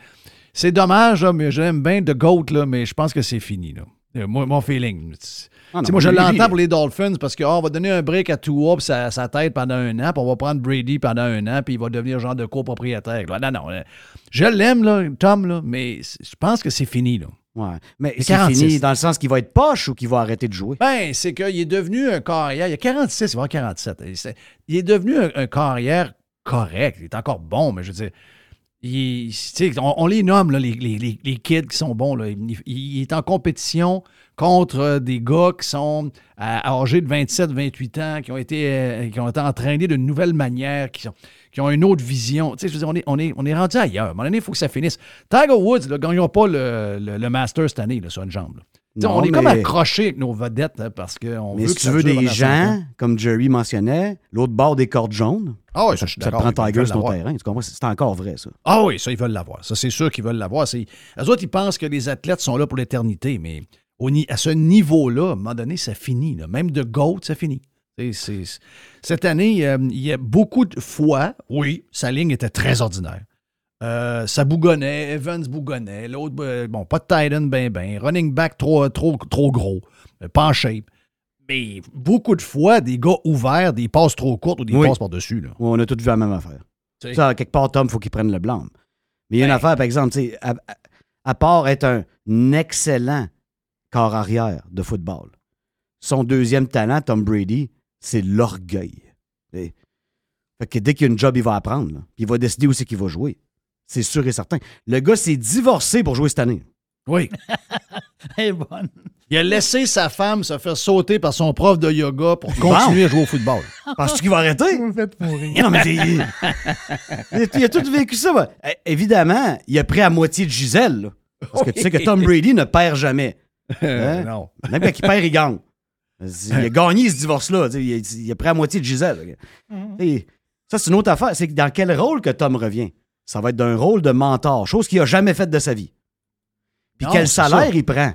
C'est dommage, là, mais j'aime bien The GOAT, là, mais je pense que c'est fini. Là. Euh, mon feeling. Ah non, moi, je l'entends pour les Dolphins parce qu'on va donner un break à Tua sa, sa tête pendant un an, puis on va prendre Brady pendant un an, puis il va devenir genre de copropriétaire. là. Non, non. euh, Je l'aime, là, Tom, là, mais je pense que c'est fini. Là. Ouais. Mais c'est 46. fini dans le sens qu'il va être poche ou qu'il va arrêter de jouer? Ben, c'est qu'il est devenu un carrière. Il a 46, il va y avoir 47. Il est devenu un, un carrière correct. Il est encore bon, mais je veux dire. il- on, on les nomme, là, les, les- les- les kids qui sont bons. Là. Il, il est en compétition contre euh, des gars qui sont à, âgés de 27, 28 ans, qui ont été, euh, qui ont été entraînés d'une nouvelle manière, qui, sont, qui ont une autre vision. Tu sais, je veux dire, on est, on est, on est rendu ailleurs. À un moment donné, il faut que ça finisse. Tiger Woods ne gagnera pas le, le, le Master cette année là, sur une jambe. là. Non, on est comme accroché avec nos vedettes parce qu'on Mais veut si que tu veux des gens, comme Jerry mentionnait, l'autre bord des cordes jaunes, Ah oui, ça, je suis ça te prend Tiger sur ton terrain. Tu comprends? C'est encore vrai, ça. Ah oui, ça, ils veulent l'avoir. Ça, c'est sûr qu'ils veulent l'avoir. Eux autres, ils pensent que les athlètes sont là pour l'éternité, mais au à ce niveau-là, à un moment donné, ça finit. là. Même de GOAT, ça finit. Cette année, euh, il y a beaucoup de fois, oui, sa ligne était très ordinaire. Euh, ça bougonnait, Evans bougonnait, l'autre, euh, bon, pas de Titan, ben, ben, running back trop, trop, trop gros, pas en shape. Mais beaucoup de fois, des gars ouverts, des passes trop courtes ou des Oui. passes par-dessus. On a tous vu la même affaire. Ça, quelque part, Tom, il faut qu'il prenne le blanc. Mais il y a une Ben. affaire, par exemple, à part être un excellent corps arrière de football, son deuxième talent, Tom Brady, c'est l'orgueil. Fait que dès qu'il y a une job, il va apprendre. là. Il va décider où c'est qu'il va jouer. C'est sûr et certain. Le gars s'est divorcé pour jouer cette année. Oui. Elle est bonne. Il a laissé sa femme se faire sauter par son prof de yoga pour continuer à jouer au football. Penses-tu qu'il va arrêter? Vous me faites mourir. Non, mais il, a- il a tout vécu ça. Eh, Évidemment, il a pris à moitié de Gisèle. là. Parce que tu sais que Tom Brady ne perd jamais. Hein? non. Même quand il perd, il gagne. Il a gagné ce divorce-là. Il a, il a pris à moitié de Gisèle. Et ça, c'est une autre affaire. C'est que dans quel rôle que Tom revient? Ça va être d'un rôle de mentor, chose qu'il n'a jamais faite de sa vie. Puis Non, quel salaire ça. il prend?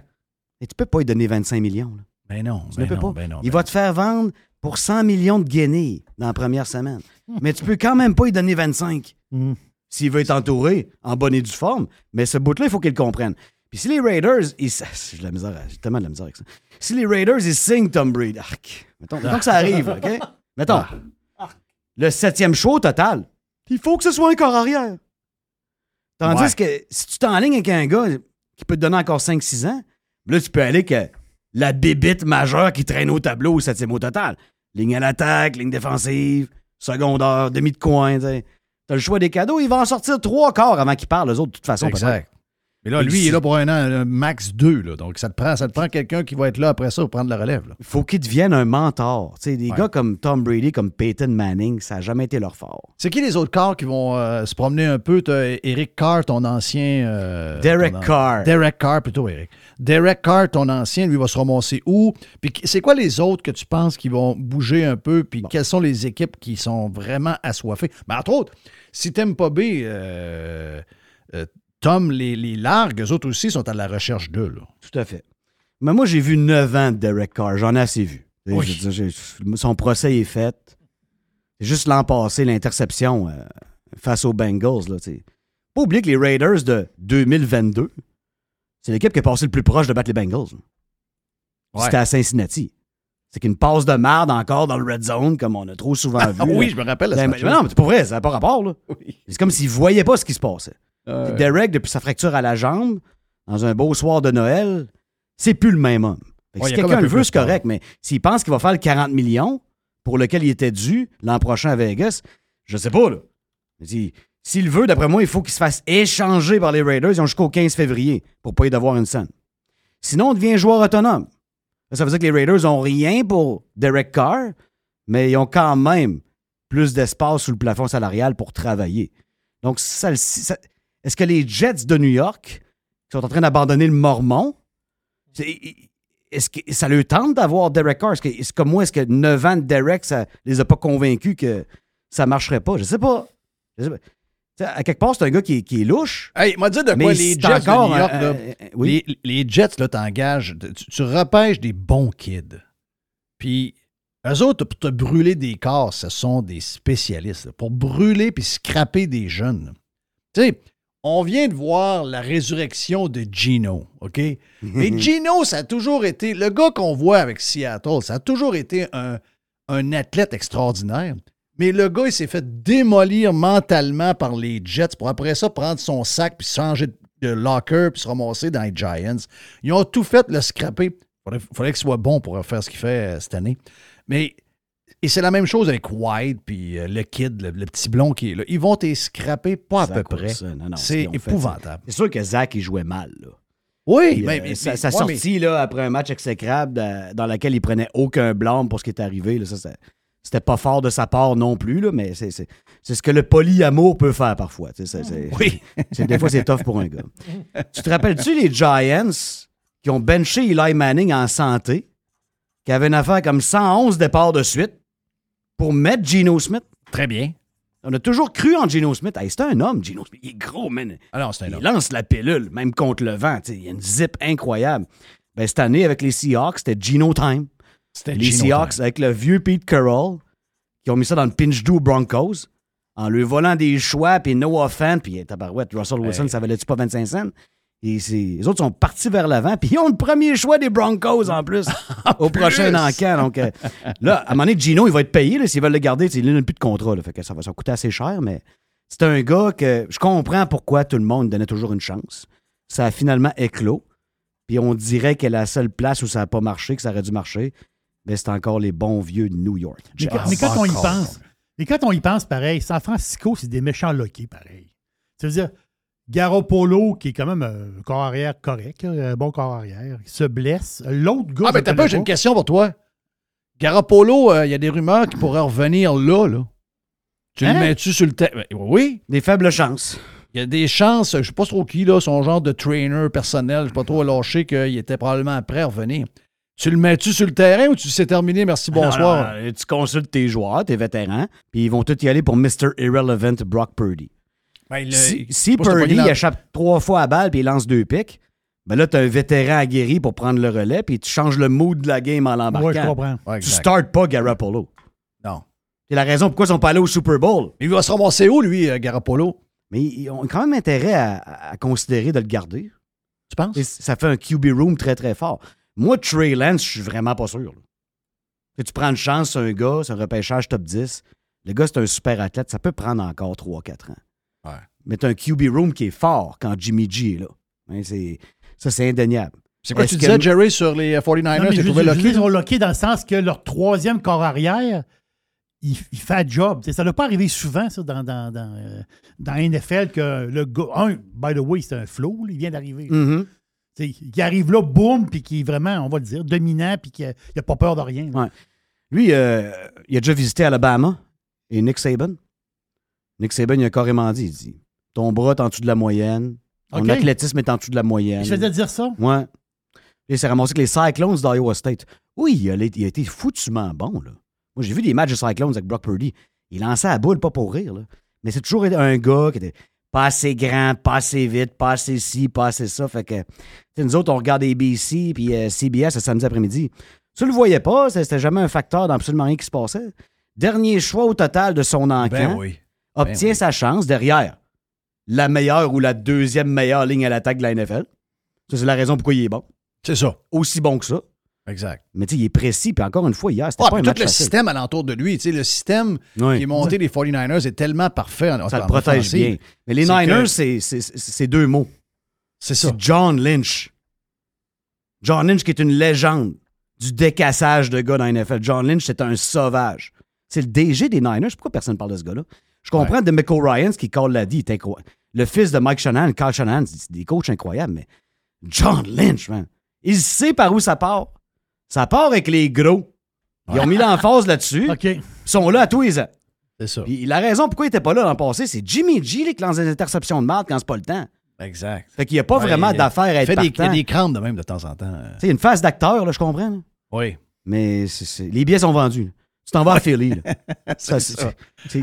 Et tu peux pas lui donner 25 millions. là. Ben non, Tu ben ne peux non, pas. ben non. il va te faire vendre pour 100 millions de guinées dans la première semaine. Mais tu peux quand même pas lui donner 25 Mm. s'il veut être entouré en bonne et due forme. Mais ce bout-là, il faut qu'il le comprenne. Puis si les Raiders, ils... j'ai de la misère, j'ai tellement de la misère avec ça. Si les Raiders, ils signent Tom Brady, arc, mettons, mettons que ça arrive, OK? Mettons, le septième show au total, il faut que ce soit un corps arrière. Tandis Ouais. que si tu t'enlignes avec un gars qui peut te donner encore 5-6 ans, là, tu peux aller que la bébite majeure qui traîne au tableau au septième au total. Ligne à l'attaque, ligne défensive, secondaire, demi de coin. tu. T'as le choix des cadeaux, il va en sortir trois quarts avant qu'il parle, les autres, de toute façon. Exact. Mais là, lui, il est là pour un an, un max deux. Là. Donc, ça te prend, ça te prend quelqu'un qui va être là après ça pour prendre la relève. là. Il faut qu'il devienne un mentor. Tu sais, des Ouais. gars comme Tom Brady, comme Peyton Manning, ça n'a jamais été leur fort. C'est qui les autres corps qui vont euh, se promener un peu? Eric Carr, ton ancien. euh, Derek ton an- Carr. Derek Carr, plutôt, Eric. Derek Carr, ton ancien, lui, va se ramasser où? Puis c'est quoi les autres que tu penses qui vont bouger un peu? Puis quelles sont les équipes qui sont vraiment assoiffées? Mais entre autres, si t'aimes pas B, euh, euh, Tom les, les largues, eux autres aussi sont à la recherche d'eux. là. Tout à fait. Mais moi, j'ai vu 9 ans de Derek Carr. J'en ai assez vu. Oui. j'ai- son procès est fait. C'est juste l'an passé, l'interception euh, face aux Bengals. Là. Pas oublier que les Raiders de 2022, c'est l'équipe qui est passée le plus proche de battre les Bengals. Ouais. C'était à Cincinnati. C'est qu'une passe de merde encore dans le red zone, comme on a trop souvent vu. Oui, là. je me rappelle. Ben, mais non, mais c'est pas vrai, ça n'a pas rapport. Là. C'est comme s'ils ne voyaient pas ce qui se passait. Ouais. Derek, depuis sa fracture à la jambe, dans un beau soir de Noël, c'est plus le même homme. Fait que Ouais, si quelqu'un un le veut, c'est correct, mais s'il pense qu'il va faire le 40 millions pour lequel il était dû l'an prochain à Vegas, je sais pas, là. S'il veut, d'après moi, il faut qu'il se fasse échanger par les Raiders. Ils ont jusqu'au 15 février pour pas y devoir une scène. Sinon, on devient joueur autonome. Ça veut dire que les Raiders ont rien pour Derek Carr, mais ils ont quand même plus d'espace sous le plafond salarial pour travailler. Donc, ça, ça- est-ce que les Jets de New York qui sont en train d'abandonner le Mormon, est-ce que ça leur tente d'avoir Derek Carr? Est-ce que, est-ce que moi, est-ce que 9 ans de Derek, ça les a pas convaincus que ça marcherait pas? Je sais pas. Je sais pas. À quelque part, c'est un gars qui est, qui est louche. Hey, m'a dit de quoi les Jets encore de New York, là, oui. les, les Jets, là, t'engages, tu, tu repêches des bons kids. Puis, eux autres, pour te brûler des corps, ce sont des spécialistes. là, pour brûler puis scraper des jeunes. Tu sais, on vient de voir la résurrection de Gino, OK? Mais Gino, ça a toujours été, le gars qu'on voit avec Seattle, ça a toujours été un, un athlète extraordinaire. Mais le gars, il s'est fait démolir mentalement par les Jets pour après ça prendre son sac puis changer de- locker puis se ramasser dans les Giants. Ils ont tout fait le scraper. Il fallait, qu'il soit bon pour faire ce qu'il fait euh, cette année. Mais et c'est la même chose avec White puis euh, le kid, le, le petit blond qui est là. Ils vont te scraper pas à Zach peu près. Wilson, C'est épouvantable. C'est sûr que Zach, il jouait mal. Là. Oui, Puis, mais, euh, mais- sa, mais- sa ouais, sortie là, après un match exécrable euh, dans lequel il prenait aucun blâme pour ce qui est arrivé, là, ça, ça- c'était pas fort de sa part non plus, là, mais c'est, c'est- c'est ce que le polyamour peut faire parfois. Oui. des fois, c'est tough pour un gars. Tu te rappelles-tu les Giants qui ont benché Eli Manning en santé, qui avaient une affaire comme 111 départs de suite pour mettre Geno Smith? Très bien. On a toujours cru en Geno Smith. Hey, c'est un homme, Geno Smith. Il est gros, man. Ah non, c'est un Il homme. lance la pilule, même contre le vent. tu sais, Il y a une zip incroyable. Ben, cette année, avec les Seahawks, c'était Geno Time. C'était Les Seahawks, Time. avec le vieux Pete Carroll, qui ont mis ça dans le pinch do Broncos, en lui volant des choix, puis no offense, puis tabarouette, Russell Wilson, Hey. ça valait-tu pas 25 cents? Et les autres sont partis vers l'avant, puis ils ont le premier choix des Broncos en plus, au prochain encamp. Donc euh, là, à un moment donné, Gino, il va être payé. là, S'ils veulent le garder, il n'a plus de contrat. là, fait que ça va ça coûter assez cher, mais c'est un gars que je comprends pourquoi tout le monde donnait toujours une chance. Ça a finalement éclos. Puis on dirait que la seule place où ça n'a pas marché, que ça aurait dû marcher, ben, c'est encore les bons vieux de New York. Mais, quand- mais quand on y pense, mais quand on y pense, pareil, San Francisco, c'est des méchants loqués, pareil. Ça veut dire, Garoppolo, qui est quand même un corps arrière correct, un bon corps arrière, il se blesse. L'autre gars. Ah, je ben t'as pas, j'ai une question pour toi. Garoppolo, euh, il y a des rumeurs qu'il pourrait revenir là, là. Tu Hein? le mets-tu sur le terrain? Oui. Des faibles chances. Il y a des chances, je sais pas trop qui, là, son genre de trainer personnel, je sais pas trop lâché qu'il était probablement prêt à revenir. Tu le mets-tu sur le terrain ou tu sais terminé, merci, bonsoir? Non, non, tu consultes tes joueurs, tes vétérans, puis ils vont tous y aller pour Mr. Irrelevant Brock Purdy. Ben, le- si si si Purdy dans- échappe trois fois à balle puis il lance deux pics, ben là, tu as un vétéran aguerri pour prendre le relais, puis tu changes le mood de la game en l'embarquant. Ouais, je comprends. Ouais, tu startes pas Garoppolo. Non. C'est la raison pourquoi ils sont pas allés au Super Bowl. Il va se ramasser où, lui, euh, Garoppolo? Mais ils ont quand même intérêt à, à considérer de le garder. Tu penses? Et ça fait un QB room très, très fort. Moi, Trey Lance, je suis vraiment pas sûr. Que tu prends une chance sur un gars, c'est un repêchage top 10. Le gars, c'est un super athlète. Ça peut prendre encore 3-4 ans. Ouais. Mais tu un QB room qui est fort quand Jimmy G est là. Hein, c'est- ça, c'est indéniable. C'est quoi Est-ce tu que- disais, Jerry, sur les euh, 49ers? Non, mais T'as je, trouvé je- je Lucky? les ont lockés dans le sens que leur troisième corps arrière, il, il fait le job. T'sais, ça ne doit pas arriver souvent, ça, dans, dans, dans, euh, dans NFL, que le gars. Un, by the way, c'est un flow, là, il vient d'arriver. T'sais, Qui arrive là, boum, puis qui est vraiment, on va le dire, dominant, puis qui n'a pas peur de rien. Ouais. Lui, euh, il a déjà visité Alabama et Nick Saban. Nick Saban, il a carrément dit, il dit ton bras est en dessous de la moyenne, ton athlétisme est en dessous de la moyenne. Il faisait dire ça? Ouais. Il s'est ramassé avec les Cyclones d'Iowa State. Oui, il a, il a été foutument bon. Là. Moi, j'ai vu des matchs de Cyclones avec Brock Purdy. Il lançait à boule, pas pour rire. Là. Mais c'est toujours un gars qui était pas assez grand, pas assez vite, pas assez ci, pas assez ça. Fait que, tu sais, nous autres, on regarde ABC puis euh, CBS le samedi après-midi. Tu le voyais pas, c'était jamais un facteur dans absolument rien qui se passait. Dernier choix au total de son encan. Ben oui. Obtient Ben oui. sa chance derrière la meilleure ou la deuxième meilleure ligne à l'attaque de la NFL. Ça, c'est la raison pourquoi il est bon. C'est ça. Aussi bon que ça. Exact. Mais tu sais, il est précis. Puis encore une fois, hier, c'était Ah, pas un tout match le facile. système alentour de lui, tu sais, le système Oui. qui est monté des 49ers est tellement parfait. En, Ça le protège bien. Mais les Niners, que- c'est- deux mots. C'est ça. C'est John Lynch. John Lynch qui est une légende du décassage de gars dans la NFL. John Lynch, c'est un sauvage. C'est le DG des Niners. Pourquoi personne ne parle de ce gars-là? Je comprends de Michael Ryan, qui call la incroyable. Le fils de Mike Shanahan, Carl Shanahan, c'est des coachs incroyables, mais John Lynch, man, il sait par où ça part. Ça part avec les gros. Ils ont mis l'emphase là-dessus. Ils sont là à tous les ans. C'est ça. Puis la raison pourquoi il n'était pas là l'an passé, c'est Jimmy G là, qui lance des interceptions de marde quand c'est pas le temps. Exact. Fait qu'il n'y a pas Ouais, vraiment d'affaire à être fait des, Il y a partant. des crampes de même de temps en temps. A une phase d'acteur, là, je comprends. là. Oui. Mais c'est- c'est- les billets sont vendus. Tu t'en vas à Philly. ça.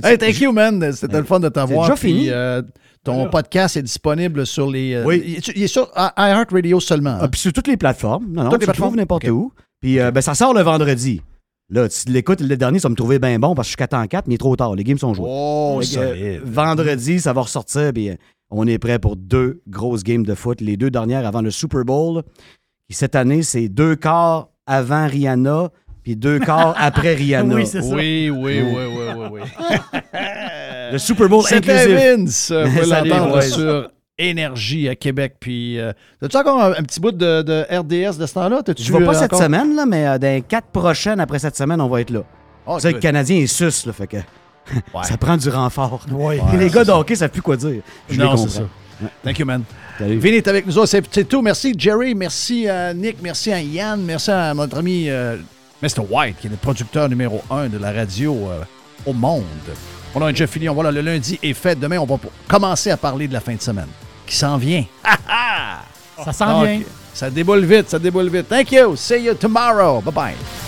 Hey, thank you, man. C'était le fun de t'avoir. déjà Puis, fini. euh, ton podcast est disponible sur les. euh, Oui. Il est, sur iHeartRadio seulement. hein? Ah, puis sur toutes les plateformes. Non, non, Toutes tu les plateformes? n'importe où. Puis euh, ben, ça sort le vendredi. Là, tu l'écoutes le dernier, ça me trouver bien bon parce que je suis 4 en 4, mais il est trop tard. Les games sont joués. Oh, euh, vendredi, ça va ressortir. Puis on est prêt pour deux grosses games de foot. Les deux dernières avant le Super Bowl. Puis cette année, c'est deux quarts avant Rihanna, puis deux quarts après Rihanna. Oui, c'est ça. Oui, oui, oui, oui, oui, oui. Le Super Bowl inclusif. Vince. Vous pouvez Salut, l'entendre sur Énergie à Québec. Puis, euh, as-tu encore un, un petit bout de, de RDS de ce temps-là? Je ne vais pas euh, cette encore- semaine, là, mais euh, dans les quatre prochaines après cette semaine, on va être là. Ah, Vous savez, le. Canadien est sus, là, fait que Ouais. ça prend du renfort. Ouais. Et les gars c'est de ça. hockey ne savent plus quoi dire. Je Non, c'est ça. Thank you, man. Salut. Vinny est avec nous autres. C'est, c'est tout. Merci, Jerry. Merci à Nick. Merci à Yann. Merci à notre ami euh, Mr. White, qui est le producteur numéro un de la radio euh, au monde. On a un Jeff Fillion. Voilà, le lundi est fait. Demain, on va commencer à parler de la fin de semaine qui s'en vient. Ça s'en vient. Donc, Ça déboule vite, ça déboule vite. Thank you. See you tomorrow. Bye-bye.